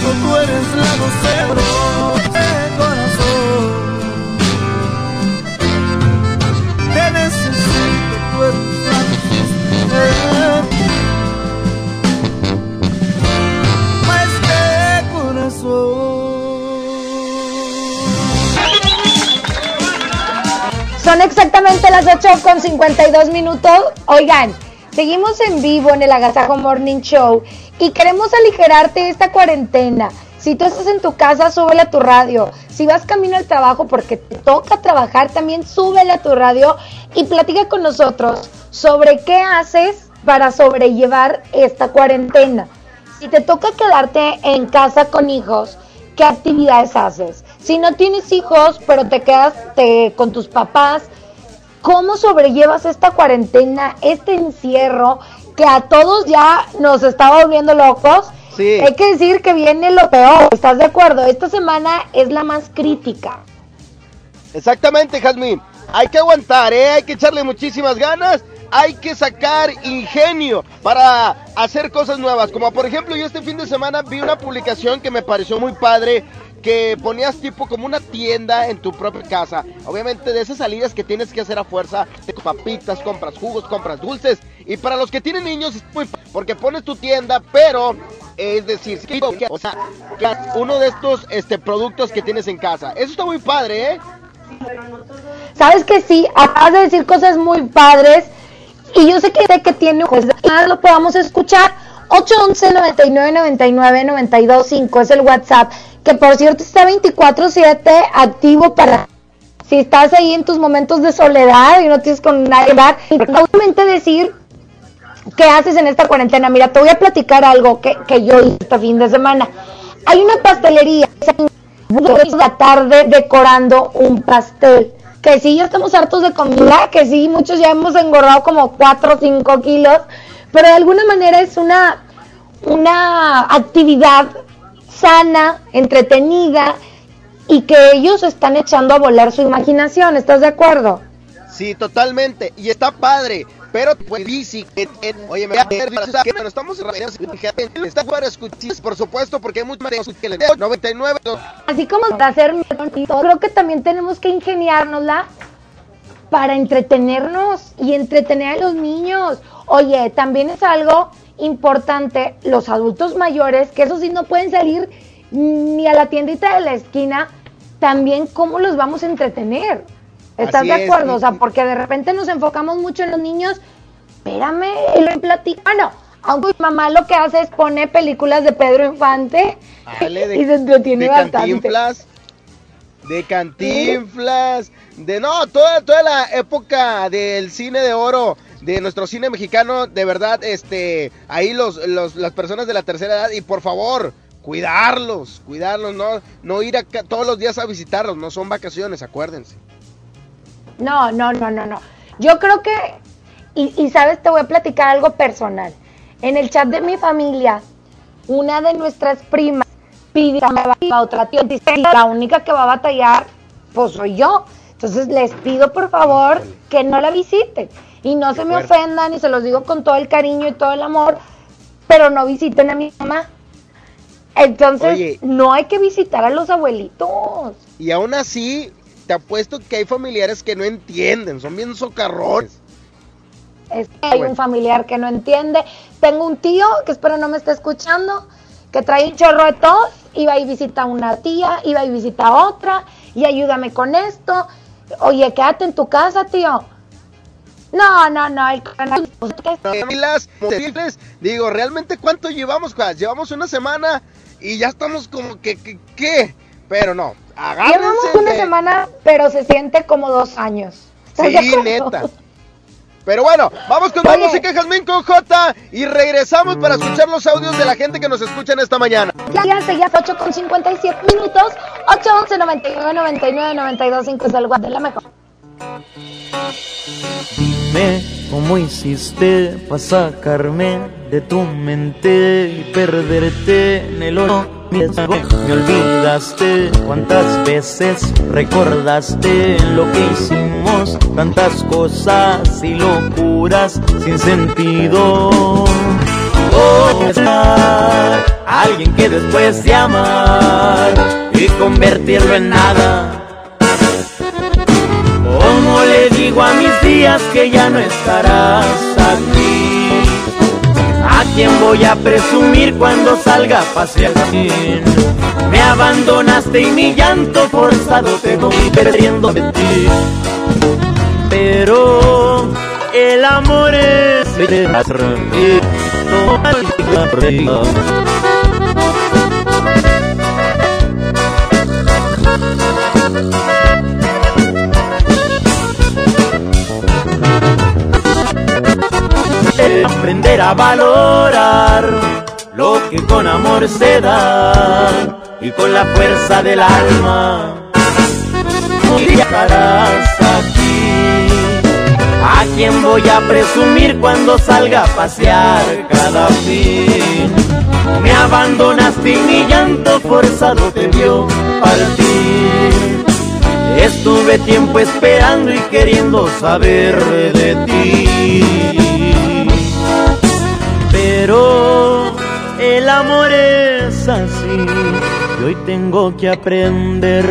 Necesito, tú eres la doce de corazón. Te necesito, tú eres la doce de corazón. Son exactamente las 8 con 52 minutos. Oigan, seguimos en vivo en el Agasajo Morning Show y queremos aligerarte esta cuarentena. Si tú estás en tu casa, súbele a tu radio. Si vas camino al trabajo porque te toca trabajar, también súbele a tu radio y platica con nosotros sobre qué haces para sobrellevar esta cuarentena. Si te toca quedarte en casa con hijos, ¿qué actividades haces? Si no tienes hijos, pero te quedas con tus papás, ¿cómo sobrellevas esta cuarentena, este encierro que a todos ya nos está volviendo locos? Sí. Hay que decir que viene lo peor, ¿estás de acuerdo? Esta semana es la más crítica. Exactamente, Jazmín. Hay que aguantar, ¿eh? Hay que echarle muchísimas ganas. Hay que sacar ingenio para hacer cosas nuevas. Como por ejemplo, yo este fin de semana vi una publicación que me pareció muy padre. Que ponías tipo como una tienda en tu propia casa. Obviamente de esas salidas que tienes que hacer a fuerza. De papitas, compras jugos, compras dulces. Y para los que tienen niños es muy Porque pones tu tienda, pero es decir, o sea, uno de estos este, productos que tienes en casa. Eso está muy padre, ¿eh? Sabes que sí, acabas de decir cosas muy padres y yo sé que sé que tiene pues nada lo podamos escuchar. 811 99 99 92 5 es el WhatsApp, que por cierto está 24/7 activo para si estás ahí en tus momentos de soledad y no tienes con nadie hablar, obviamente decir qué haces en esta cuarentena. Mira, te voy a platicar algo que, que yo hice este fin de semana. Hay una pastelería la tarde decorando un pastel. Que sí, ya estamos hartos de comida, que sí, muchos ya hemos engordado como 4 o 5 kilos, pero de alguna manera es una, una actividad sana, entretenida y que ellos están echando a volar su imaginación, ¿estás de acuerdo? Sí, totalmente. Y está padre. Pero pues bici, que- que- oye, me voy a ver, que bueno, estamos en está para escuchar, por supuesto, porque hay muchos que le 99 Así como para hacer creo que también tenemos que ingeniárnosla para entretenernos y entretener a los niños. Oye, también es algo importante los adultos mayores, que eso sí no pueden salir ni a la tiendita de la esquina, también cómo los vamos a entretener. ¿Estás Así de acuerdo? O sea, porque de repente nos enfocamos mucho en los niños. Espérame, y lo platica. Ah, no. Aunque mi mamá lo que hace es pone películas de Pedro Infante Dale, de- y se entretiene de bastante. Cantinflas, de Cantinflas, de no, toda, toda la época del cine de oro, de nuestro cine mexicano, de verdad, este, ahí los, los, las personas de la tercera edad, y por favor, cuidarlos, cuidarlos, no, no ir acá todos los días a visitarlos, no son vacaciones, acuérdense. No, no, no, no, no. Yo creo que, y, y sabes, te voy a platicar algo personal. En el chat de mi familia, una de nuestras primas pide a otra tía, dice, la única que va a batallar, pues soy yo. Entonces les pido por favor que no la visiten. Y no se me fuerte. ofendan, y se los digo con todo el cariño y todo el amor, pero no visiten a mi mamá. Entonces, Oye. no hay que visitar a los abuelitos. Y aún así, te apuesto que hay familiares que no entienden, son bien socarrones. Es que hay Bueno. un familiar que no entiende. Tengo un tío que espero no me esté escuchando, que trae un chorro de tos, iba y visita a una tía, iba y visita a otra, y ayúdame con esto. Oye, quédate en tu casa, tío. No, no, no, el Pilas, terribles. Digo, ¿realmente cuánto llevamos, Juan? Llevamos una semana y ya estamos como que, que- ¿qué? Pero no, agárrense. Llevamos una de- semana, pero se siente como dos años. ¿Estás de Sí, neta. Pero bueno, vamos con la música Jazmín con J y regresamos para escuchar los audios de la gente que nos escucha en esta mañana. Ya, ya, ya, 8 con 57 minutos. 811 99 99 92 5 es el de la mejor. Dime cómo hiciste para sacarme de tu mente y perderte en el oro. Me olvidaste cuántas veces recordaste lo que hicimos, tantas cosas y locuras sin sentido. Oh, estar alguien que después de amar y convertirlo en nada. Digo a mis días que ya no estarás aquí? ¿A quién voy a presumir cuando salga a pasear? Me abandonaste y mi llanto forzado te voy perdiendo de ti. Pero el amor es aprender a valorar lo que con amor se da y con la fuerza del alma viajarás aquí. ¿A quién voy a presumir cuando salga a pasear cada fin? Me abandonaste y mi llanto forzado te vio partir. Estuve tiempo esperando y queriendo saber de ti. Pero el amor es así y hoy tengo que aprender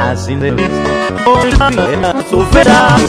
así de superar.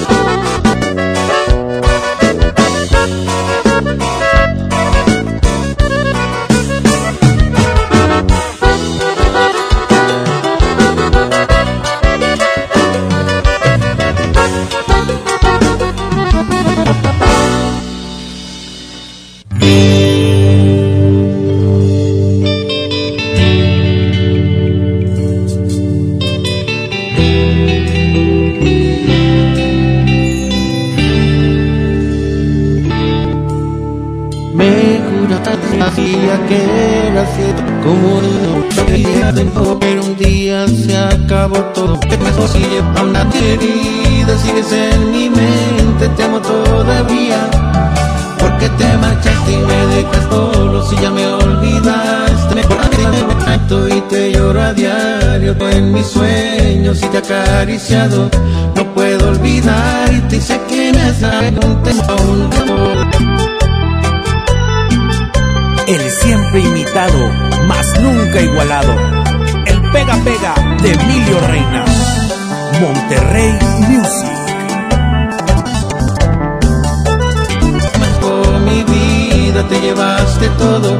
Diario en mis sueños y te acariciado no puedo olvidarte y sé que me has dado un tiempo aún El siempre imitado, mas nunca igualado. El pega pega de Emilio Reina. Monterrey Music. Mi vida te llevaste todo,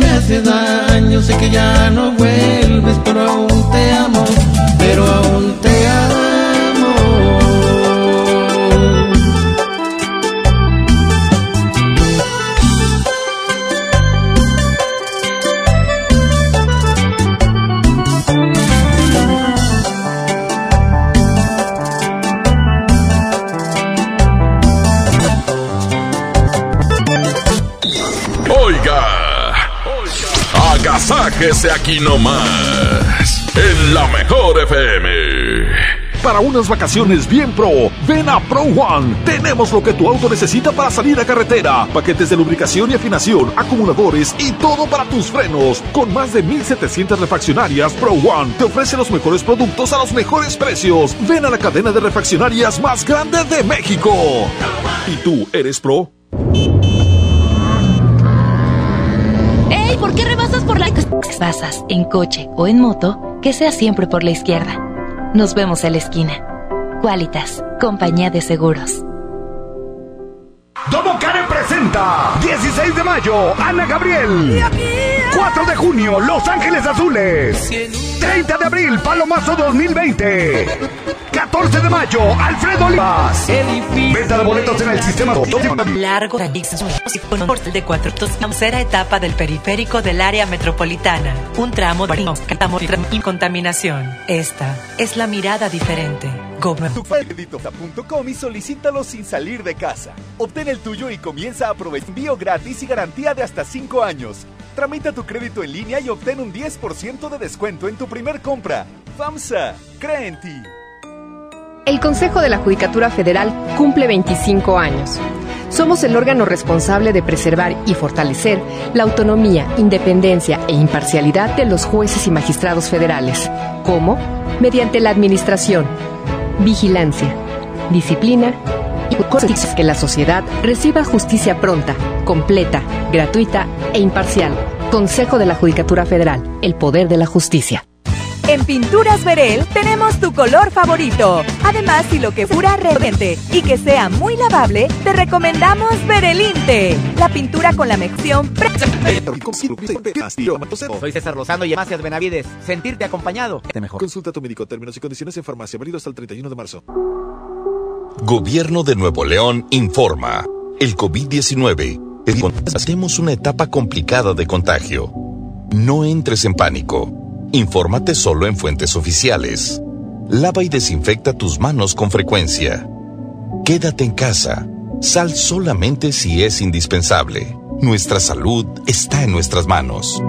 me hace daño, sé que ya no vuelves, pero aún te amo, pero aún te agasáquese aquí nomás, en la mejor FM. Para unas vacaciones bien pro, ven a Pro One. Tenemos lo que tu auto necesita para salir a carretera. Paquetes de lubricación y afinación, acumuladores y todo para tus frenos. Con más de 1700 refaccionarias, Pro One te ofrece los mejores productos a los mejores precios. Ven a la cadena de refaccionarias más grande de México. ¿Y tú eres pro? ¡Ey! ¿Por qué rebasas por la... Pasas en coche o en moto, que sea siempre por la izquierda. Nos vemos en la esquina. Qualitas, compañía de seguros. Domo Karen presenta 16 de mayo, Ana Gabriel. 4 de junio, Los Ángeles Azules. 30 de abril, Palomazo 2020. 14 de mayo, Alfredo Olivas. Venta de boletos en el sistema. Largo con un portal de cuatro tercera etapa del periférico del área metropolitana. Un tramo de y contaminación. Esta es la mirada diferente. Crédito.com y solicítalo sin salir de casa. Obtén el tuyo y comienza a aprovechar envío gratis y garantía de hasta 5 años. Tramita tu crédito en línea y obtén un 10% de descuento en tu primer compra. FAMSA, cree en ti. El Consejo de la Judicatura Federal cumple 25 años. Somos el órgano responsable de preservar y fortalecer la autonomía, independencia e imparcialidad de los jueces y magistrados federales, como mediante la administración, vigilancia, disciplina y que la sociedad reciba justicia pronta, completa, gratuita e imparcial. Consejo de la Judicatura Federal, el poder de la justicia. En Pinturas Verel tenemos tu color favorito. Además, si lo que fuera realmente y que sea muy lavable, te recomendamos Verelinte, la pintura con la mección Soy César Lozano y Demasias Benavides. Sentirte acompañado. Te mejor. Consulta a tu médico. Términos y condiciones en farmacia. Válido hasta el 31 de marzo. Gobierno de Nuevo León informa. El COVID-19. Hacemos una etapa complicada de contagio. No entres en pánico. Infórmate solo en fuentes oficiales. Lava y desinfecta tus manos con frecuencia. Quédate en casa. Sal solamente si es indispensable. Nuestra salud está en nuestras manos.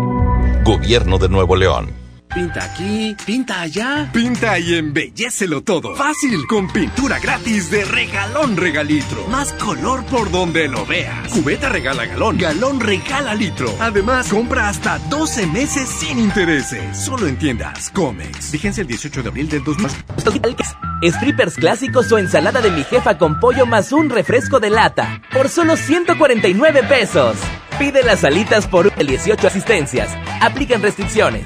Gobierno de Nuevo León. Pinta aquí, pinta allá. Pinta y embellecelo todo. Fácil, con pintura gratis de regalón regalitro. Más color por donde lo veas. Cubeta regala galón, galón regala litro. Además, compra hasta 12 meses sin intereses. Solo en tiendas Comex. Fíjense el 18 de abril del 2000. Strippers clásicos o ensalada de mi jefa con pollo más un refresco de lata. Por solo 149 pesos. Pide las alitas por 18 asistencias. Aplican restricciones.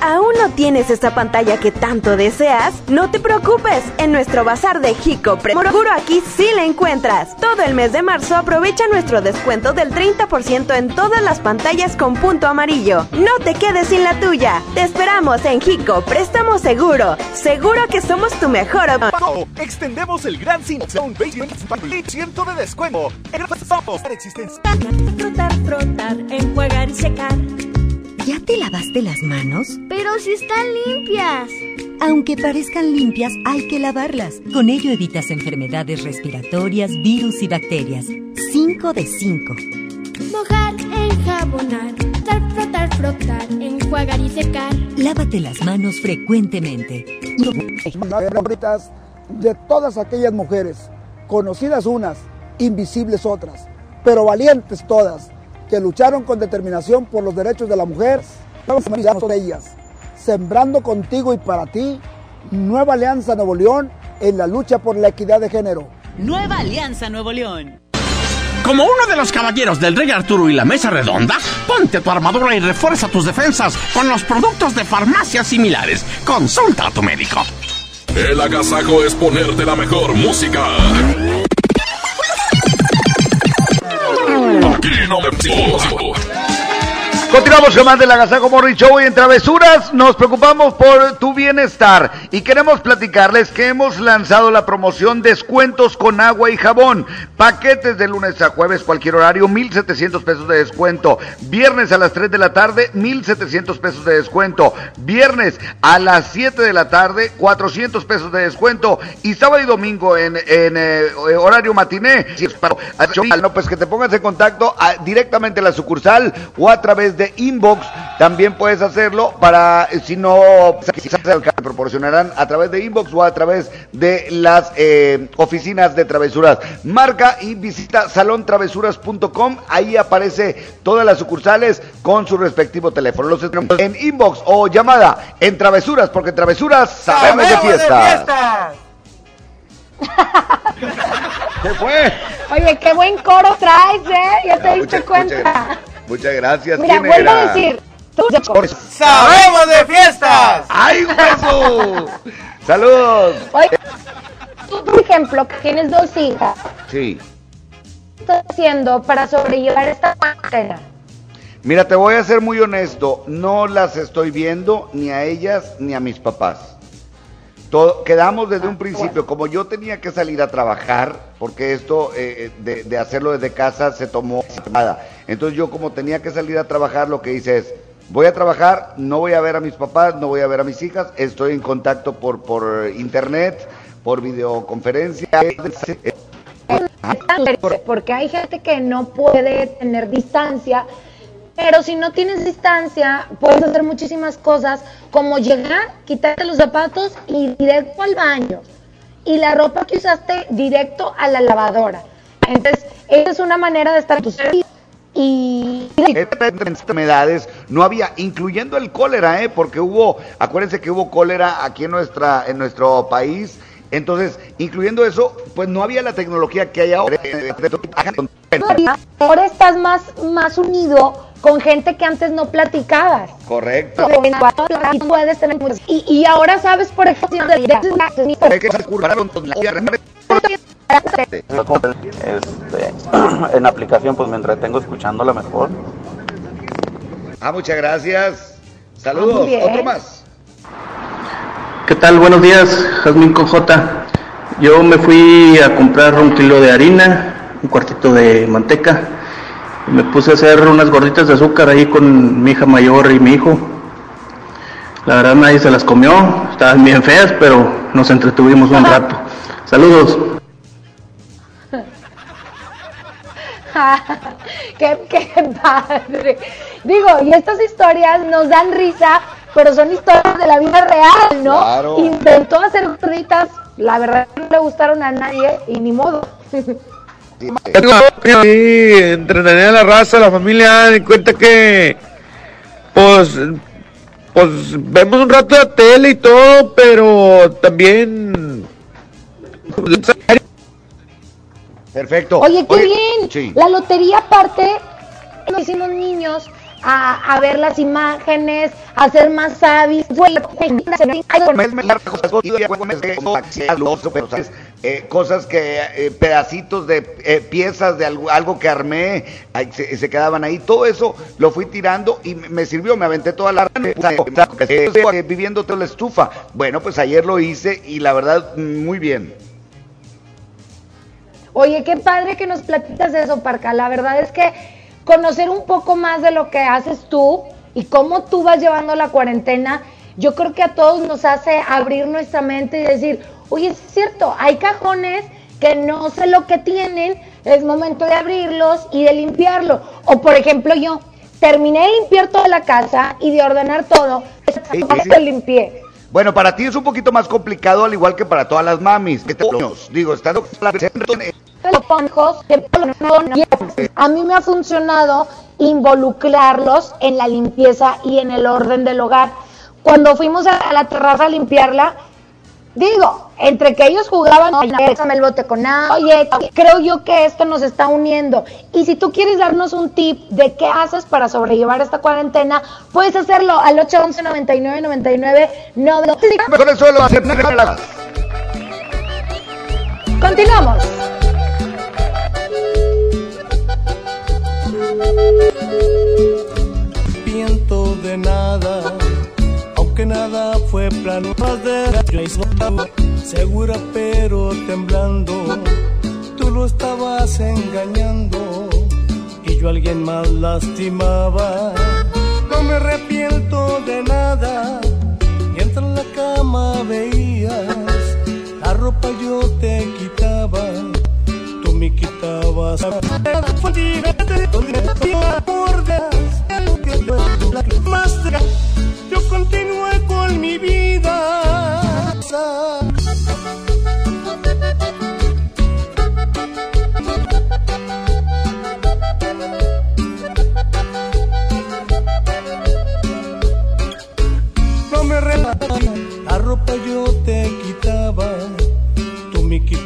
¿Aún no tienes esa pantalla que tanto deseas? No te preocupes, en nuestro bazar de Jico Seguro aquí sí la encuentras. Todo el mes de marzo aprovecha nuestro descuento del 30% en todas las pantallas con punto amarillo. No te quedes sin la tuya. Te esperamos en Jico Préstamo Seguro. Seguro que somos tu mejor opción. Extendemos el gran 20% de descuento. En existencia. Frotar, frotar, enjuagar y secar. ¿Ya te lavaste las manos? Pero si están limpias. Aunque parezcan limpias, hay que lavarlas. Con ello evitas enfermedades respiratorias, virus y bacterias. 5 de 5. Mojar, enjabonar, frotar, frotar, frotar, enjuagar y secar. Lávate las manos frecuentemente. de todas aquellas mujeres, conocidas unas, invisibles otras, pero valientes todas que lucharon con determinación por los derechos de la mujer, de ellas, sembrando contigo y para ti, Nueva Alianza Nuevo León en la lucha por la equidad de género. Nueva Alianza Nuevo León. Como uno de los caballeros del Rey Arturo y la Mesa Redonda, ponte tu armadura y refuerza tus defensas con los productos de farmacias similares. Consulta a tu médico. El agasajo es ponerte la mejor música. Aquí no me Continuamos con más de la Gazaco Morri Show y en Travesuras nos preocupamos por tu bienestar y queremos platicarles que hemos lanzado la promoción Descuentos con agua y jabón. Paquetes de lunes a jueves, cualquier horario, 1,700 pesos de descuento. Viernes a las 3 de la tarde, 1,700 pesos de descuento. Viernes a las 7 de la tarde, 400 pesos de descuento. Y sábado y domingo en, en eh, horario matiné. No, pues que te pongas en contacto a, directamente a la sucursal o a través de inbox. También puedes hacerlo para, si no, te proporcionarán a través de inbox o a través de las eh, oficinas de travesuras. Marca y visita salontravesuras.com. Ahí aparece todas las sucursales con su respectivo teléfono. Los en inbox o llamada en travesuras, porque travesuras sabemos, de fiesta. ¿Qué fue? Oye, qué buen coro traes, ¿eh? Ya te ah, diste cuenta. Muchas gracias. Mira, vuelvo a decir. ¡Sabemos de fiestas! ¡Ay, hueso! ¡Saludos! Oye, tú, por ejemplo, que tienes dos hijas. Sí. ¿Qué estás haciendo para sobrellevar esta cuarentena? Mira, te voy a ser muy honesto. No las estoy viendo ni a ellas ni a mis papás quedamos desde un principio, como yo tenía que salir a trabajar, porque esto eh, eh, de, hacerlo desde casa se tomó nada. Entonces yo como tenía que salir a trabajar, lo que hice es, voy a trabajar, no voy a ver a mis papás, no voy a ver a mis hijas, estoy en contacto por, por internet, por videoconferencia. Porque hay gente que no puede tener distancia, pero si no tienes distancia, puedes hacer muchísimas cosas, como llegar, quitarte los zapatos y directo al baño. Y la ropa que usaste directo a la lavadora. Entonces, esa es una manera de estar en tu y enfermedades no había, incluyendo el cólera, ¿eh? porque hubo, acuérdense que hubo cólera aquí en nuestra, en nuestro país. Entonces, incluyendo eso, pues no había la tecnología que hay ahora. Ahora estás más, más unido con gente que antes no platicabas. Correcto. Y, y ahora sabes, por ejemplo, este, en aplicación pues me entretengo escuchándola mejor. Ah, muchas gracias. Saludos. Otro más. ¿Qué tal? Buenos días, Jazmín con J. Yo me fui a comprar un kilo de harina, un cuartito de manteca. Y me puse a hacer unas gorditas de azúcar ahí con mi hija mayor y mi hijo. La verdad nadie se las comió, estaban bien feas, pero nos entretuvimos un rato. Saludos. qué, qué padre. Digo, y estas historias nos dan risa, pero son historias de la vida real, ¿no? Claro. Intentó hacer gorditas, la verdad no le gustaron a nadie y ni modo. Sí, entretener a la raza, a la familia, en cuenta que pues pues vemos un rato de tele y todo, pero también Perfecto. Oye, qué bien. La lotería aparte, nos hicimos niños a, a, ver las imágenes, a ser más sabios. cosas que, eh, pedacitos de eh, piezas de algo, algo que armé, se, se, quedaban ahí. Todo eso lo fui tirando y me sirvió, me aventé toda la... Eh, viviendo toda la estufa. Bueno, pues ayer lo hice y la verdad, muy bien. Oye, qué padre que nos platicas eso, Parca. La verdad es que conocer un poco más de lo que haces tú y cómo tú vas llevando la cuarentena, yo creo que a todos nos hace abrir nuestra mente y decir, oye, es cierto, hay cajones que no sé lo que tienen, es momento de abrirlos y de limpiarlo. O por ejemplo yo, terminé de limpiar toda la casa y de ordenar todo, sí, sí. limpié. Bueno, para ti es un poquito más complicado, al igual que para todas las mamis. Digo, estando a mí me ha funcionado involucrarlos en la limpieza y en el orden del hogar. Cuando fuimos a la terraza a limpiarla, digo, entre que ellos jugaban, pásame el bote con oye, creo yo que esto nos está uniendo. Y si tú quieres darnos un tip de qué haces para sobrellevar esta cuarentena, puedes hacerlo al 811 99 99 no Continuamos. Piento de nada, aunque nada fue plano de segura pero temblando, tú lo estabas engañando y yo a alguien más lastimaba. No me arrepiento de nada, mientras en la cama veías, la ropa yo te quitaba me quitabas. Yo continué con mi vida. No me la ropa yo te quitaba. Me quitabas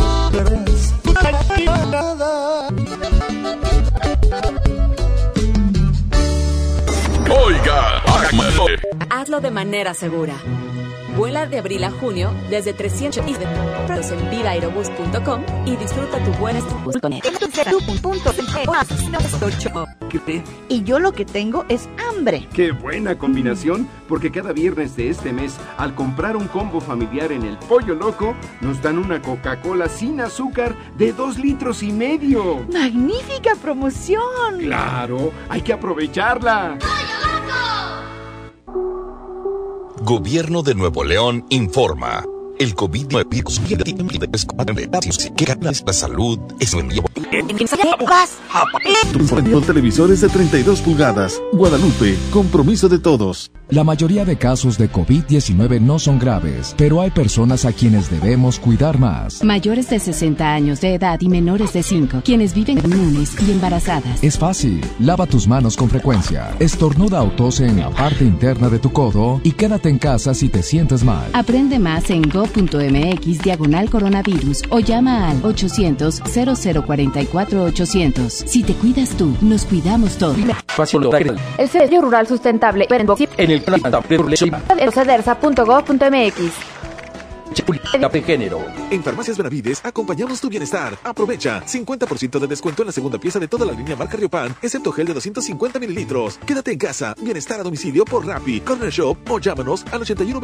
Oiga, Hazlo de manera segura. Vuela de abril a junio desde 300 y en vivaerobus.com y disfruta tu buen. Y yo lo que tengo es hambre. Qué buena combinación, porque cada viernes de este mes, al comprar un combo familiar en el Pollo Loco, nos dan una Coca-Cola sin azúcar de dos litros y medio. ¡Magnífica promoción! Claro, hay que aprovecharla. Gobierno de Nuevo León informa. El COVID-19 que la salud es un Televisores de 32 pulgadas. Guadalupe, compromiso de todos. La mayoría de casos de COVID-19 no son graves, pero hay personas a quienes debemos cuidar más. Mayores de 60 años de edad y menores de 5, quienes viven inmunes y embarazadas. Es fácil. Lava tus manos con frecuencia. Estornuda o tose en la parte interna de tu codo y quédate en casa si te sientes mal. Aprende más en go.mx diagonal coronavirus o llama al 800 0044 800. Si te cuidas tú, nos cuidamos todos. El Servicio Rural Sustentable en el cedersa.gov.mx de género. En Farmacias Benavides acompañamos tu bienestar. Aprovecha 50% de descuento en la segunda pieza de toda la línea marca Riopan, excepto gel de 250 mililitros. Quédate en casa, bienestar a domicilio por Rappi, Corner Shop o llámanos al 81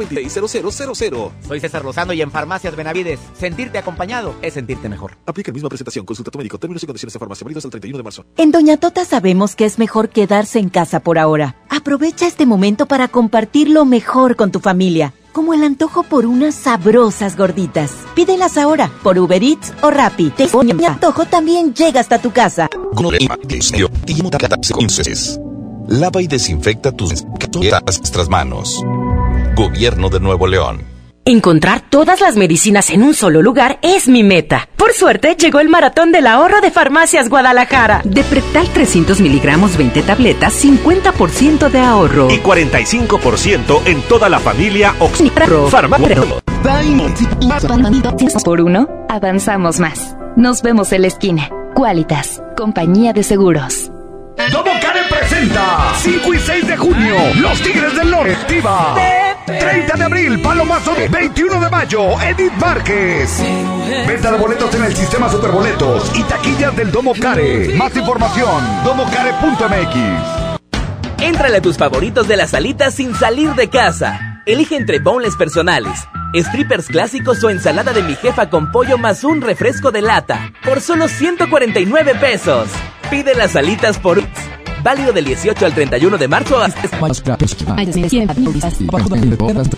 Soy César Lozano y en Farmacias Benavides, sentirte acompañado es sentirte mejor. Aplica misma presentación, consulta tu médico, términos y condiciones de farmacia, válidos al 31 de marzo. En Doña Tota sabemos que es mejor quedarse en casa por ahora. Aprovecha este momento para compartir lo mejor con tu familia como el antojo por unas sabrosas gorditas. Pídelas ahora por Uber Eats o Rappi. Te el antojo también llega hasta tu casa. Lava y desinfecta tus manos. Gobierno de Nuevo León. Encontrar todas las medicinas en un solo lugar es mi meta. Por suerte, llegó el maratón del ahorro de Farmacias Guadalajara. Depretal 300 miligramos, 20 tabletas, 50% de ahorro. Y 45% en toda la familia Oxipro. Farmacia. Por uno, avanzamos más. Nos vemos en la esquina. Qualitas, compañía de seguros. Domo presenta 5 y 6 de junio Los Tigres del Norte Activa 30 de abril Palomazo 21 de mayo Edith Márquez. Venta de boletos en el sistema Superboletos y taquillas del Domo Care. Más información domocare.mx Entrale a tus favoritos de las salitas sin salir de casa. Elige entre boneless personales strippers clásicos o ensalada de mi jefa con pollo más un refresco de lata por solo 149 pesos. Pide las alitas por Válido del 18 al 31 de marzo.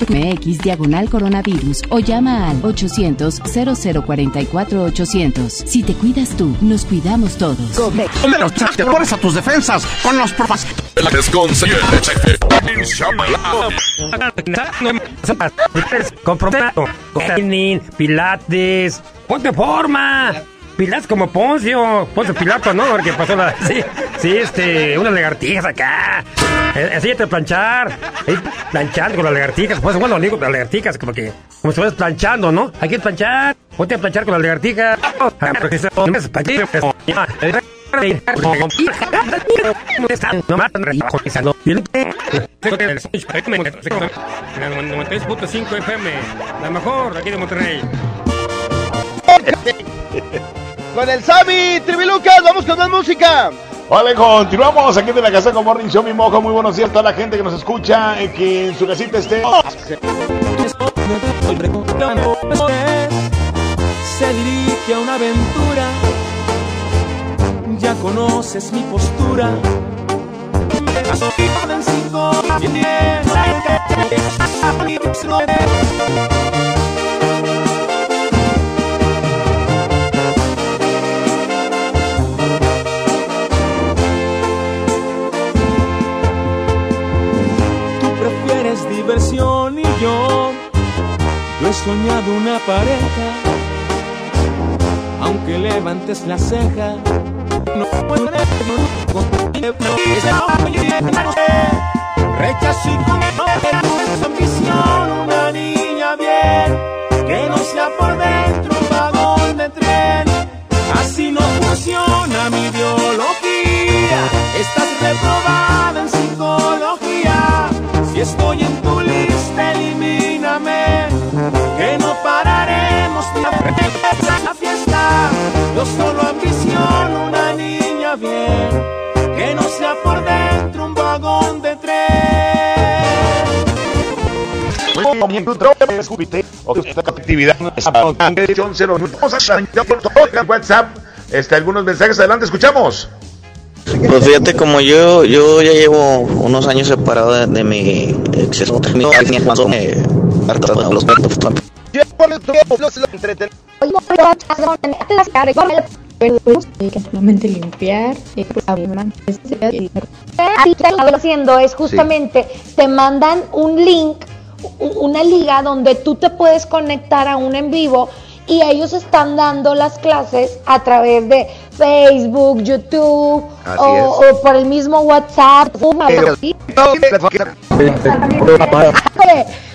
MX diagonal coronavirus o llama al 800 0044 800. Si te cuidas tú, nos cuidamos todos. Pones a tus defensas con los profas. Comprometo. Pilates. Ponte forma. Pilates como Poncio, Poncio Pilato, ¿no? Porque pasó la. Sí, sí, este, unas lagartijas acá. Eh, así de planchar. Ahí planchando con las lagartijas. Pues bueno, digo, las lagartijas, como que. Como si fueras planchando, ¿no? Hay que planchar. Ponte a planchar con las lagartijas. No matan realizando. 93.5 FM, la mejor aquí de Monterrey. Con el Sami, Tribilucas, vamos con más música. Vale, continuamos aquí de la casa con Morning Show, mi mojo. Muy buenos días a toda la gente que nos escucha, que en su casita esté. Se dirige a una aventura. Ya conoces mi postura. Y yo, yo he soñado una pareja, aunque levantes la ceja, no puedo Rechazo y con ambición, una niña bien, que no sea por dentro un vagón de tren, así no funciona mi ideología, estás reprobada en psicología. Estoy en tu escúchame, que no pararemos la fiesta. Yo solo ambiciono una niña bien, que no sea por dentro un vagón de tren. actividad. Vamos a WhatsApp. Este, algunos mensajes adelante, escuchamos. Pues fíjate, como yo yo ya llevo unos años separado de, de mi ex esposa, mi más o menos, eh, harta de los perros. solamente limpiar eh, Así que lo haciendo es justamente te mandan un link, una liga donde tú te puedes conectar a un en vivo y ellos están dando las clases a través de Facebook, YouTube o, por el mismo WhatsApp.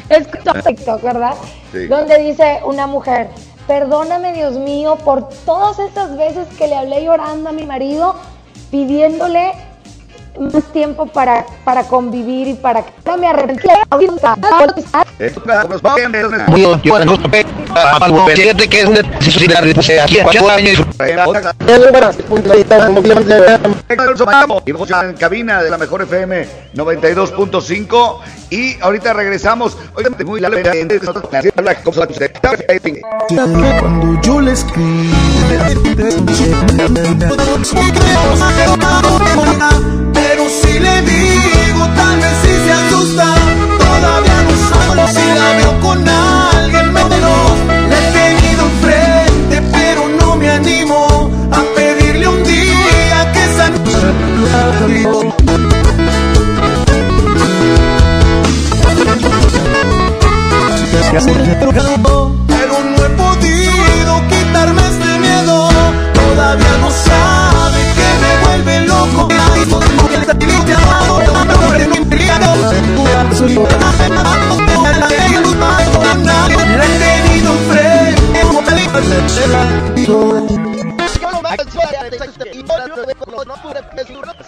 Es TikTok, ¿verdad? Sí. Donde dice una mujer, perdóname Dios mío por todas estas veces que le hablé llorando a mi marido, pidiéndole más tiempo para, para convivir y para que no me arrepentí. Fíjate que es una aquí en cabina de la mejor FM 92.5 y ahorita regresamos. Muy Cuando yo le escribo Pero si le digo tal vez si se asusta. Todavía no solo si la veo con alguien menos. La he tenido enfrente pero no me animo A pedirle un día que esa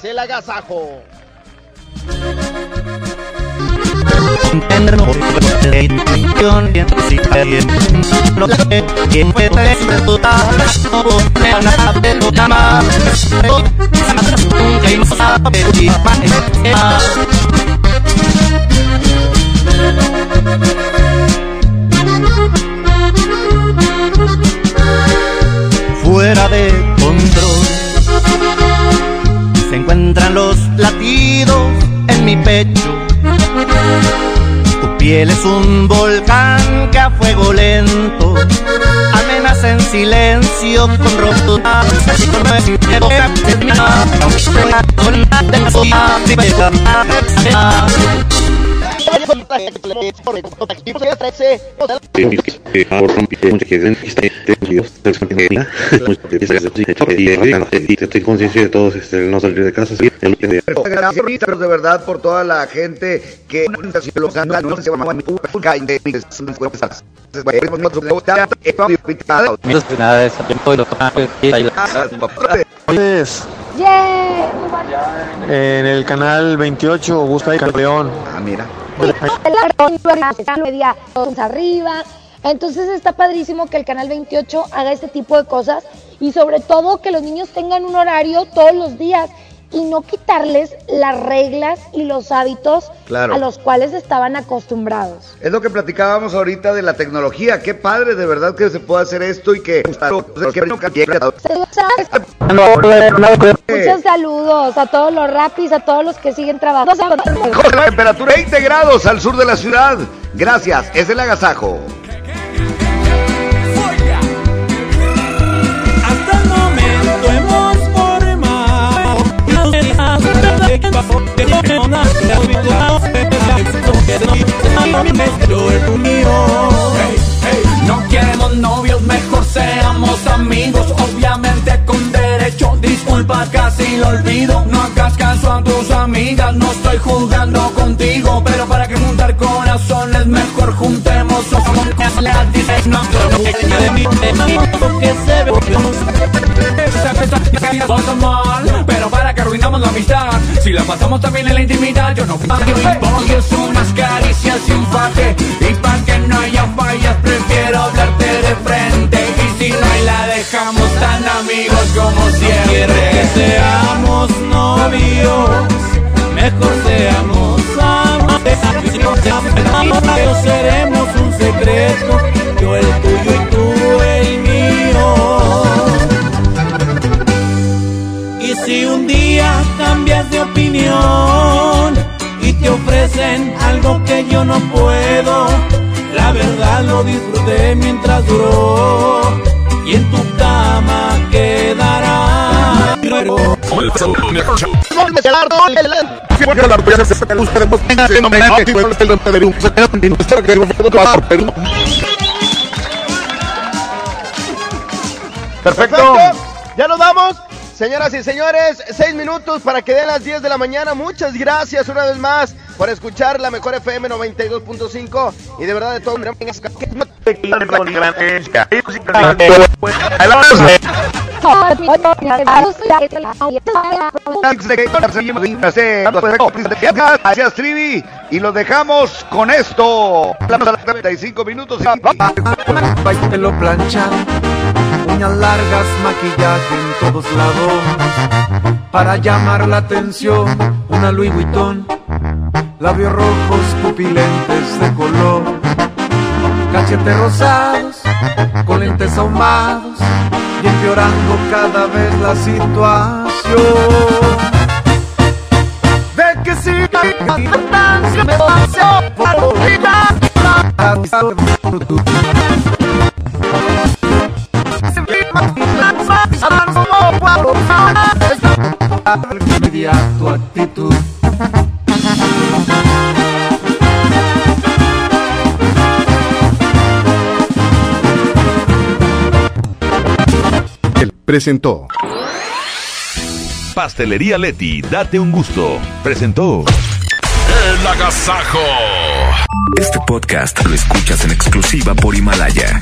Se el agasajo. fuera de control. Encuentran los latidos en mi pecho. Tu piel es un volcán que a fuego lento amenaza en silencio con rotura. Estoy consciente de todos, este, no salir de casa. Gracias pero de verdad por toda la gente que y y Pues, en el canal 28, busca ahí campeón. Ah, mira. Media todos arriba. Entonces está padrísimo que el canal 28 haga este tipo de cosas y sobre todo que los niños tengan un horario todos los días y no quitarles las reglas y los hábitos Claro. a los cuales estaban acostumbrados. Es lo que platicábamos ahorita de la tecnología. Qué padre de verdad que se puede hacer esto y que... Muchos saludos a todos los rapis, a todos los que siguen trabajando. Con la temperatura 20 grados al sur de la ciudad. Gracias, es el agasajo. No queremos novios, mejor seamos amigos. Obviamente con derecho, disculpa casi lo olvido. No hagas caso a tus amigas, no estoy jugando contigo. Pero para que juntar mejor juntemos con las dices no de mi que se ve. Pasa mal, pero para que arruinamos la amistad Si la pasamos también en la intimidad Yo no Voy es unas caricias y un faje Y para que no haya fallas Prefiero hablarte de frente. Y si no y la dejamos tan amigos como siempre. No que seamos novios Mejor seamos amantes seremos un secreto, yo el tuyo y tú el mío. Y si un día cambias de opinión y te ofrecen algo que yo no puedo, la verdad lo disfruté mientras duró y en tu cama quedará. Perfecto. Ya nos vamos. Señoras y señores, seis minutos para que den las 10 de la mañana. Muchas gracias una vez más por escuchar la mejor FM 92.5 y de verdad de todo. Gracias, Trivi. Y los dejamos con esto. Hablamos a las 35 minutos. Planchado, uñas largas, maquillaje en todos lados. Para llamar la atención, una Louis Vuitton. Labios rojos, pupilentes de color. Cachetes rosados, con lentes ahumados. Y empeorando cada vez la situación. Ve que si me paseo por Media tu actitud. Presentó. Pastelería Leti, date un gusto. Presentó. El agasajo. Este podcast lo escuchas en exclusiva por Himalaya.